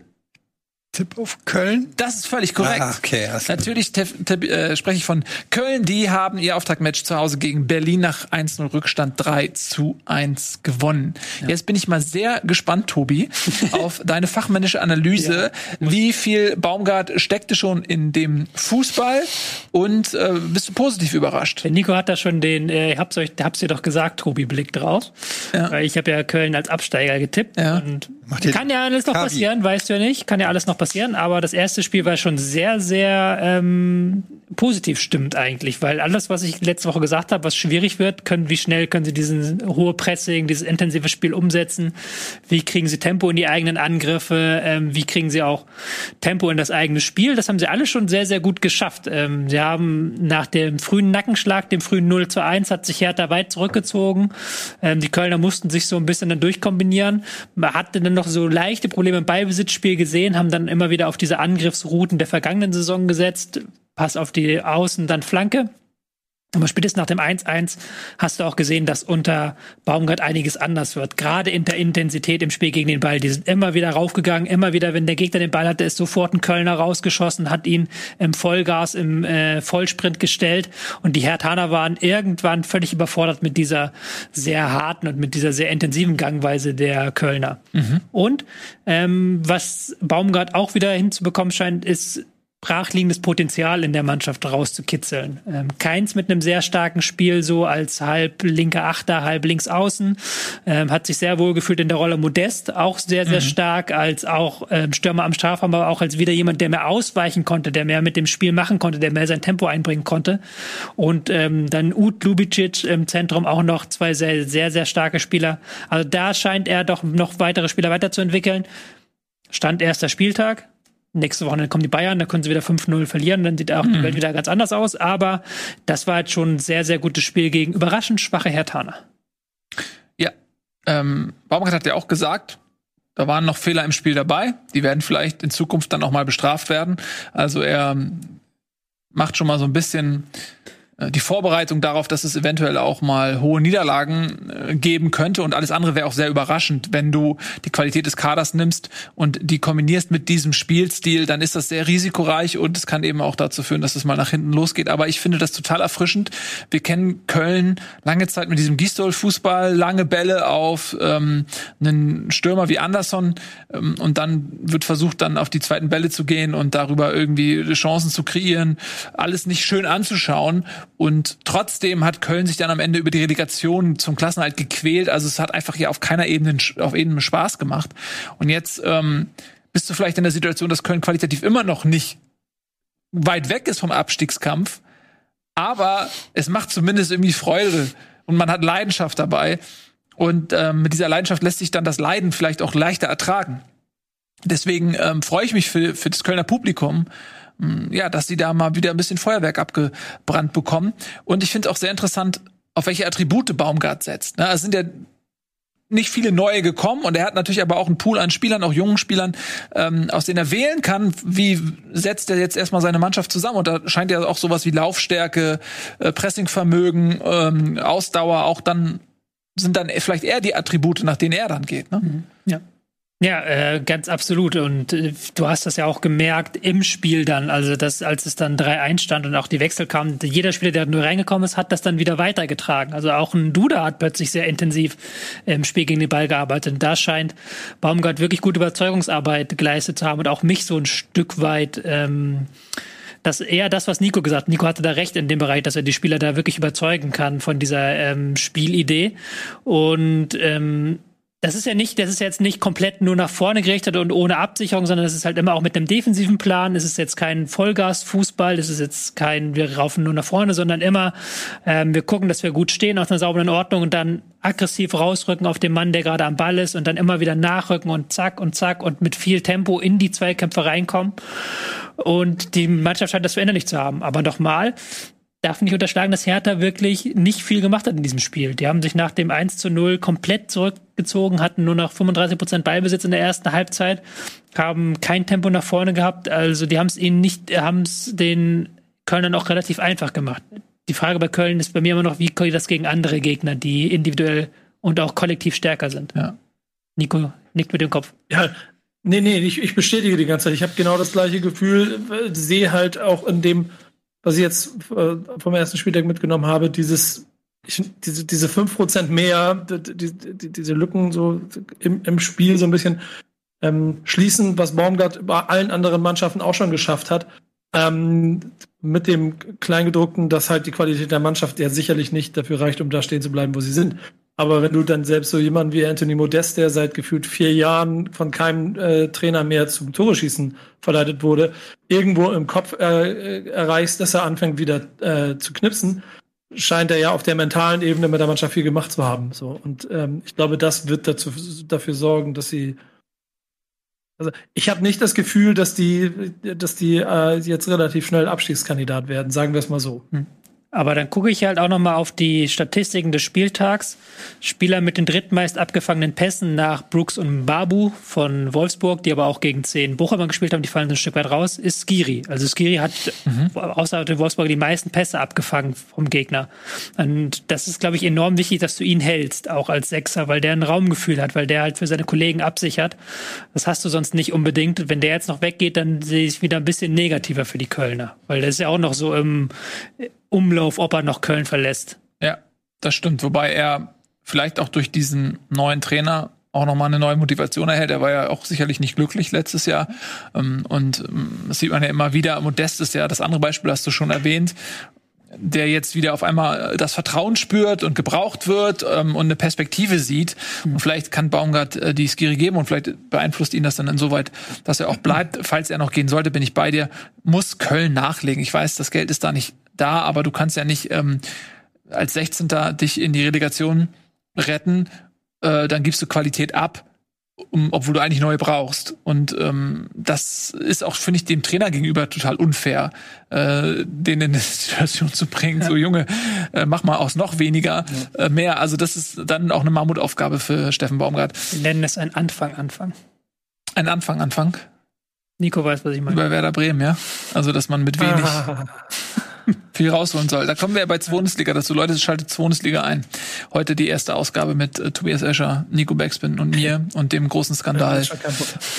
Tipp auf Köln? Das ist völlig korrekt. Ah, okay. Natürlich äh, spreche ich von Köln. Die haben ihr Auftaktmatch zu Hause gegen Berlin nach 1-0 Rückstand 3 zu 1 gewonnen. Ja. Jetzt bin ich mal sehr gespannt, Tobi, [laughs] auf deine fachmännische Analyse. Ja. Wie viel Baumgart steckte schon in dem Fußball und äh, bist du positiv überrascht? Nico hat da schon den, äh, ich hab's euch, hab's dir doch gesagt, Tobi, Blick drauf. Ja. Weil ich habe ja Köln als Absteiger getippt ja. und kann ja alles noch Kavi. passieren, weißt du ja nicht. Kann ja alles noch passieren. Aber das erste Spiel war schon sehr, sehr ähm, positiv stimmt eigentlich, weil alles, was ich letzte Woche gesagt habe, was schwierig wird, können, wie schnell können sie diesen hohe Pressing, dieses intensive Spiel umsetzen? Wie kriegen sie Tempo in die eigenen Angriffe? Ähm, wie kriegen sie auch Tempo in das eigene Spiel? Das haben sie alle schon sehr, sehr gut geschafft. Ähm, sie haben nach dem frühen Nackenschlag, dem frühen 0 zu 1, hat sich Hertha weit zurückgezogen. Ähm, die Kölner mussten sich so ein bisschen dann durchkombinieren. Man hatte dann noch so leichte Probleme im Ballbesitzspiel gesehen, haben dann immer wieder auf diese Angriffsrouten der vergangenen Saison gesetzt. Pass auf die Außen, dann Flanke. Aber spätestens nach dem 1-1 hast du auch gesehen, dass unter Baumgart einiges anders wird. Gerade in der Intensität im Spiel gegen den Ball. Die sind immer wieder raufgegangen, immer wieder, wenn der Gegner den Ball hatte, ist sofort ein Kölner rausgeschossen, hat ihn im Vollgas, im äh, Vollsprint gestellt. Und die Hertaner waren irgendwann völlig überfordert mit dieser sehr harten und mit dieser sehr intensiven Gangweise der Kölner. Mhm. Und ähm, was Baumgart auch wieder hinzubekommen scheint, ist brachliegendes Potenzial in der Mannschaft rauszukitzeln. Ähm, keins mit einem sehr starken Spiel, so als halb linker Achter, halb links außen. Ähm, hat sich sehr wohl gefühlt in der Rolle Modest, auch sehr, sehr mhm. stark, als auch ähm, Stürmer am Strafraum, aber auch als wieder jemand, der mehr ausweichen konnte, der mehr mit dem Spiel machen konnte, der mehr sein Tempo einbringen konnte. Und ähm, dann Ud Lubicic im Zentrum auch noch zwei sehr, sehr, sehr starke Spieler. Also da scheint er doch noch weitere Spieler weiterzuentwickeln. Stand erster Spieltag, Nächste Woche kommen die Bayern, da können sie wieder 5-0 verlieren, dann sieht auch mhm. die Welt wieder ganz anders aus. Aber das war jetzt schon ein sehr, sehr gutes Spiel gegen überraschend schwache Hertaner. Ja, ähm, Baumgart hat ja auch gesagt, da waren noch Fehler im Spiel dabei. Die werden vielleicht in Zukunft dann auch mal bestraft werden. Also er macht schon mal so ein bisschen die Vorbereitung darauf, dass es eventuell auch mal hohe Niederlagen äh, geben könnte und alles andere wäre auch sehr überraschend, wenn du die Qualität des Kaders nimmst und die kombinierst mit diesem Spielstil, dann ist das sehr risikoreich und es kann eben auch dazu führen, dass es mal nach hinten losgeht. Aber ich finde das total erfrischend. Wir kennen Köln lange Zeit mit diesem Gistol-Fußball, lange Bälle auf ähm, einen Stürmer wie Anderson ähm, und dann wird versucht, dann auf die zweiten Bälle zu gehen und darüber irgendwie Chancen zu kreieren. Alles nicht schön anzuschauen. Und trotzdem hat Köln sich dann am Ende über die Relegation zum Klassenhalt gequält. Also es hat einfach hier auf keiner Ebene, auf Ebene Spaß gemacht. Und jetzt ähm, bist du vielleicht in der Situation, dass Köln qualitativ immer noch nicht weit weg ist vom Abstiegskampf. Aber es macht zumindest irgendwie Freude und man hat Leidenschaft dabei. Und ähm, mit dieser Leidenschaft lässt sich dann das Leiden vielleicht auch leichter ertragen. Deswegen ähm, freue ich mich für, für das Kölner Publikum, ja, dass sie da mal wieder ein bisschen Feuerwerk abgebrannt bekommen. Und ich finde auch sehr interessant, auf welche Attribute Baumgart setzt. Ne? Es sind ja nicht viele neue gekommen und er hat natürlich aber auch einen Pool an Spielern, auch jungen Spielern, ähm, aus denen er wählen kann, wie setzt er jetzt erstmal seine Mannschaft zusammen. Und da scheint ja auch sowas wie Laufstärke, äh, Pressingvermögen, ähm, Ausdauer auch dann sind dann vielleicht eher die Attribute, nach denen er dann geht. Ne? Mhm. Ja. Ja, äh, ganz absolut. Und äh, du hast das ja auch gemerkt im Spiel dann, also dass, als es dann 3-1 stand und auch die Wechsel kamen, jeder Spieler, der nur reingekommen ist, hat das dann wieder weitergetragen. Also auch ein Duda hat plötzlich sehr intensiv im Spiel gegen den Ball gearbeitet. Und da scheint Baumgart wirklich gute Überzeugungsarbeit geleistet zu haben und auch mich so ein Stück weit ähm, das eher das, was Nico gesagt hat. Nico hatte da recht in dem Bereich, dass er die Spieler da wirklich überzeugen kann von dieser ähm, Spielidee. Und ähm, das ist ja nicht, das ist jetzt nicht komplett nur nach vorne gerichtet und ohne Absicherung, sondern das ist halt immer auch mit einem defensiven Plan. Es ist jetzt kein Vollgas-Fußball, es ist jetzt kein, wir raufen nur nach vorne, sondern immer, ähm, wir gucken, dass wir gut stehen auf einer sauberen Ordnung und dann aggressiv rausrücken auf den Mann, der gerade am Ball ist und dann immer wieder nachrücken und zack und zack und mit viel Tempo in die Zweikämpfe reinkommen. Und die Mannschaft scheint das verinnerlicht zu haben. Aber nochmal, darf nicht unterschlagen, dass Hertha wirklich nicht viel gemacht hat in diesem Spiel. Die haben sich nach dem 1 zu 0 komplett zurückgezogen, hatten nur noch 35 Prozent Ballbesitz in der ersten Halbzeit, haben kein Tempo nach vorne gehabt. Also die haben es ihnen nicht, haben es den Kölnern auch relativ einfach gemacht. Die Frage bei Köln ist bei mir immer noch, wie können die das gegen andere Gegner, die individuell und auch kollektiv stärker sind. Ja. Nico nickt mit dem Kopf. Ja, nee, nee, ich, ich bestätige die ganze Zeit. Ich habe genau das gleiche Gefühl, sehe halt auch in dem was ich jetzt äh, vom ersten Spieltag mitgenommen habe, dieses ich, diese, diese 5% mehr, die, die, diese Lücken so im, im Spiel so ein bisschen ähm, schließen, was Baumgart bei allen anderen Mannschaften auch schon geschafft hat. Ähm, mit dem Kleingedruckten, dass halt die Qualität der Mannschaft ja sicherlich nicht dafür reicht, um da stehen zu bleiben, wo sie sind. Aber wenn du dann selbst so jemanden wie Anthony Modest, der seit gefühlt vier Jahren von keinem äh, Trainer mehr zum Tore-Schießen verleitet wurde, irgendwo im Kopf äh, erreichst, dass er anfängt wieder äh, zu knipsen, scheint er ja auf der mentalen Ebene mit der Mannschaft viel gemacht zu haben. So und ähm, ich glaube, das wird dazu dafür sorgen, dass sie also ich habe nicht das Gefühl, dass die, dass die äh, jetzt relativ schnell Abstiegskandidat werden, sagen wir es mal so. Hm. Aber dann gucke ich halt auch noch mal auf die Statistiken des Spieltags. Spieler mit den drittmeist abgefangenen Pässen nach Brooks und Babu von Wolfsburg, die aber auch gegen zehn Bochumer gespielt haben, die fallen so ein Stück weit raus, ist Skiri. Also Skiri hat mhm. außer den Wolfsburg die meisten Pässe abgefangen vom Gegner. Und das ist, glaube ich, enorm wichtig, dass du ihn hältst, auch als Sechser, weil der ein Raumgefühl hat, weil der halt für seine Kollegen absichert. Das hast du sonst nicht unbedingt. Wenn der jetzt noch weggeht, dann sehe ich wieder ein bisschen negativer für die Kölner. Weil der ist ja auch noch so im Umlauf, ob er noch Köln verlässt. Ja, das stimmt. Wobei er vielleicht auch durch diesen neuen Trainer auch nochmal eine neue Motivation erhält. Er war ja auch sicherlich nicht glücklich letztes Jahr. Ähm, und ähm, das sieht man ja immer wieder. Modest ist ja das andere Beispiel, hast du schon erwähnt der jetzt wieder auf einmal das Vertrauen spürt und gebraucht wird ähm, und eine Perspektive sieht. Und vielleicht kann Baumgart äh, die Skiri geben und vielleicht beeinflusst ihn das dann insoweit, dass er auch bleibt. Falls er noch gehen sollte, bin ich bei dir. Muss Köln nachlegen. Ich weiß, das Geld ist da nicht da, aber du kannst ja nicht ähm, als 16. dich in die Relegation retten. Äh, dann gibst du Qualität ab um, obwohl du eigentlich neue brauchst. Und ähm, das ist auch, finde ich, dem Trainer gegenüber total unfair, äh, den in eine [laughs] Situation zu bringen. Ja. So Junge, äh, mach mal aus noch weniger ja. äh, mehr. Also das ist dann auch eine Mammutaufgabe für Steffen Baumgart. Wir nennen es ein Anfang, Anfang. Ein Anfang, Anfang. Nico weiß, was ich meine. Bei Werder Bremen, ja. Also dass man mit wenig. Ah. [laughs] viel rausholen soll. Da kommen wir bei Bundesliga dazu. Leute, schaltet Bundesliga ein. Heute die erste Ausgabe mit äh, Tobias Escher, Nico Backspin und mir und dem großen Skandal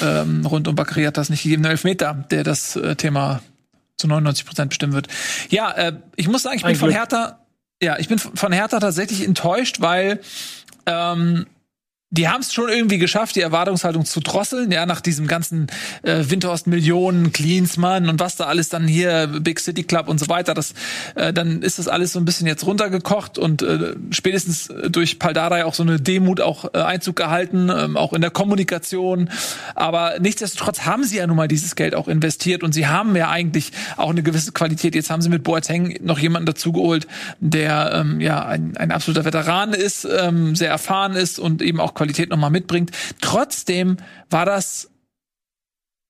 ähm, rund um Bakary hat das nicht gegebene Elfmeter, der das äh, Thema zu 99 Prozent bestimmen wird. Ja, äh, ich muss sagen, ich bin Ein von Glück. Hertha, ja, ich bin von Hertha tatsächlich enttäuscht, weil ähm, die haben es schon irgendwie geschafft, die Erwartungshaltung zu drosseln, ja, nach diesem ganzen äh, Windhorst Millionen, Cleansmann und was da alles dann hier, Big City Club und so weiter, das, äh, dann ist das alles so ein bisschen jetzt runtergekocht und äh, spätestens durch Paldadei auch so eine Demut auch äh, Einzug gehalten, ähm, auch in der Kommunikation. Aber nichtsdestotrotz haben sie ja nun mal dieses Geld auch investiert und sie haben ja eigentlich auch eine gewisse Qualität. Jetzt haben sie mit Boateng noch jemanden dazugeholt, der ähm, ja ein, ein absoluter Veteran ist, ähm, sehr erfahren ist und eben auch Qualität nochmal mitbringt. Trotzdem war das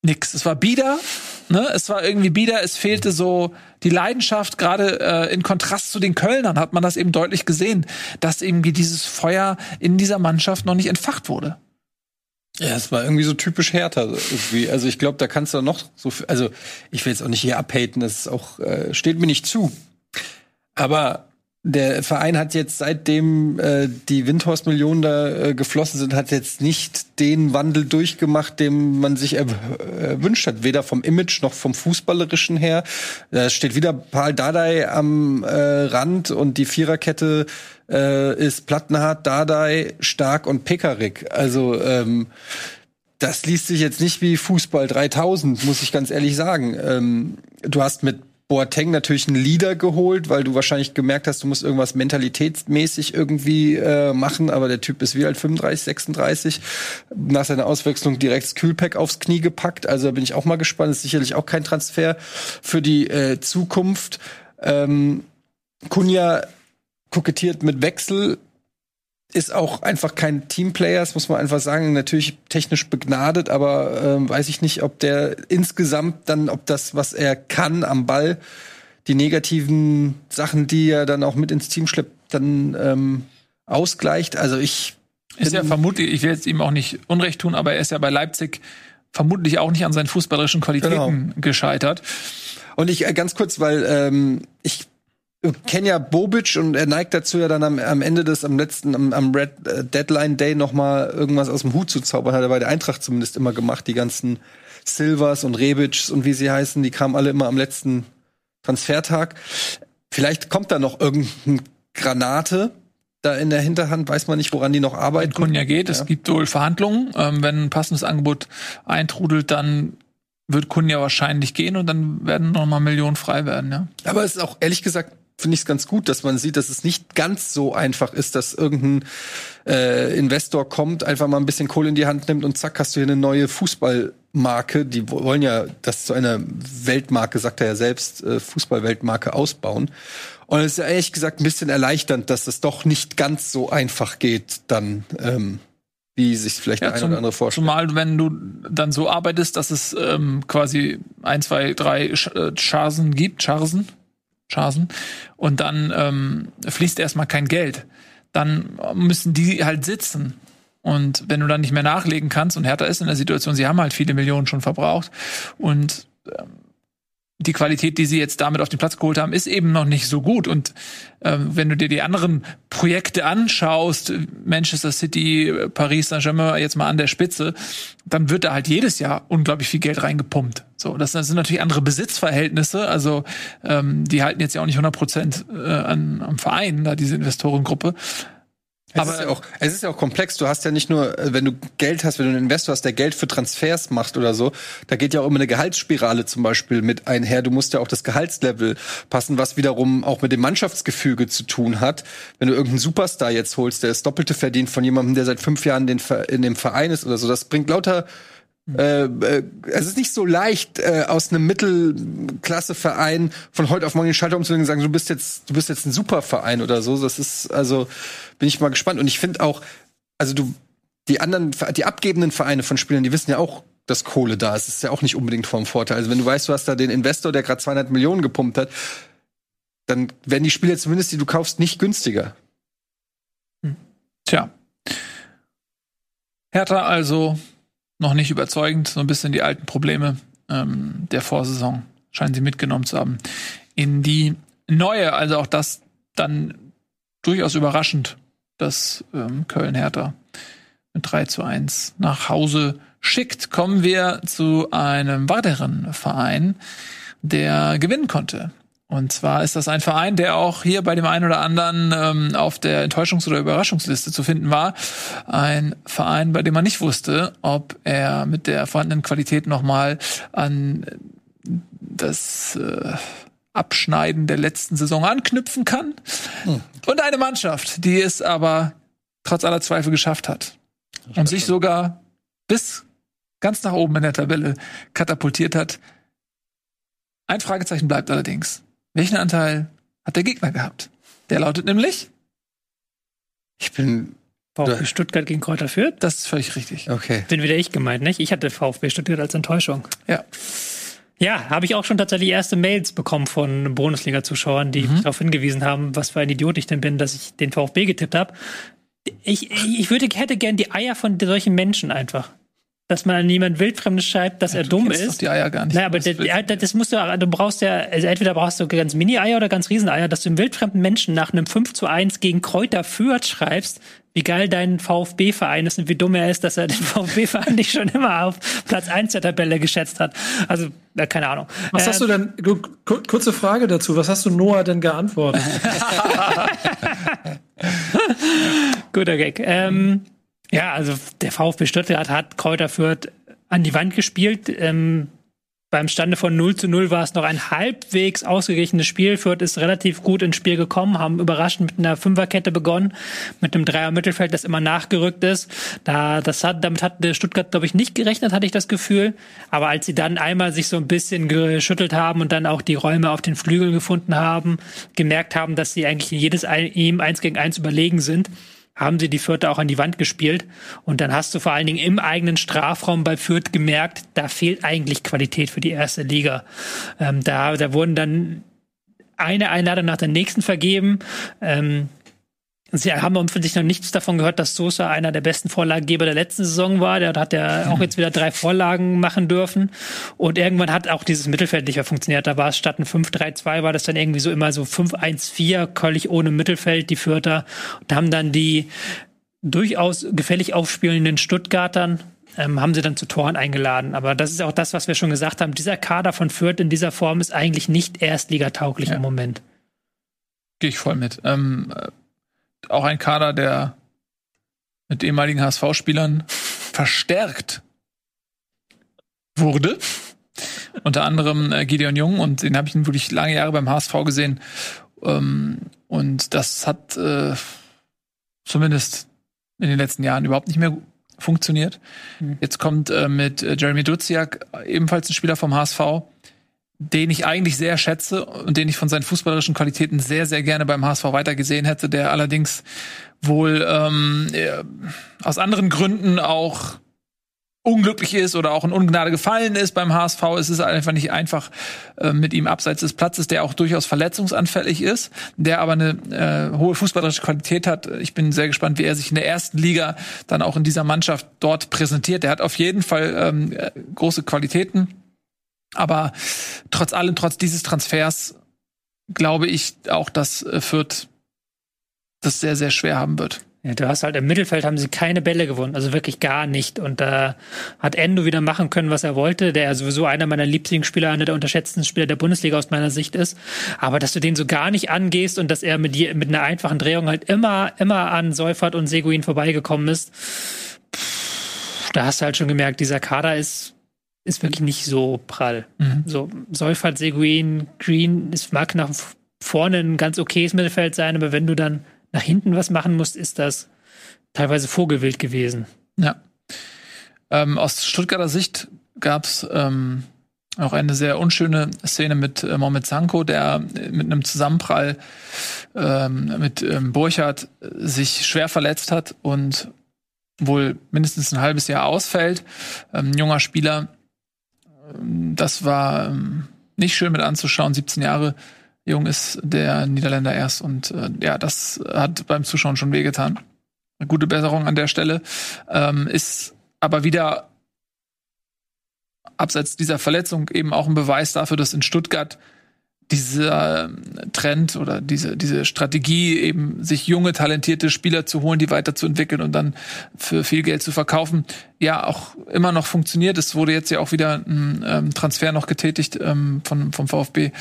nix. Es war bieder, ne? Es war irgendwie bieder, es fehlte so die Leidenschaft, gerade äh, in Kontrast zu den Kölnern hat man das eben deutlich gesehen, dass irgendwie dieses Feuer in dieser Mannschaft noch nicht entfacht wurde. Ja, es war irgendwie so typisch härter irgendwie. Also ich glaube, da kannst du noch so, also ich will jetzt auch nicht hier abhaten, das auch äh, steht mir nicht zu. Aber der Verein hat jetzt seitdem äh, die Windhorst-Millionen da äh, geflossen sind, hat jetzt nicht den Wandel durchgemacht, den man sich erwünscht hat, weder vom Image noch vom fußballerischen her. Da steht wieder Paul Dardai am äh, Rand und die Viererkette äh, ist Plattenhardt, Dardai, Stark und Pekarik. Also ähm, das liest sich jetzt nicht wie Fußball 3000, muss ich ganz ehrlich sagen. Ähm, du hast mit Boateng natürlich einen Leader geholt, weil du wahrscheinlich gemerkt hast, du musst irgendwas mentalitätsmäßig irgendwie äh, machen, aber der Typ ist wie alt? 35, 36, nach seiner Auswechslung direkt das Kühlpack aufs Knie gepackt, also da bin ich auch mal gespannt, ist sicherlich auch kein Transfer für die äh, Zukunft. Ähm, Kunja kokettiert mit Wechsel, ist auch einfach kein Teamplayer, das muss man einfach sagen. Natürlich technisch begnadet, aber ähm, weiß ich nicht, ob der insgesamt dann, ob das, was er kann am Ball, die negativen Sachen, die er dann auch mit ins Team schleppt, dann ähm, ausgleicht. Also ich ist ja vermutlich, ich will jetzt ihm auch nicht Unrecht tun, aber er ist ja bei Leipzig vermutlich auch nicht an seinen fußballerischen Qualitäten genau. gescheitert. Und ich äh, ganz kurz, weil ähm, ich kenne ja Bobic und er neigt dazu ja dann am, am Ende des, am letzten, am, am Red äh, Deadline Day noch mal irgendwas aus dem Hut zu zaubern. Hat er bei der Eintracht zumindest immer gemacht. Die ganzen Silvers und Rebics und wie sie heißen, die kamen alle immer am letzten Transfertag. Vielleicht kommt da noch irgendeine Granate da in der Hinterhand, weiß man nicht, woran die noch arbeiten. Kunja geht, ja. es gibt wohl Verhandlungen. Ähm, wenn ein passendes Angebot eintrudelt, dann wird Kunja wahrscheinlich gehen und dann werden noch mal Millionen frei werden, ja. Aber es ist auch ehrlich gesagt finde ich es ganz gut, dass man sieht, dass es nicht ganz so einfach ist, dass irgendein äh, Investor kommt, einfach mal ein bisschen Kohle in die Hand nimmt und zack, hast du hier eine neue Fußballmarke. Die wollen ja das zu einer Weltmarke, sagt er ja selbst, äh, Fußballweltmarke ausbauen. Und es ist ja ehrlich gesagt ein bisschen erleichternd, dass es doch nicht ganz so einfach geht, dann ähm, wie sich vielleicht ja, der eine oder andere vorstellt. Zumal wenn du dann so arbeitest, dass es ähm, quasi ein, zwei, drei Sch äh, Charsen gibt, Charsen, Chancen und dann ähm, fließt erstmal kein Geld. Dann müssen die halt sitzen. Und wenn du dann nicht mehr nachlegen kannst, und Hertha ist in der Situation, sie haben halt viele Millionen schon verbraucht und ähm, die Qualität, die sie jetzt damit auf den Platz geholt haben, ist eben noch nicht so gut. Und äh, wenn du dir die anderen Projekte anschaust, Manchester City, Paris Saint-Germain jetzt mal an der Spitze, dann wird da halt jedes Jahr unglaublich viel Geld reingepumpt. So, das, das sind natürlich andere Besitzverhältnisse. Also ähm, die halten jetzt ja auch nicht 100 Prozent äh, an, am Verein, da diese Investorengruppe. Es Aber- ist ja auch, es ist ja auch komplex. Du hast ja nicht nur, äh, wenn du Geld hast, wenn du einen Investor hast, der Geld für Transfers macht oder so, da geht ja auch immer eine Gehaltsspirale zum Beispiel mit einher. Du musst ja auch das Gehaltslevel passen, was wiederum auch mit dem Mannschaftsgefüge zu tun hat. Wenn du irgendeinen Superstar jetzt holst, der das Doppelte verdient von jemandem, der seit fünf Jahren den, in dem Verein ist oder so, das bringt lauter äh, äh, es ist nicht so leicht, äh, aus einem Mittelklasseverein von heute auf morgen den Schalter umzulegen und sagen, du bist jetzt, du bist jetzt ein Superverein oder so. Das ist, also, bin ich mal gespannt. Und ich finde auch, also du, die anderen, die abgebenden Vereine von Spielern, die wissen ja auch, dass Kohle da ist. Das ist ja auch nicht unbedingt vom Vorteil. Also wenn du weißt, du hast da den Investor, der gerade 200 Millionen gepumpt hat, dann werden die Spieler zumindest, die du kaufst, nicht günstiger. Tja. Hertha also noch nicht überzeugend, so ein bisschen die alten Probleme ähm, der Vorsaison scheinen sie mitgenommen zu haben. In die neue, also auch das dann durchaus überraschend, dass ähm, Köln Hertha mit 3 zu 1 nach Hause schickt, kommen wir zu einem weiteren Verein, der gewinnen konnte. Und zwar ist das ein Verein, der auch hier bei dem einen oder anderen ähm, auf der Enttäuschungs- oder Überraschungsliste zu finden war. Ein Verein, bei dem man nicht wusste, ob er mit der vorhandenen Qualität nochmal an das äh, Abschneiden der letzten Saison anknüpfen kann. Und eine Mannschaft, die es aber trotz aller Zweifel geschafft hat. Und sich sogar bis ganz nach oben in der Tabelle katapultiert hat. Ein Fragezeichen bleibt allerdings. Welchen Anteil hat der Gegner gehabt? Der lautet nämlich, Ich bin, VfB Stuttgart gegen Kräuter Fürth. das ist völlig richtig. okay. Bin wieder ich gemeint, nicht? Ich hatte VfB Stuttgart als Enttäuschung. Ja. Ja, habe ich auch schon tatsächlich erste Mails bekommen von Bundesliga-Zuschauern, die mich darauf hingewiesen haben, was für ein Idiot ich denn bin, dass ich den VfB getippt habe. Ich, ich würde, hätte gern die Eier von solchen Menschen einfach. Dass man an jemand Wildfremdes schreibt, dass er dumm kennst doch ist. die Eier gar nicht. Naja, aber der, der, das musst du, du brauchst ja, also entweder brauchst du ganz Mini-Eier oder ganz Rieseneier, dass du einem wildfremden Menschen nach einem 5 zu 1 gegen Kräuter Fürth schreibst, wie geil dein VfB-Verein ist und wie dumm er ist, dass er den [laughs] VfB-Verein nicht schon immer auf Platz 1 der Tabelle geschätzt hat. Also, äh, keine Ahnung. Was hast du denn, gu- ku- kurze Frage dazu, was hast du Noah denn geantwortet? [laughs] [laughs] Guter Gag. Ähm, ja, also der VfB Stuttgart hat Kräuter Fürth an die Wand gespielt. Ähm, beim Stande von 0 zu 0 war es noch ein halbwegs ausgeglichenes Spiel. Fürth ist relativ gut ins Spiel gekommen, haben überraschend mit einer Fünferkette begonnen, mit einem Dreier-Mittelfeld, das immer nachgerückt ist. Da, das hat, damit hat der Stuttgart, glaube ich, nicht gerechnet, hatte ich das Gefühl. Aber als sie dann einmal sich so ein bisschen geschüttelt haben und dann auch die Räume auf den Flügeln gefunden haben, gemerkt haben, dass sie eigentlich jedes ihm eins gegen eins überlegen sind, haben sie die Fürther auch an die Wand gespielt. Und dann hast du vor allen Dingen im eigenen Strafraum bei Fürth gemerkt, da fehlt eigentlich Qualität für die erste Liga. Ähm, da, da wurden dann eine Einladung nach der nächsten vergeben. Ähm, Sie haben offensichtlich noch nichts davon gehört, dass Sosa einer der besten Vorlagengeber der letzten Saison war. Der hat ja auch jetzt wieder drei Vorlagen machen dürfen. Und irgendwann hat auch dieses Mittelfeld nicht mehr funktioniert. Da war es statt ein 5-3-2, war das dann irgendwie so immer so 5-1-4, völlig ohne Mittelfeld, die Vierter. Und haben dann die durchaus gefällig aufspielenden Stuttgartern ähm, haben sie dann zu Toren eingeladen. Aber das ist auch das, was wir schon gesagt haben. Dieser Kader von Fürth in dieser Form ist eigentlich nicht erstligatauglich Ja. im Moment. Gehe ich voll mit. Ähm, äh, auch ein Kader, der mit ehemaligen HSV-Spielern verstärkt wurde. Unter anderem äh, Gideon Jung und den habe ich wirklich lange Jahre beim HSV gesehen. Ähm, und das hat äh, zumindest in den letzten Jahren überhaupt nicht mehr funktioniert. Jetzt kommt äh, mit äh, Jeremy Duziak ebenfalls ein Spieler vom HSV, den ich eigentlich sehr schätze und den ich von seinen fußballerischen Qualitäten sehr, sehr gerne beim HSV weitergesehen hätte, der allerdings wohl ähm, äh, aus anderen Gründen auch unglücklich ist oder auch in Ungnade gefallen ist beim HSV. Es ist einfach nicht einfach äh, mit ihm abseits des Platzes, der auch durchaus verletzungsanfällig ist, der aber eine äh, hohe fußballerische Qualität hat. Ich bin sehr gespannt, wie er sich in der ersten Liga dann auch in dieser Mannschaft dort präsentiert. Der hat auf jeden Fall ähm, äh, große Qualitäten. Aber trotz allem, trotz dieses Transfers, glaube ich auch, dass äh, Fürth das sehr, sehr schwer haben wird. Ja, du hast halt im Mittelfeld haben sie keine Bälle gewonnen, also wirklich gar nicht. Und da hat Endo wieder machen können, was er wollte, der sowieso einer meiner Lieblingsspieler, einer der unterschätzten Spieler der Bundesliga aus meiner Sicht ist. Aber dass du den so gar nicht angehst und dass er mit, mit einer einfachen Drehung halt immer, immer an Seufert und Seguin vorbeigekommen ist, da hast du halt schon gemerkt, dieser Kader ist ist wirklich nicht so prall. Mhm. So Seufert, Seguin, Green, es mag nach vorne ein ganz okayes Mittelfeld sein, aber wenn du dann nach hinten was machen musst, ist das teilweise Vogelwild gewesen. Ja. Ähm, aus Stuttgarter Sicht gab es ähm, auch eine sehr unschöne Szene mit äh, Mohamed Sanko, der mit einem Zusammenprall ähm, mit ähm, Burchardt sich schwer verletzt hat und wohl mindestens ein halbes Jahr ausfällt. Ähm, junger Spieler. Das war ähm, nicht schön mit anzuschauen, 17 Jahre jung ist der Niederländer erst. Und äh, ja, das hat beim Zuschauen schon wehgetan. Gute Besserung an der Stelle. Ähm, ist aber wieder abseits dieser Verletzung eben auch ein Beweis dafür, dass in Stuttgart dieser Trend oder diese, diese Strategie, eben sich junge, talentierte Spieler zu holen, die weiterzuentwickeln und dann für viel Geld zu verkaufen, ja auch immer noch funktioniert. Es wurde jetzt ja auch wieder ein ähm, Transfer noch getätigt ähm, von, vom VfB.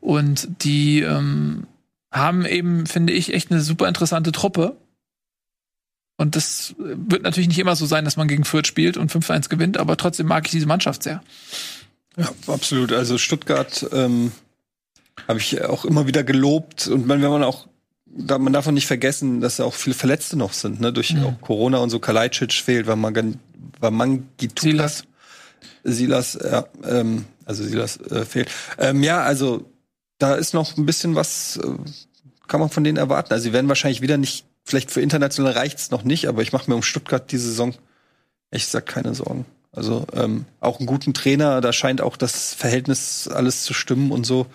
Und die ähm, haben eben, finde ich, echt eine super interessante Truppe. Und das wird natürlich nicht immer so sein, dass man gegen Fürth spielt und 5-1 gewinnt, aber trotzdem mag ich diese Mannschaft sehr. Ja, absolut. Also Stuttgart ähm habe ich auch immer wieder gelobt. Und wenn man auch, da, man darf auch nicht vergessen, dass da auch viele Verletzte noch sind, ne? Durch mhm. Corona und so. Kalajdzic fehlt, weil man, weil man Silas. Silas, ja, ähm, also Silas äh, fehlt. Ähm, ja, also da ist noch ein bisschen was, äh, kann man von denen erwarten. Also sie werden wahrscheinlich wieder nicht, vielleicht für international reicht's noch nicht, aber ich mache mir um Stuttgart diese Saison echt gesagt keine Sorgen. Also ähm, auch einen guten Trainer, da scheint auch das Verhältnis alles zu stimmen und so.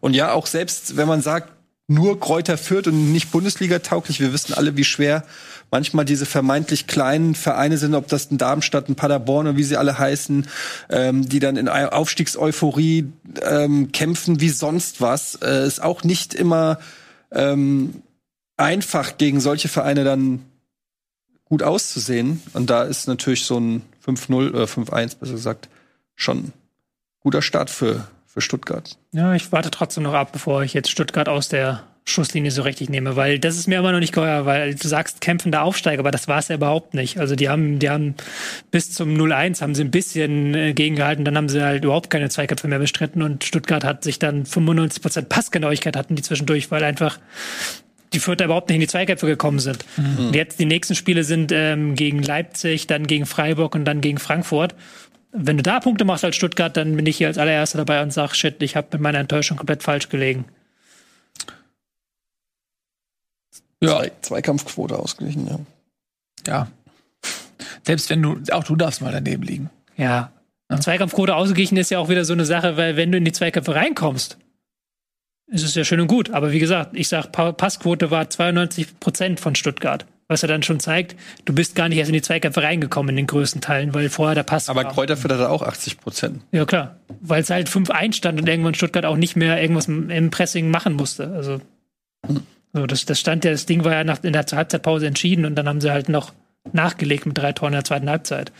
Und ja, auch selbst wenn man sagt, nur Kräuter führt und nicht Bundesliga tauglich, wir wissen alle, wie schwer manchmal diese vermeintlich kleinen Vereine sind, ob das ein Darmstadt, ein Paderborn oder wie sie alle heißen, ähm, die dann in Aufstiegseuphorie ähm, kämpfen wie sonst was, äh, ist auch nicht immer ähm, einfach gegen solche Vereine dann gut auszusehen. Und da ist natürlich so ein 5-0 oder 5-1, besser gesagt, schon guter Start für, für Stuttgart. Ja, ich warte trotzdem noch ab, bevor ich jetzt Stuttgart aus der Schusslinie so richtig nehme, weil das ist mir immer noch nicht geheuer, weil du sagst kämpfender Aufsteiger, aber das war es ja überhaupt nicht. Also die haben, die haben bis zum 0-1 haben sie ein bisschen äh, gegengehalten, dann haben sie halt überhaupt keine Zweikämpfe mehr bestritten und Stuttgart hat sich dann 95% Passgenauigkeit hatten die zwischendurch, weil einfach die Fürther überhaupt nicht in die Zweikämpfe gekommen sind. Mhm. Und jetzt die nächsten Spiele sind ähm, gegen Leipzig, dann gegen Freiburg und dann gegen Frankfurt. Wenn du da Punkte machst als Stuttgart, dann bin ich hier als allererster dabei und sag, shit, ich habe mit meiner Enttäuschung komplett falsch gelegen. Ja. Zwei, Zweikampfquote ausgeglichen, ja. Ja. Selbst wenn du, auch du darfst mal daneben liegen. Ja. ja. Zweikampfquote ausgeglichen ist ja auch wieder so eine Sache, weil wenn du in die Zweikämpfe reinkommst, ist es ja schön und gut. Aber wie gesagt, ich sag, Passquote war 92 Prozent von Stuttgart. Was er dann schon zeigt, du bist gar nicht erst in die Zweikämpfe reingekommen in den größten Teilen, weil vorher der Pass Aber war. Hatte auch 80 Prozent. Ja, klar. Weil es halt 5-1 stand und irgendwann Stuttgart auch nicht mehr irgendwas im Pressing machen musste. Also, so, das, das stand ja, das Ding war ja nach, in der Halbzeitpause entschieden und dann haben sie halt noch nachgelegt mit drei Toren in der zweiten Halbzeit.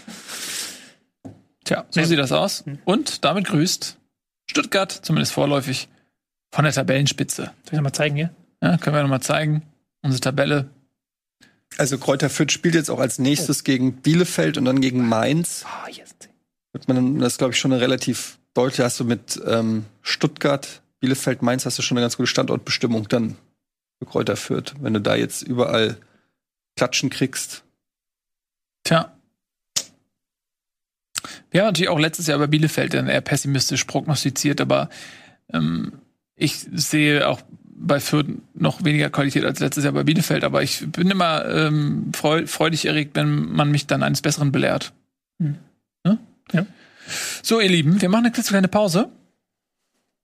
Tja, so ja. sieht das aus. Und damit grüßt Stuttgart, zumindest vorläufig, von der Tabellenspitze. Soll ich noch mal zeigen hier? Ja, können wir noch mal zeigen. Unsere Tabelle. Also Kräuter Fürth spielt jetzt auch als nächstes oh. gegen Bielefeld und dann gegen Mainz. Oh, yes. Wird man, das glaube ich schon eine relativ deutliche. Hast du mit ähm, Stuttgart, Bielefeld, Mainz hast du schon eine ganz gute Standortbestimmung dann für Kräuter Fürth, wenn du da jetzt überall Klatschen kriegst. Tja. Wir haben natürlich auch letztes Jahr bei Bielefeld dann eher pessimistisch prognostiziert, aber ähm, ich sehe auch bei Fürth noch weniger Qualität als letztes Jahr bei Bielefeld, aber ich bin immer ähm, freu freudig erregt, wenn man mich dann eines Besseren belehrt. Hm. Ja? ja. So, ihr Lieben, wir machen eine kleine Pause.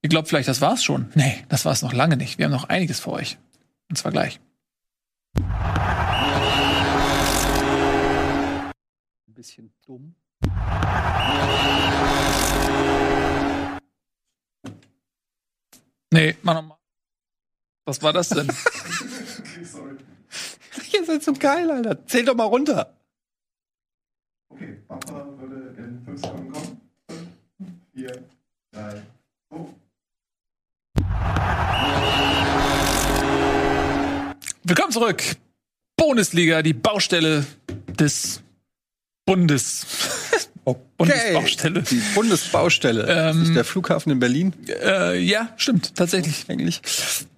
Ihr glaubt vielleicht, das war's schon. Nee, das war's noch lange nicht. Wir haben noch einiges für euch. Und zwar gleich. Ein bisschen dumm. Nee, mach nochmal. Was war das denn? [laughs] okay, sorry. seid so geil, Alter. Zähl doch mal runter. Okay, Papa würde in 5 Sekunden kommen. 4, 3, 2. Willkommen zurück. Bundesliga, die Baustelle des Bundes. Bundesbaustelle. Die Bundesbaustelle. das [laughs] Ähm, ist der Flughafen in Berlin Äh, ja, stimmt, tatsächlich. eigentlich.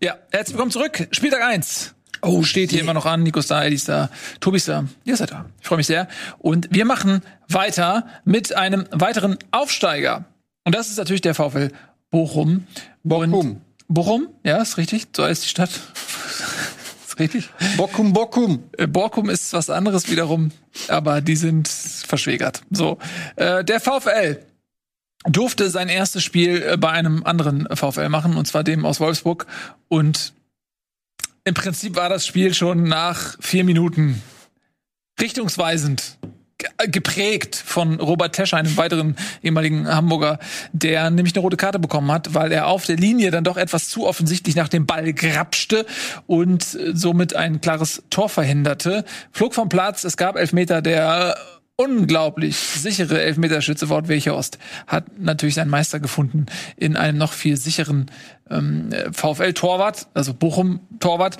Ja, herzlich willkommen zurück. Spieltag 1. Oh, steht hier immer noch an. Nico ist da, Eddie ist da, Tobi ist da. Ihr seid da. Ich freue mich sehr. Und wir machen weiter mit einem weiteren Aufsteiger. Und das ist natürlich der VfL Bochum. Bochum. Und Bochum, ja, ist richtig. So heißt die Stadt. Richtig. Bockum, Bockum. Äh, Borkum ist was anderes wiederum, aber die sind verschwägert. So, äh, der VfL durfte sein erstes Spiel äh, bei einem anderen VfL machen, und zwar dem aus Wolfsburg. Und im Prinzip war das Spiel schon nach vier Minuten richtungsweisend geprägt von Robert Tescher, einem weiteren ehemaligen Hamburger, der nämlich eine rote Karte bekommen hat, weil er auf der Linie dann doch etwas zu offensichtlich nach dem Ball grapschte und äh, somit ein klares Tor verhinderte. Flog vom Platz, es gab Elfmeter, der unglaublich sichere Elfmeterschütze Wort Weghorst hat natürlich seinen Meister gefunden in einem noch viel sicheren ähm, VfL-Torwart, also Bochum-Torwart.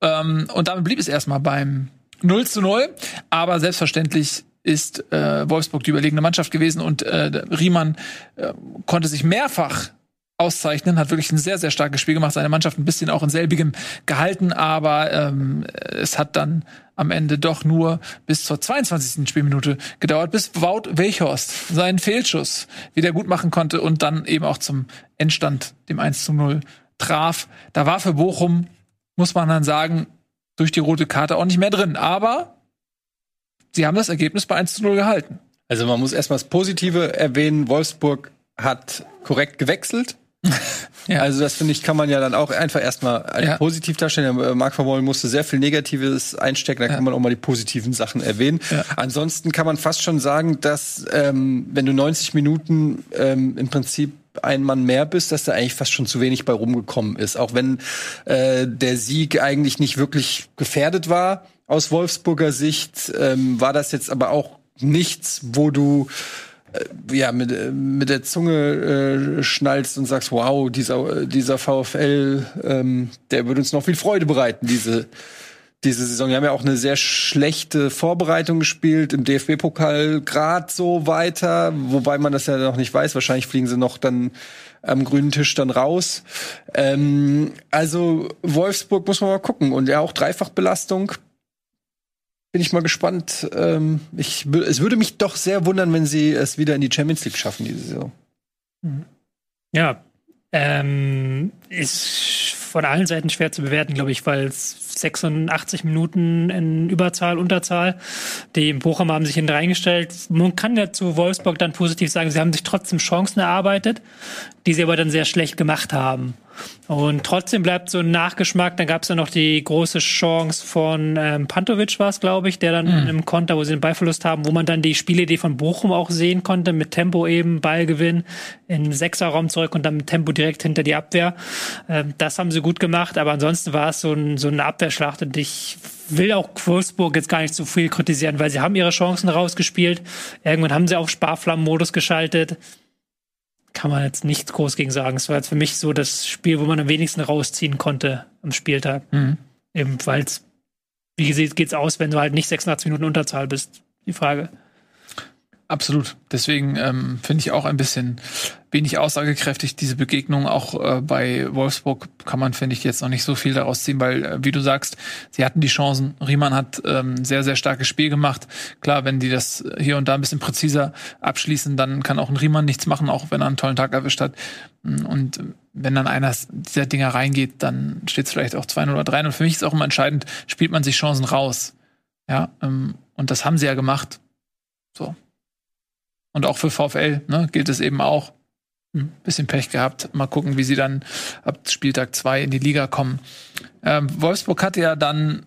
Ähm, und damit blieb es erstmal beim 0 zu 0. Aber selbstverständlich ist äh, Wolfsburg die überlegene Mannschaft gewesen und äh, Riemann äh, konnte sich mehrfach auszeichnen, hat wirklich ein sehr, sehr starkes Spiel gemacht, seine Mannschaft ein bisschen auch in selbigem gehalten, aber ähm, es hat dann am Ende doch nur bis zur 22. Spielminute gedauert, bis Wout Weghorst seinen Fehlschuss wieder gut machen konnte und dann eben auch zum Endstand, dem 1 zu 0, traf. Da war für Bochum, muss man dann sagen, durch die rote Karte auch nicht mehr drin. Aber sie haben das Ergebnis bei 1 zu 0 gehalten. Also man muss erstmal das Positive erwähnen. Wolfsburg hat korrekt gewechselt. [laughs] Ja. Also das finde ich, kann man ja dann auch einfach erstmal als Ja. positiv darstellen. Der, äh, Marc Vermeulen musste sehr viel Negatives einstecken, da Ja. kann man auch mal die positiven Sachen erwähnen. Ansonsten kann man fast schon sagen, dass ähm, wenn du 90 Minuten ähm, im Prinzip ein Mann mehr bist, dass da eigentlich fast schon zu wenig bei rumgekommen ist. Auch wenn äh, der Sieg eigentlich nicht wirklich gefährdet war aus Wolfsburger Sicht, ähm, war das jetzt aber auch nichts, wo du äh, ja mit, äh, mit der Zunge äh, schnallst und sagst, wow, dieser, dieser VfL, ähm, der wird uns noch viel Freude bereiten, diese, diese Saison. Wir haben ja auch eine sehr schlechte Vorbereitung gespielt, im DFB-Pokal grad so weiter, wobei man das ja noch nicht weiß. Wahrscheinlich fliegen sie noch dann am grünen Tisch dann raus. Ähm, also Wolfsburg muss man mal gucken. Und ja, auch Dreifachbelastung. Bin ich mal gespannt. Ähm, ich, es würde mich doch sehr wundern, wenn sie es wieder in die Champions League schaffen diese Saison. Ja, ähm, ist von allen Seiten schwer zu bewerten, glaube ich, weil es 86 Minuten in Überzahl, Unterzahl. Die Bochum haben sich hinten reingestellt. Man kann ja zu Wolfsburg dann positiv sagen, sie haben sich trotzdem Chancen erarbeitet, die sie aber dann sehr schlecht gemacht haben. Und trotzdem bleibt so ein Nachgeschmack. Dann gab es ja noch die große Chance von ähm, Pantovic, war es, glaube ich, der dann im Konter, wo sie den Ballverlust haben, wo man dann die Spielidee von Bochum auch sehen konnte, mit Tempo eben, Ballgewinn in den Sechserraum zurück und dann mit Tempo direkt hinter die Abwehr. Ähm, das haben sie gut gemacht, aber ansonsten war es so, ein, so eine Abwehrschlacht und ich will auch Wolfsburg jetzt gar nicht so viel kritisieren, weil sie haben ihre Chancen rausgespielt. Irgendwann haben sie auf Sparflammenmodus geschaltet kann man jetzt nichts groß gegen sagen. Es war jetzt für mich so das Spiel, wo man am wenigsten rausziehen konnte am Spieltag. Mhm. Eben, weil es, wie gesagt, geht's aus, wenn du halt nicht 86 Minuten Unterzahl bist. Die Frage. Absolut. Deswegen ähm, finde ich auch ein bisschen wenig aussagekräftig diese Begegnung. Auch äh, bei Wolfsburg kann man, finde ich, jetzt noch nicht so viel daraus ziehen, weil, äh, wie du sagst, sie hatten die Chancen. Riemann hat ähm, sehr, sehr starkes Spiel gemacht. Klar, wenn die das hier und da ein bisschen präziser abschließen, dann kann auch ein Riemann nichts machen, auch wenn er einen tollen Tag erwischt hat. Und wenn dann einer dieser Dinger reingeht, dann steht es vielleicht auch 2-0 oder 3-0. Für mich ist auch immer entscheidend, spielt man sich Chancen raus. Ja, ähm, und das haben sie ja gemacht. So. Und auch für VfL ne, gilt es eben auch. Ein bisschen Pech gehabt. Mal gucken, wie sie dann ab Spieltag 2 in die Liga kommen. Ähm, Wolfsburg hatte ja dann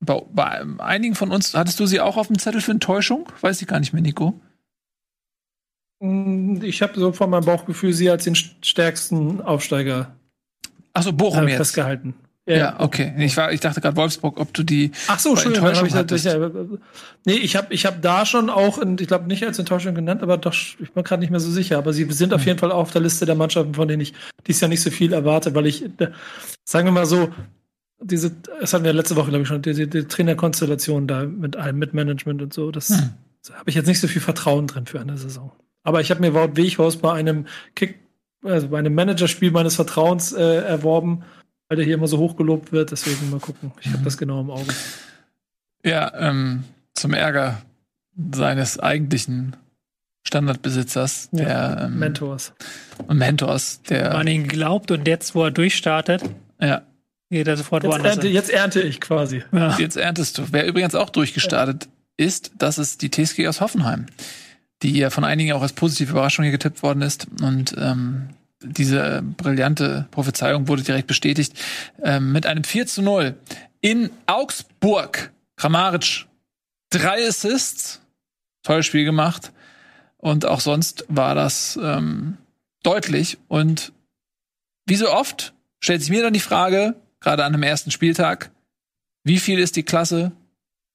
bei, bei einigen von uns, hattest du sie auch auf dem Zettel für Enttäuschung? Weiß ich gar nicht mehr, Nico. Mm, Ich habe so von meinem Bauchgefühl sie als den stärksten Aufsteiger Achso, Bochum äh, jetzt. Festgehalten. Ja, okay. Ich, war, ich dachte gerade Wolfsburg, ob du die Ach so, Entschuldigung, hab ich hattest. äh, nee, ich habe ich hab da schon auch, und ich glaube nicht als Enttäuschung genannt, aber doch, ich bin gerade nicht mehr so sicher. Aber sie sind auf jeden Fall auch auf der Liste der Mannschaften, von denen ich dies Jahr nicht so viel erwarte, weil ich, sagen wir mal so, diese, das hatten wir letzte Woche, glaube ich, schon, die, die Trainerkonstellation da mit allem, mit Management und so, das, Hm. da habe ich jetzt nicht so viel Vertrauen drin für eine Saison. Aber ich habe mir Wout Weghorst bei einem Kick, also bei einem Managerspiel meines Vertrauens äh, erworben, weil der hier immer so hoch gelobt wird. Deswegen mal gucken. Ich habe das genau im Auge. Ja, ähm, zum Ärger seines eigentlichen Standardbesitzers, der ähm, Mentors. und Mentors, der Man ihn glaubt und jetzt, wo er durchstartet, ja, geht er sofort Jetzt woanders ernte, hin. jetzt ernte ich quasi. Ja. Jetzt erntest du. Wer übrigens auch durchgestartet ist, das ist die TSG aus Hoffenheim, die ja von einigen auch als positive Überraschung hier getippt worden ist. Und ähm, diese brillante Prophezeiung wurde direkt bestätigt ähm, mit einem 4 zu 0 in Augsburg. Kramaric drei Assists, tolles Spiel gemacht. Und auch sonst war das ähm, deutlich. Und wie so oft stellt sich mir dann die Frage, gerade an dem ersten Spieltag, wie viel ist die Klasse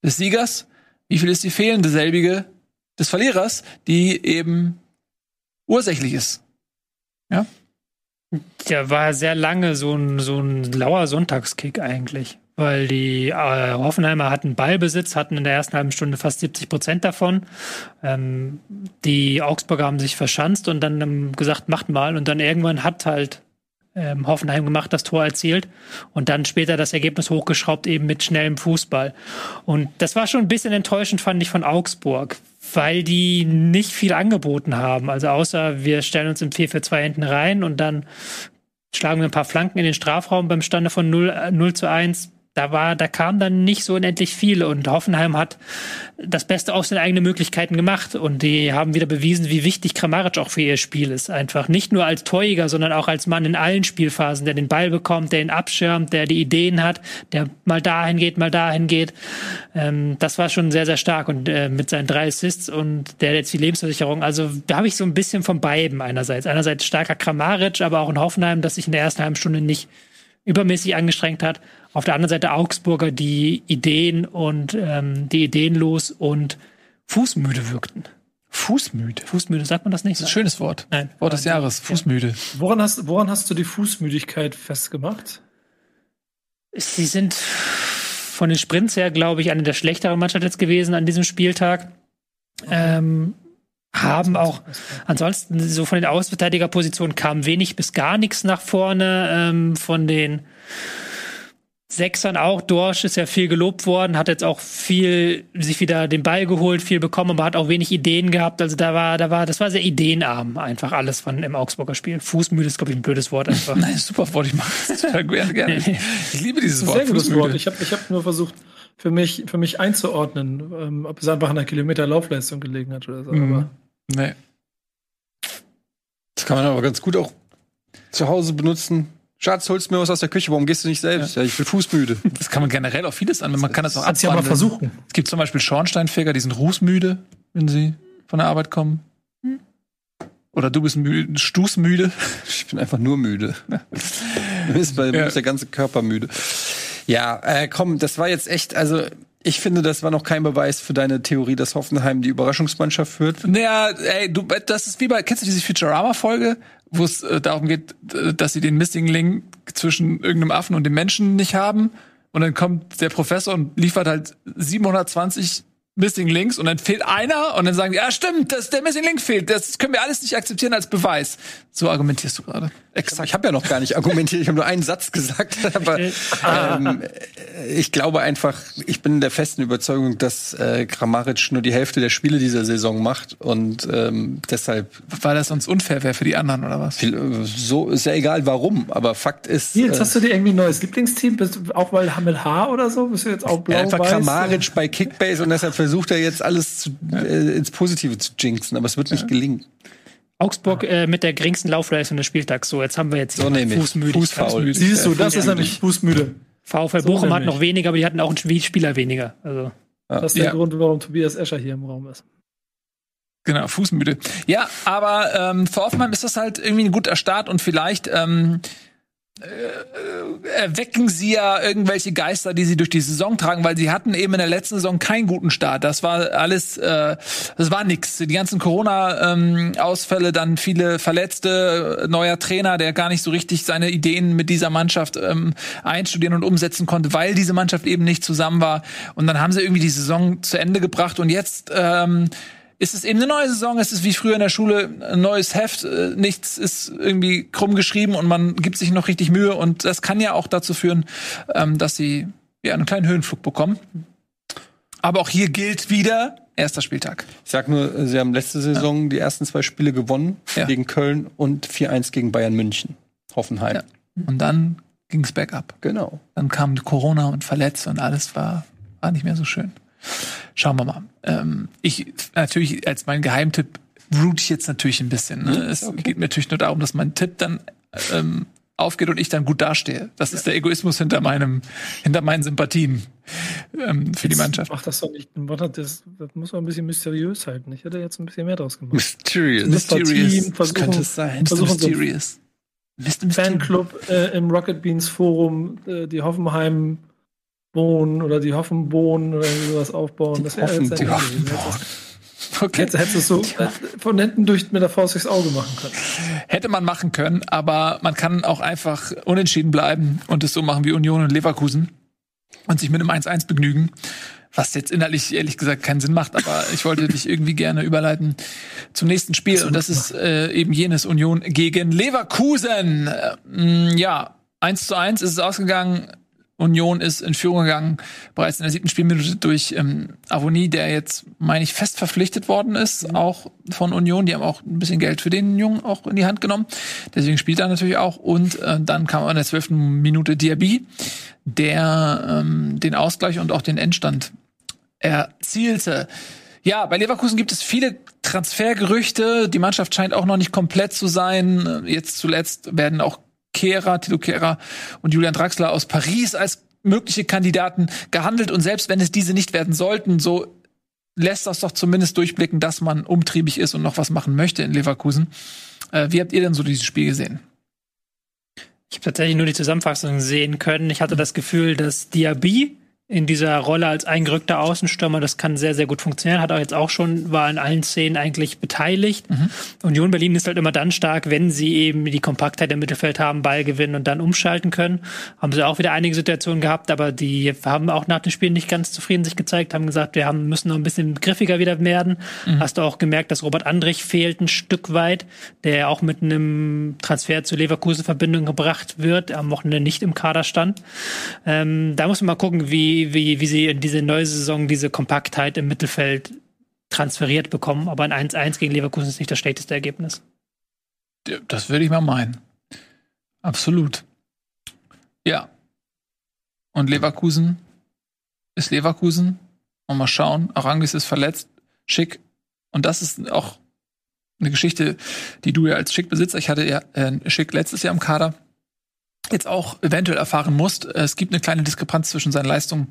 des Siegers? Wie viel ist die fehlende selbige des Verlierers, die eben ursächlich ist? Der war sehr lange so ein, so ein lauer Sonntagskick eigentlich. Weil die äh, Hoffenheimer hatten Ballbesitz, hatten in der ersten halben Stunde fast 70 Prozent davon. Ähm, die Augsburger haben sich verschanzt und dann gesagt, macht mal. Und dann irgendwann hat halt ähm, Hoffenheim gemacht, das Tor erzielt und dann später das Ergebnis hochgeschraubt, eben mit schnellem Fußball. Und das war schon ein bisschen enttäuschend, fand ich, von Augsburg, weil die nicht viel angeboten haben. Also außer wir stellen uns im 4-4-2 hinten rein und dann schlagen wir ein paar Flanken in den Strafraum beim Stande von 0, äh, 0 zu 1. Da war, da kam dann nicht so unendlich viel und Hoffenheim hat das Beste aus den eigenen Möglichkeiten gemacht und die haben wieder bewiesen, wie wichtig Kramaric auch für ihr Spiel ist. Einfach nicht nur als Torjäger, sondern auch als Mann in allen Spielphasen, der den Ball bekommt, der ihn abschirmt, der die Ideen hat, der mal dahin geht, mal dahin geht. Ähm, das war schon sehr, sehr stark und äh, mit seinen drei Assists und der jetzt die Lebensversicherung. Also da habe ich so ein bisschen von beiden einerseits. Einerseits starker Kramaric, aber auch in Hoffenheim, dass sich in der ersten halben Stunde nicht übermäßig angestrengt hat. Auf der anderen Seite Augsburger, die Ideen und ähm, die ideenlos und fußmüde wirkten. Fußmüde. Fußmüde, sagt man das nicht? Das ist ein schönes Wort. Nein. Wort des Jahres. Fußmüde. Woran hast, woran hast du die Fußmüdigkeit festgemacht? Sie sind von den Sprints her, glaube ich, eine der schlechteren Mannschaften jetzt gewesen an diesem Spieltag. Ähm, haben auch ansonsten so von den Außenverteidigerpositionen kam wenig bis gar nichts nach vorne. Ähm, von den Sechsern auch. Dorsch ist ja viel gelobt worden, hat jetzt auch viel sich wieder den Ball geholt, viel bekommen, aber hat auch wenig Ideen gehabt. Also da war, da war, das war sehr ideenarm einfach alles von im Augsburger Spiel. Fußmüde ist, glaube ich, ein blödes Wort einfach. [laughs] Nein, super Wort, ich mache das total gerne. gerne. [laughs] Ich liebe dieses Wort. sehr gutes Fußmüde. Wort. Ich habe ich hab nur versucht, für mich, für mich einzuordnen, ähm, ob es einfach an einer Kilometer Laufleistung gelegen hat oder so. Mhm. Aber Nee. Das kann man aber ganz gut auch zu Hause benutzen. Schatz, holst mir was aus der Küche, warum gehst du nicht selbst? Ja, ich bin fußmüde. [laughs] Das kann man generell auf vieles anwenden. Man kann das auch kannst du ja mal abwandeln. versuchen. Es gibt zum Beispiel Schornsteinfeger, die sind rußmüde, wenn sie von der Arbeit kommen. Oder du bist müde, stußmüde. Ich bin einfach nur müde. Mir ist, bei, mir Ja. ist der ganze Körper müde. Ja, äh, komm, das war jetzt echt, also ich finde, das war noch kein Beweis für deine Theorie, dass Hoffenheim die Überraschungsmannschaft führt. Naja, ey, du, das ist wie bei, kennst du diese Futurama-Folge, wo es äh, darum geht, dass sie den Missing Link zwischen irgendeinem Affen und dem Menschen nicht haben? Und dann kommt der Professor und liefert halt 720 Missing Links und dann fehlt einer und dann sagen die, ja stimmt, das, der Missing Link fehlt, das können wir alles nicht akzeptieren als Beweis. So argumentierst du gerade. Exakt. Ich habe ja noch gar nicht argumentiert, ich habe nur einen Satz gesagt. [laughs] Aber ähm, ich glaube einfach, ich bin der festen Überzeugung, dass äh, Kramaric nur die Hälfte der Spiele dieser Saison macht und ähm, deshalb Weil das sonst unfair wäre für die anderen oder was? viel, äh, so ist ja egal, warum. Aber Fakt ist, Jetzt äh, hast du dir irgendwie ein neues Lieblingsteam, bist, du auch weil mit H oder so? Bist du jetzt auch blau einfach? Kramaric bei Kickbase und deshalb versucht er jetzt alles zu, äh, ins Positive zu jinxen, aber es wird nicht gelingen. Augsburg äh, mit der geringsten Laufleistung des Spieltags. So, jetzt haben wir jetzt So. Fußmüdigkeit. Fußfaul. Siehst du, Ja, das ist nämlich fußmüde. VfL So Bochum hat noch weniger, aber die hatten auch einen Spieler weniger. Also Das ist der Ja. Grund, warum Tobias Escher hier im Raum ist. Genau, fußmüde. Ja, aber ähm, für Hoffenheim ist das halt irgendwie ein guter Start und vielleicht ähm, äh, erwecken sie ja irgendwelche Geister, die sie durch die Saison tragen, weil sie hatten eben in der letzten Saison keinen guten Start. Das war alles, äh, das war nix. Die ganzen Corona-Ausfälle, dann viele Verletzte, äh, neuer Trainer, der gar nicht so richtig seine Ideen mit dieser Mannschaft ähm, einstudieren und umsetzen konnte, weil diese Mannschaft eben nicht zusammen war. Und dann haben sie irgendwie die Saison zu Ende gebracht und jetzt ähm, ist es eben eine neue Saison, es ist wie früher in der Schule ein neues Heft, äh, nichts ist irgendwie krumm geschrieben und man gibt sich noch richtig Mühe und das kann ja auch dazu führen, ähm, dass sie ja einen kleinen Höhenflug bekommen. Aber auch hier gilt wieder erster Spieltag. Ich sag nur, sie haben letzte Saison die ersten zwei Spiele gewonnen Ja. gegen Köln und 4-1 gegen Bayern München. Hoffenheim. Ja. Und dann ging's bergab. Genau. Dann kam Corona und Verletzt und alles war, war nicht mehr so schön. Schauen wir mal. Ähm, ich natürlich als mein Geheimtipp root ich jetzt natürlich ein bisschen. Ne? Es geht mir natürlich nur darum, dass mein Tipp dann ähm, aufgeht und ich dann gut dastehe. Das ist der Egoismus hinter meinem, hinter meinen Sympathien ähm, für die Mannschaft. Mach das doch nicht. Das, das muss man ein bisschen mysteriös halten. Ich hätte jetzt ein bisschen mehr draus gemacht. Mysterious. Mysterious. Was könnte es sein? So- Mysterious. Mysterious. Fanclub äh, im Rocket Beans Forum, äh, die Hoffenheim Bohnen oder die Hoffenbohnen oder sowas aufbauen. Das wäre jetzt die gewesen. Okay. Hättest hättest du es so äh, von hinten durch mit der Faust durchs Auge machen können. Hätte man machen können, aber man kann auch einfach unentschieden bleiben und es so machen wie Union und Leverkusen und sich mit einem 1-1 begnügen. Was jetzt inhaltlich ehrlich gesagt keinen Sinn macht, aber ich wollte dich irgendwie gerne überleiten zum nächsten Spiel und das ist äh, eben jenes Union gegen Leverkusen. Äh, ja, 1 zu 1 ist es ausgegangen. Union ist in Führung gegangen, bereits in der siebten Spielminute durch ähm, Avoni, der jetzt, meine ich, fest verpflichtet worden ist, auch von Union. Die haben auch ein bisschen Geld für den Jungen auch in die Hand genommen. Deswegen spielt er natürlich auch. Und äh, dann kam in der zwölften Minute Diaby, der ähm, den Ausgleich und auch den Endstand erzielte. Ja, bei Leverkusen gibt es viele Transfergerüchte. Die Mannschaft scheint auch noch nicht komplett zu sein. Jetzt zuletzt werden auch Kehrer, Tilo Kehrer und Julian Draxler aus Paris als mögliche Kandidaten gehandelt. Und selbst wenn es diese nicht werden sollten, so lässt das doch zumindest durchblicken, dass man umtriebig ist und noch was machen möchte in Leverkusen. Äh, wie habt ihr denn so dieses Spiel gesehen? Ich habe tatsächlich nur die Zusammenfassung sehen können. Ich hatte das Gefühl, dass Diaby in dieser Rolle als eingerückter Außenstürmer, das kann sehr, sehr gut funktionieren. Hat auch jetzt auch schon, war in allen Szenen eigentlich beteiligt. Union Berlin ist halt immer dann stark, wenn sie eben die Kompaktheit im Mittelfeld haben, Ball gewinnen und dann umschalten können. Haben sie auch wieder einige Situationen gehabt, aber die haben auch nach dem Spiel nicht ganz zufrieden sich gezeigt, haben gesagt, wir haben, müssen noch ein bisschen griffiger wieder werden. Hast du auch gemerkt, dass Robert Andrich fehlt ein Stück weit, der auch mit einem Transfer zu Leverkusen in Verbindung gebracht wird, am Wochenende nicht im Kader stand. Ähm, da muss man mal gucken, wie, wie, wie sie in diese neue Saison diese Kompaktheit im Mittelfeld transferiert bekommen. Aber ein 1-1 gegen Leverkusen ist nicht das schlechteste Ergebnis. Das würde ich mal meinen. Absolut. Ja. Und Leverkusen ist Leverkusen. Und mal schauen. Arangis ist verletzt. Schick. Und das ist auch eine Geschichte, die du ja als Schick-Besitzer, ich hatte ja äh, Schick letztes Jahr im Kader, jetzt auch eventuell erfahren musst. Es gibt eine kleine Diskrepanz zwischen seinen Leistungen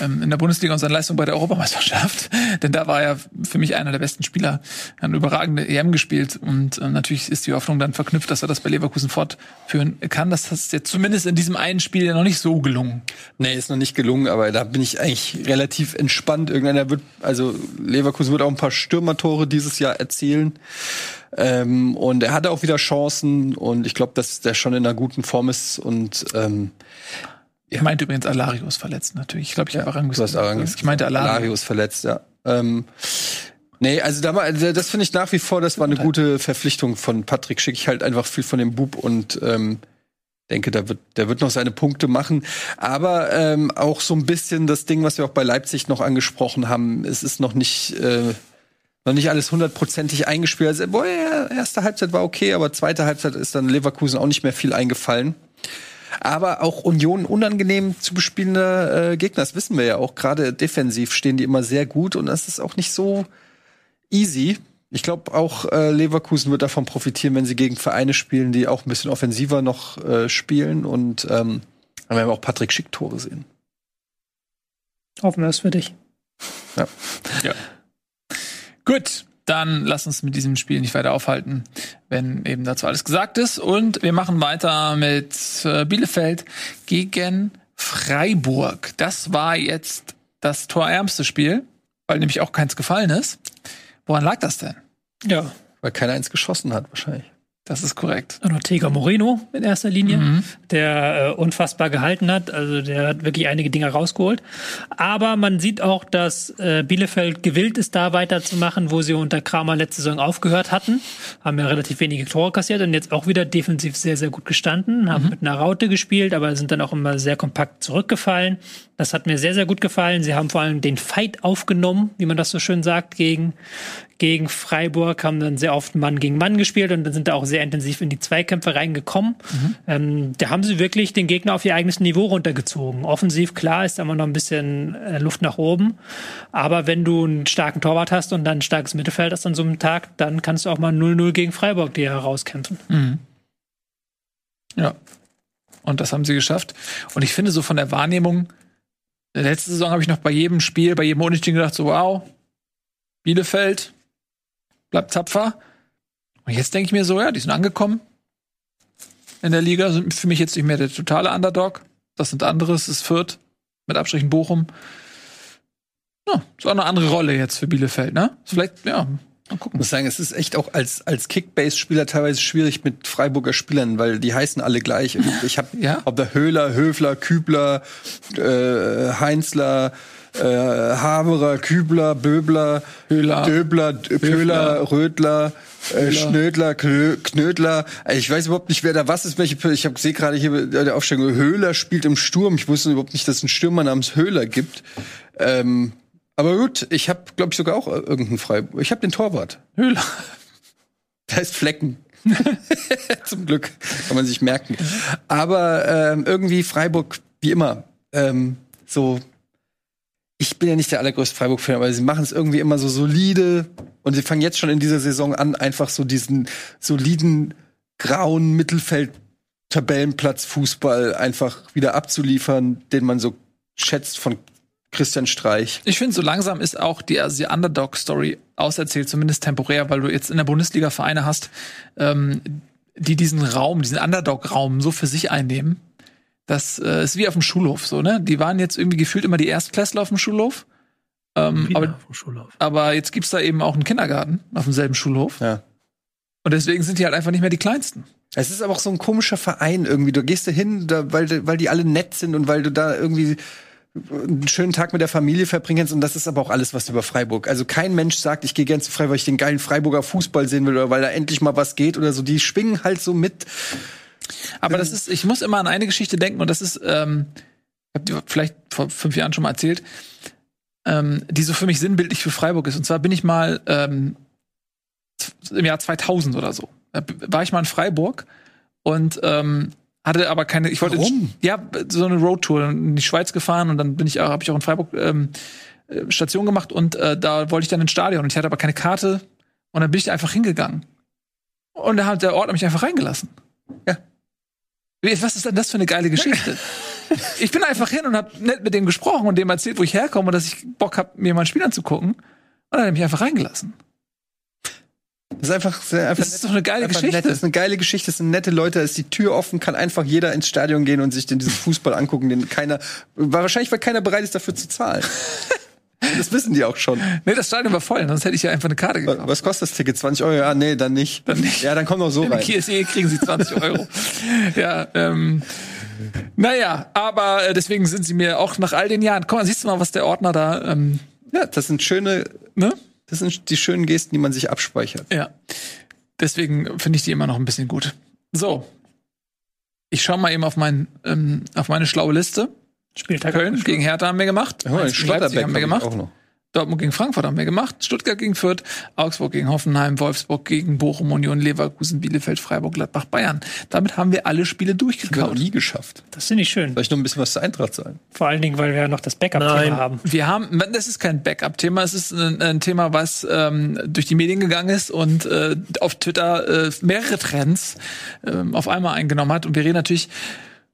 in der Bundesliga und seinen Leistungen bei der Europameisterschaft. [laughs] Denn da war er für mich einer der besten Spieler, hat eine überragende EM gespielt. Und äh, natürlich ist die Hoffnung dann verknüpft, dass er das bei Leverkusen fortführen kann. Das ist jetzt zumindest in diesem einen Spiel ja noch nicht so gelungen. Nee, ist noch nicht gelungen, aber da bin ich eigentlich relativ entspannt. Irgendeiner wird, also Leverkusen wird auch ein paar Stürmertore dieses Jahr erzielen. Ähm, und er hatte auch wieder Chancen und ich glaube, dass der schon in einer guten Form ist und ähm, Ich meinte übrigens Alarius verletzt natürlich. Ich glaube, ich habe Arangis. du hast gesagt. Arangis Ich meinte Alarius. Alarius verletzt, ja. Ähm, nee, also da war, das finde ich nach wie vor, das war eine gute Verpflichtung von Patrick Schick. Ich halt einfach viel von dem Bub und ähm, denke, da wird, der wird noch seine Punkte machen. Aber ähm, auch so ein bisschen das Ding, was wir auch bei Leipzig noch angesprochen haben, es ist noch nicht, äh, noch nicht alles hundertprozentig eingespielt. Also, boah, ja, erste Halbzeit war okay, aber zweite Halbzeit ist dann Leverkusen auch nicht mehr viel eingefallen. Aber auch Union unangenehm zu bespielender äh, Gegner, das wissen wir ja auch. Gerade defensiv stehen die immer sehr gut und das ist auch nicht so easy. Ich glaube, auch äh, Leverkusen wird davon profitieren, wenn sie gegen Vereine spielen, die auch ein bisschen offensiver noch äh, spielen. Und ähm, dann werden wir auch Patrick Schick Tore sehen. Hoffen wir es für dich. Gut. Dann lass uns mit diesem Spiel nicht weiter aufhalten, wenn eben dazu alles gesagt ist. Und wir machen weiter mit äh, Bielefeld gegen Freiburg. Das war jetzt das torärmste Spiel, weil nämlich auch keins gefallen ist. Woran lag das denn? Ja. Weil keiner eins geschossen hat, wahrscheinlich. Das ist korrekt. Und Ortega Moreno in erster Linie, Mhm. der äh, unfassbar gehalten hat. Also der hat wirklich einige Dinge rausgeholt. Aber man sieht auch, dass äh, Bielefeld gewillt ist, da weiterzumachen, wo sie unter Kramer letzte Saison aufgehört hatten. Haben ja relativ wenige Tore kassiert und jetzt auch wieder defensiv sehr, sehr gut gestanden. Haben mit einer Raute gespielt, aber sind dann auch immer sehr kompakt zurückgefallen. Das hat mir sehr, sehr gut gefallen. Sie haben vor allem den Fight aufgenommen, wie man das so schön sagt, gegen, gegen Freiburg, haben dann sehr oft Mann gegen Mann gespielt und dann sind da auch sehr intensiv in die Zweikämpfe reingekommen. Ähm, da haben sie wirklich den Gegner auf ihr eigenes Niveau runtergezogen. Offensiv, klar, ist da immer noch ein bisschen äh, Luft nach oben. Aber wenn du einen starken Torwart hast und dann ein starkes Mittelfeld hast an so einem Tag, dann kannst du auch mal 0-0 gegen Freiburg dir herauskämpfen. Ja. Und das haben sie geschafft. Und ich finde so von der Wahrnehmung, letzte Saison habe ich noch bei jedem Spiel, bei jedem Unentschieden gedacht, so wow, Bielefeld bleibt tapfer. Und jetzt denke ich mir so, ja, die sind angekommen in der Liga, sind für mich jetzt nicht mehr der totale Underdog. Das sind andere, es ist Fürth mit Abstrichen Bochum. Ja, ist auch eine andere Rolle jetzt für Bielefeld, ne? Vielleicht, ja, Ich muss sagen, es ist echt auch als, als Kickbase-Spieler teilweise schwierig mit Freiburger Spielern, weil die heißen alle gleich. Ich habe, [laughs] Ja? ob der Höhler, Höfler, Kübler, äh, Heinzler, äh, Haberer, Kübler, Böbler, Höhler, Döbler, Köhler, Rödler, äh, Schnödler, Klö, Knödler. Ich weiß überhaupt nicht, wer da was ist. Welche, ich hab- sehe gerade hier bei der Aufstellung, Höhler spielt im Sturm. Ich wusste überhaupt nicht, dass es einen Stürmer namens Höhler gibt. Ähm, aber gut, ich habe, glaube ich, sogar auch irgendeinen Freiburg. Ich habe den Torwart. Höhler. [laughs] Da ist Flecken. [laughs] Zum Glück kann man sich merken. Aber ähm, irgendwie Freiburg, wie immer, ähm, so. Ich bin ja nicht der allergrößte Freiburg-Fan, aber sie machen es irgendwie immer so solide und sie fangen jetzt schon in dieser Saison an, einfach so diesen soliden grauen Mittelfeld-Tabellenplatz-Fußball einfach wieder abzuliefern, den man so schätzt von Christian Streich. Ich finde, so langsam ist auch die, also die Underdog-Story auserzählt, zumindest temporär, weil du jetzt in der Bundesliga Vereine hast, ähm, die diesen Raum, diesen Underdog-Raum so für sich einnehmen. Das äh, ist wie auf dem Schulhof so, ne? Die waren jetzt irgendwie gefühlt immer die Erstklässler auf dem Schulhof. Ähm, Wieder aber, vom Schulhof. aber jetzt gibt's da eben auch einen Kindergarten auf demselben Schulhof. Ja. Und deswegen sind die halt einfach nicht mehr die Kleinsten. Es ist aber auch so ein komischer Verein irgendwie. Du gehst da hin, da, weil, weil die alle nett sind und weil du da irgendwie einen schönen Tag mit der Familie verbringen kannst. Und das ist aber auch alles, was über Freiburg. Also kein Mensch sagt, ich gehe gern zu Freiburg, weil ich den geilen Freiburger Fußball sehen will oder weil da endlich mal was geht oder so. Die schwingen halt so mit. Aber das ist, ich muss immer an eine Geschichte denken und das ist, ähm, ich habe die vielleicht vor fünf Jahren schon mal erzählt, ähm, die so für mich sinnbildlich für Freiburg ist. Und zwar bin ich mal ähm, im Jahr 2000 oder so, da b- war ich mal in Freiburg und ähm, hatte aber keine. Ich wollte Warum? ja so eine Roadtour in die Schweiz gefahren und dann bin ich, habe ich auch in Freiburg ähm, äh, Station gemacht und äh, da wollte ich dann ins Stadion und ich hatte aber keine Karte und dann bin ich da einfach hingegangen und da hat der Ort mich einfach reingelassen. Ja. Was ist denn das für eine geile Geschichte? ich bin einfach hin und hab nett mit dem gesprochen und dem erzählt, wo ich herkomme und dass ich Bock hab, mir mal ein Spiel anzugucken. Und dann hat er mich einfach reingelassen. Das ist einfach, sehr, einfach Das ist doch eine geile einfach Geschichte. Nett. Das ist eine geile Geschichte, das sind nette Leute, da ist die Tür offen, kann einfach jeder ins Stadion gehen und sich den diesen Fußball angucken, den keiner, war wahrscheinlich, weil keiner bereit ist, dafür zu zahlen. [laughs] das wissen die auch schon. Nee, das Stadion war voll, sonst hätte ich ja einfach eine Karte gekauft. Was kostet das Ticket? 20 Euro? Ja, nee, dann nicht. Dann nicht. Ja, dann komm doch so Im rein. KSE kriegen sie 20 Euro. ja, ähm, naja, aber äh, deswegen sind sie mir auch nach all den Jahren. Guck mal, siehst du mal, was der Ordner da, ähm, Ja, das sind schöne, ne? Das sind die schönen Gesten, die man sich abspeichert. Ja. Deswegen finde ich die immer noch ein bisschen gut. So. Ich schaue mal eben auf, mein, ähm, auf meine schlaue Liste. Spieltag Köln gegen Hertha haben wir gemacht. Ja, Leipzig haben wir gemacht. Auch noch. Dortmund gegen Frankfurt haben wir gemacht. Stuttgart gegen Fürth. Augsburg gegen Hoffenheim. Wolfsburg gegen Bochum. Union Leverkusen. Bielefeld. Freiburg. Gladbach. Bayern. Damit haben wir alle Spiele Ich noch durchgekaut. nie geschafft. Das finde ich schön. Soll ich noch ein bisschen was zur Eintracht sagen? Vor allen Dingen, weil wir ja noch das Backup-Thema Nein. haben. Wir haben, das ist kein Backup-Thema, es ist ein, ein Thema, was ähm, durch die Medien gegangen ist und äh, auf Twitter äh, mehrere Trends ähm, auf einmal eingenommen hat. Und wir reden natürlich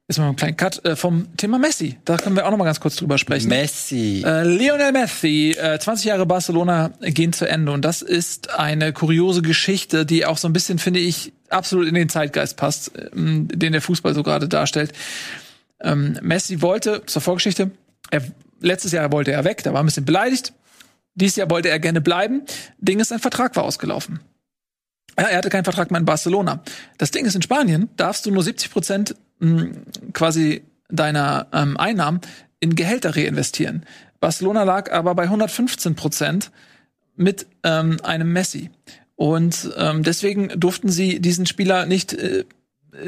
Jetzt mal einen kleinen Cut äh, vom Thema Messi. Da können wir auch noch mal ganz kurz drüber sprechen. Messi. Äh, Lionel Messi, äh, 20 Jahre Barcelona gehen zu Ende und das ist eine kuriose Geschichte, die auch so ein bisschen, finde ich, absolut in den Zeitgeist passt, ähm, den der Fußball so gerade darstellt. Ähm, Messi wollte, zur Vorgeschichte, er, letztes Jahr wollte er weg, da war ein bisschen beleidigt. Dieses Jahr wollte er gerne bleiben. Ding ist, sein Vertrag war ausgelaufen. Ja, er hatte keinen Vertrag mehr in Barcelona. Das Ding ist, in Spanien darfst du nur 70 Prozent mh, quasi deiner ähm, Einnahmen in Gehälter reinvestieren. Barcelona lag aber bei 115 Prozent mit ähm, einem Messi. Und ähm, deswegen durften sie diesen Spieler nicht äh,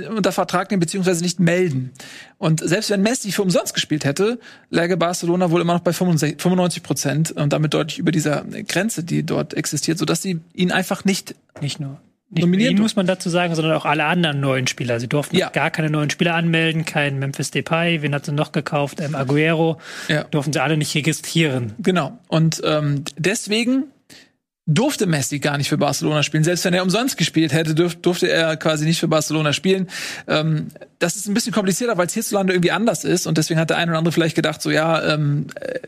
unter Vertrag nehmen, beziehungsweise nicht melden. Und selbst wenn Messi für umsonst gespielt hätte, läge Barcelona wohl immer noch bei 95 Prozent und damit deutlich über dieser Grenze, die dort existiert, sodass sie ihn einfach nicht Nicht nur. Nicht Nominiert ihn muss man dazu sagen, sondern auch alle anderen neuen Spieler. Sie durften Ja. gar keine neuen Spieler anmelden, kein Memphis Depay, wen hat sie noch gekauft? Ähm, Aguero. Ja. Durften sie alle nicht registrieren. Genau. Und ähm, deswegen durfte Messi gar nicht für Barcelona spielen. Selbst wenn er umsonst gespielt hätte, dürf, durfte er quasi nicht für Barcelona spielen. Ähm, das ist ein bisschen komplizierter, weil es hierzulande irgendwie anders ist. Und deswegen hat der eine oder andere vielleicht gedacht, so ja, ähm, äh,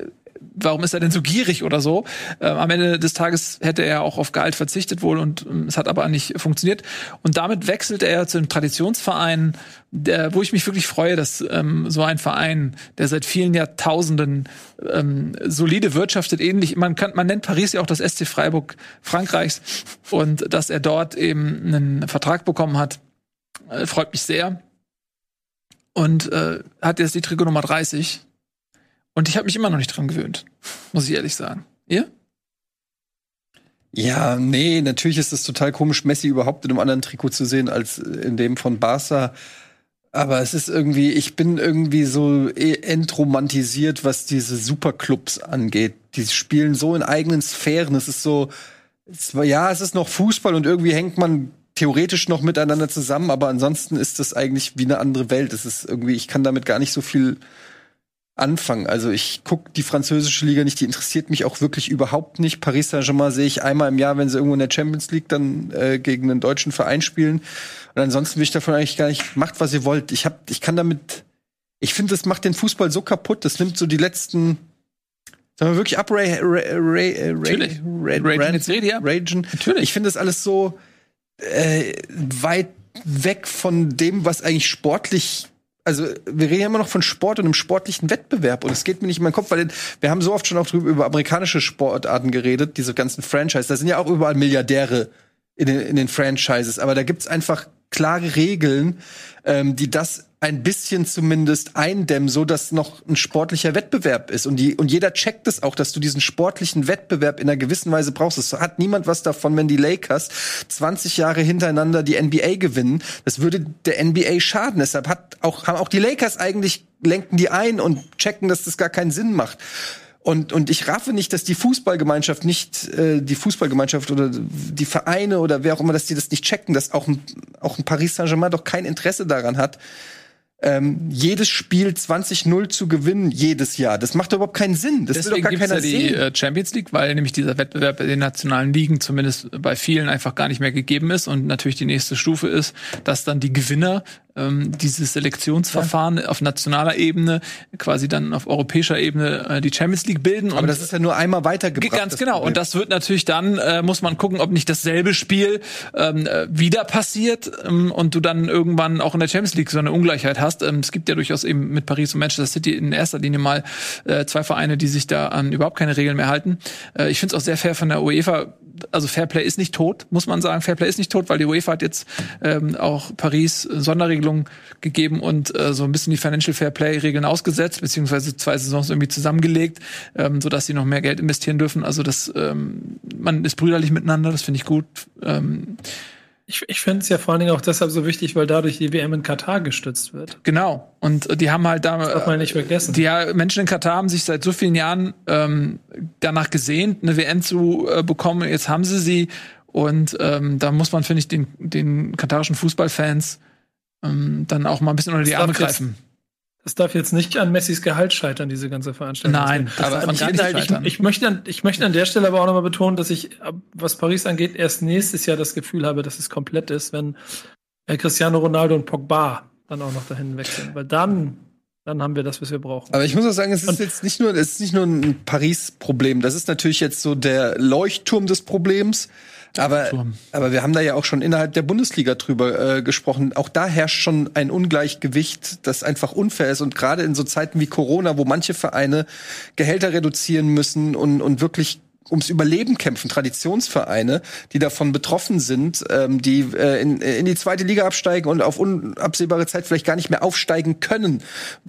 warum ist er denn so gierig oder so? Ähm, am Ende des Tages hätte er auch auf Gehalt verzichtet wohl und ähm, es hat aber nicht funktioniert. Und damit wechselte er zu einem Traditionsverein, der, wo ich mich wirklich freue, dass ähm, so ein Verein, der seit vielen Jahrtausenden ähm, solide wirtschaftet, ähnlich, man kann, man nennt Paris ja auch das SC Freiburg Frankreichs und dass er dort eben einen Vertrag bekommen hat, äh, freut mich sehr. Und äh, hat jetzt die Trikot Nummer 30. Und ich habe mich immer noch nicht dran gewöhnt, muss ich ehrlich sagen. Ihr? Ja, nee, natürlich ist es total komisch, Messi überhaupt in einem anderen Trikot zu sehen als in dem von Barca. Aber es ist irgendwie, ich bin irgendwie so eh entromantisiert, was diese Superclubs angeht. Die spielen so in eigenen Sphären. Es ist so, es, ja, es ist noch Fußball und irgendwie hängt man theoretisch noch miteinander zusammen, aber ansonsten ist das eigentlich wie eine andere Welt. Es ist irgendwie, ich kann damit gar nicht so viel anfangen. Also ich gucke die französische Liga nicht, die interessiert mich auch wirklich überhaupt nicht. Paris Saint-Germain sehe ich einmal im Jahr, wenn sie irgendwo in der Champions League dann äh, gegen einen deutschen Verein spielen. Und ansonsten will ich davon eigentlich gar nicht, macht was ihr wollt. Ich hab, ich kann damit, ich finde, das macht den Fußball so kaputt. Das nimmt so die letzten, sagen wir wirklich ab, Ray, Ray, Ray, Ray, Natürlich. Ray, Ragen jetzt rede, ja. Ragen. Natürlich. Ich finde das alles so äh, weit weg von dem, was eigentlich sportlich also wir reden ja immer noch von Sport und einem sportlichen Wettbewerb und es geht mir nicht in meinen Kopf, weil wir haben so oft schon auch drüber über amerikanische Sportarten geredet, diese ganzen Franchises. Da sind ja auch überall Milliardäre in den, in den Franchises, aber da gibt's einfach klare Regeln, ähm, die das ein bisschen zumindest eindämmen, so dass noch ein sportlicher Wettbewerb ist und die und jeder checkt es auch, dass du diesen sportlichen Wettbewerb in einer gewissen Weise brauchst. Es hat niemand was davon, wenn die Lakers 20 Jahre hintereinander die NBA gewinnen. Das würde der NBA schaden. Deshalb hat auch haben auch die Lakers eigentlich lenken die ein und checken, dass das gar keinen Sinn macht. Und, und ich raffe nicht, dass die Fußballgemeinschaft nicht, äh, die Fußballgemeinschaft oder die Vereine oder wer auch immer, dass die das nicht checken, dass auch ein, auch ein Paris Saint-Germain doch kein Interesse daran hat, ähm, jedes Spiel 20-0 zu gewinnen, jedes Jahr. Das macht doch überhaupt keinen Sinn. Das Deswegen will doch gar es ja keiner die sehen. äh, Champions League, weil nämlich dieser Wettbewerb in den nationalen Ligen zumindest bei vielen einfach gar nicht mehr gegeben ist und natürlich die nächste Stufe ist, dass dann die Gewinner ähm, dieses Selektionsverfahren auf nationaler Ebene quasi dann auf europäischer Ebene äh, die Champions League bilden. Aber und das ist ja nur einmal weitergebracht. Ganz genau. Problem. Und das wird natürlich dann, äh, muss man gucken, ob nicht dasselbe Spiel ähm, äh, wieder passiert ähm, und du dann irgendwann auch in der Champions League so eine Ungleichheit hast. Ähm, es gibt ja durchaus eben mit Paris und Manchester City in erster Linie mal äh, zwei Vereine, die sich da an überhaupt keine Regeln mehr halten. Äh, ich finde es auch sehr fair von der UEFA. Also Fairplay ist nicht tot, muss man sagen. Fairplay ist nicht tot, weil die UEFA hat jetzt ähm, auch Paris Sonderregelungen gegeben und äh, so ein bisschen die Financial Fairplay-Regeln ausgesetzt, beziehungsweise zwei Saisons irgendwie zusammengelegt, ähm, sodass sie noch mehr Geld investieren dürfen. Also das, ähm, man ist brüderlich miteinander, das finde ich gut. Ähm, Ich, ich finde es ja vor allen Dingen auch deshalb so wichtig, weil dadurch die WM in Katar gestützt wird. genau. Und äh, die haben halt da. Darf man nicht vergessen. Die Menschen in Katar haben sich seit so vielen Jahren ähm, danach gesehnt, eine WM zu äh, bekommen. Jetzt haben sie sie. Und ähm, da muss man, finde ich, den, den katarischen Fußballfans ähm, dann auch mal ein bisschen unter die Das Arme darf jetzt- Das darf jetzt nicht an Messis Gehalt scheitern, diese ganze Veranstaltung. Nein, Das aber ich, ich, scheitern. ich, möchte an, ich möchte an der Stelle aber auch nochmal betonen, dass ich, was Paris angeht, erst nächstes Jahr das Gefühl habe, dass es komplett ist, wenn äh, Cristiano Ronaldo und Pogba dann auch noch dahin wechseln. Weil dann, dann haben wir das, was wir brauchen. Aber ich muss auch sagen, es ist jetzt nicht nur, es ist nicht nur ein Paris-Problem. Das ist natürlich jetzt so der Leuchtturm des Problems. Aber, aber wir haben da ja auch schon innerhalb der Bundesliga drüber äh, gesprochen. Auch da herrscht schon ein Ungleichgewicht, das einfach unfair ist. Und gerade in so Zeiten wie Corona, wo manche Vereine Gehälter reduzieren müssen und, und wirklich ums Überleben kämpfen, Traditionsvereine, die davon betroffen sind, ähm, die äh, in, in die zweite Liga absteigen und auf unabsehbare Zeit vielleicht gar nicht mehr aufsteigen können,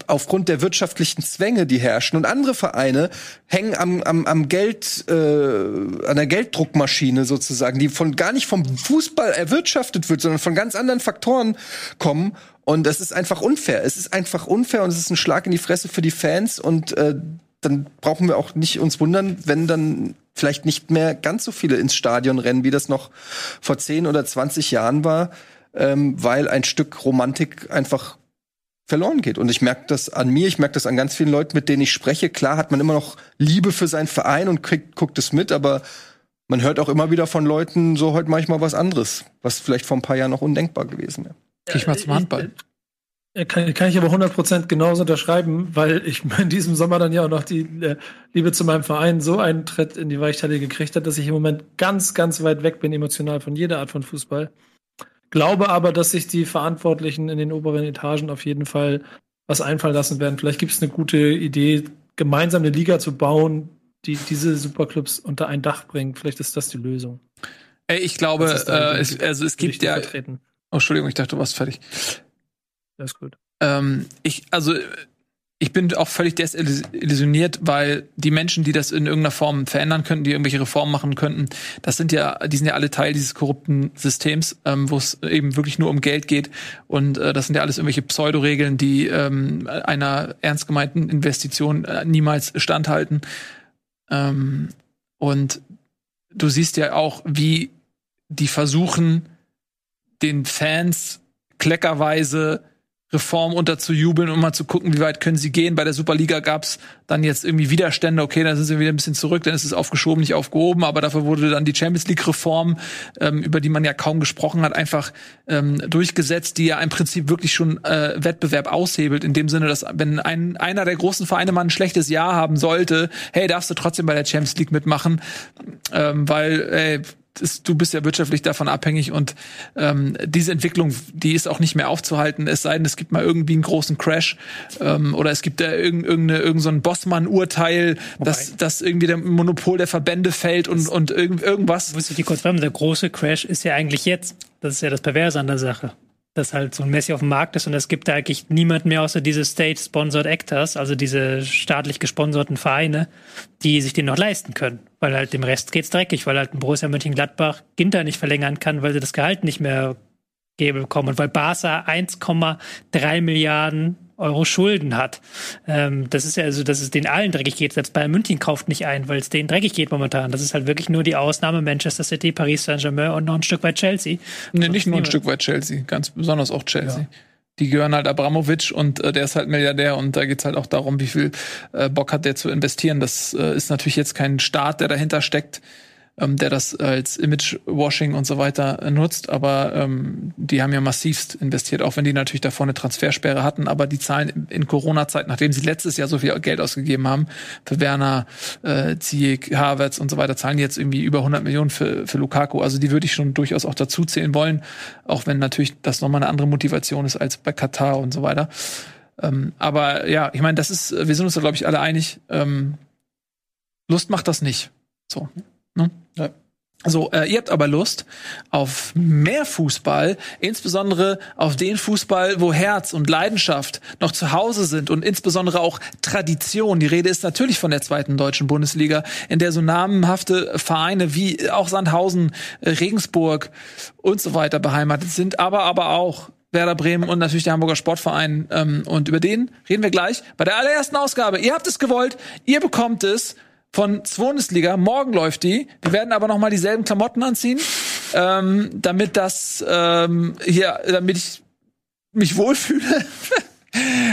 aufgrund der wirtschaftlichen Zwänge, die herrschen. Und andere Vereine hängen am, am, am Geld, äh, an der Gelddruckmaschine sozusagen, die von gar nicht vom Fußball erwirtschaftet wird, sondern von ganz anderen Faktoren kommen. Und das ist einfach unfair. Es ist einfach unfair und es ist ein Schlag in die Fresse für die Fans und äh, dann brauchen wir auch nicht uns wundern, wenn dann vielleicht nicht mehr ganz so viele ins Stadion rennen, wie das noch vor 10 oder 20 Jahren war, ähm, weil ein Stück Romantik einfach verloren geht. Und ich merke das an mir, ich merke das an ganz vielen Leuten, mit denen ich spreche. Klar hat man immer noch Liebe für seinen Verein und kriegt, guckt es mit, aber man hört auch immer wieder von Leuten so heute manchmal was anderes, was vielleicht vor ein paar Jahren noch undenkbar gewesen wäre. Geh ich mal zum Handball. Äh, Kann, kann ich aber 100% genauso unterschreiben, weil ich [laughs] in diesem Sommer dann ja auch noch die äh, Liebe zu meinem Verein so einen Tritt in die Weichteile gekriegt hat, dass ich im Moment ganz, ganz weit weg bin emotional von jeder Art von Fußball. Glaube aber, dass sich die Verantwortlichen in den oberen Etagen auf jeden Fall was einfallen lassen werden. Vielleicht gibt es eine gute Idee, gemeinsam eine Liga zu bauen, die diese Superclubs unter ein Dach bringt. Vielleicht ist das die Lösung. Ey, ich glaube, äh, es, also es gibt ja. vertreten. Oh, Entschuldigung, ich dachte, du warst fertig. Das ist gut. Ähm, ich, also, ich bin auch völlig desillusioniert, weil die Menschen, die das in irgendeiner Form verändern könnten, die irgendwelche Reformen machen könnten, das sind ja, die sind ja alle Teil dieses korrupten Systems, ähm, wo es eben wirklich nur um Geld geht. Und äh, das sind ja alles irgendwelche Pseudoregeln, die ähm, einer ernst gemeinten Investition äh, niemals standhalten. Ähm, und du siehst ja auch, wie die versuchen, den Fans kleckerweise Reform unterzujubeln, um mal zu gucken, wie weit können sie gehen. Bei der Superliga gab's dann jetzt irgendwie Widerstände, okay, dann sind sie wieder ein bisschen zurück, dann ist es aufgeschoben, nicht aufgehoben, aber dafür wurde dann die Champions League-Reform, ähm, über die man ja kaum gesprochen hat, einfach ähm, durchgesetzt, die ja im Prinzip wirklich schon äh, Wettbewerb aushebelt, in dem Sinne, dass wenn ein, einer der großen Vereine mal ein schlechtes Jahr haben sollte, hey, darfst du trotzdem bei der Champions League mitmachen, ähm, weil, ey, das, du bist ja wirtschaftlich davon abhängig und ähm, diese Entwicklung, die ist auch nicht mehr aufzuhalten, es sei denn, es gibt mal irgendwie einen großen Crash ähm, oder es gibt da irgend, irgendeine, irgend so ein Bossmann-Urteil, dass, dass irgendwie der Monopol der Verbände fällt und, und irgend, irgendwas. Muss ich dir kurz fragen, der große Crash ist ja eigentlich jetzt. Das ist ja das Perverse an der Sache. Dass halt so ein Messi auf dem Markt ist und es gibt da eigentlich niemand mehr außer diese State-Sponsored Actors, also diese staatlich gesponserten Vereine, die sich den noch leisten können. Weil halt dem Rest geht's dreckig, weil halt ein Borussia Mönchengladbach Ginter nicht verlängern kann, weil sie das Gehalt nicht mehr geben bekommen und weil Barca 1,3 Milliarden Euro Schulden hat. Ähm, das ist ja also, dass es den allen dreckig geht. Selbst Bayern München kauft nicht ein, weil es denen dreckig geht momentan. Das ist halt wirklich nur die Ausnahme Manchester City, Paris Saint-Germain und noch ein Stück weit Chelsea. Nee, nicht nur ein. Stück weit Chelsea, ganz besonders auch Chelsea. Die gehören halt Abramovic und äh, der ist halt Milliardär und da geht's halt auch darum, wie viel äh, Bock hat der zu investieren. Das äh, ist natürlich jetzt kein Staat, der dahinter steckt, ähm, der das als Image-Washing und so weiter äh, nutzt, aber ähm, die haben ja massivst investiert, auch wenn die natürlich davor eine Transfersperre hatten, aber die zahlen in- Corona-Zeit, nachdem sie letztes Jahr so viel Geld ausgegeben haben, für Werner, äh, Ziyech, Havertz und so weiter, zahlen jetzt irgendwie über 100 Millionen für, für Lukaku. Also die würde ich schon durchaus auch dazu zählen wollen, auch wenn natürlich das nochmal eine andere Motivation ist als bei Katar und so weiter. Ähm, aber ja, ich meine, das ist, wir sind uns da, glaube ich, alle einig. Ähm, Lust macht das nicht. So. Ne? Ja. So, äh, ihr habt aber Lust auf mehr Fußball, insbesondere auf den Fußball, wo Herz und Leidenschaft noch zu Hause sind und insbesondere auch Tradition. Die Rede ist natürlich von der zweiten deutschen Bundesliga, in der so namenhafte Vereine wie auch Sandhausen, äh, Regensburg und so weiter beheimatet sind, aber aber auch Werder Bremen und natürlich der Hamburger Sportverein. Ähm, und über den reden wir gleich bei der allerersten Ausgabe. Ihr habt es gewollt, ihr bekommt es von Bundesliga. Morgen läuft die. Wir werden aber noch mal dieselben Klamotten anziehen, ähm, damit das ähm, hier, damit ich mich wohlfühle. [laughs]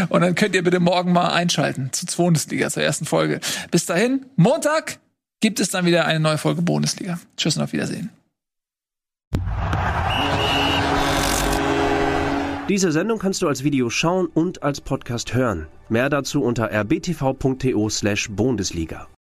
Und dann könnt ihr bitte morgen mal einschalten zu Bundesliga zur ersten Folge. Bis dahin, Montag gibt es dann wieder eine neue Folge Bundesliga. Tschüss und auf Wiedersehen. Diese Sendung kannst du als Video schauen und als Podcast hören. Mehr dazu unter rbtv.to/bundesliga.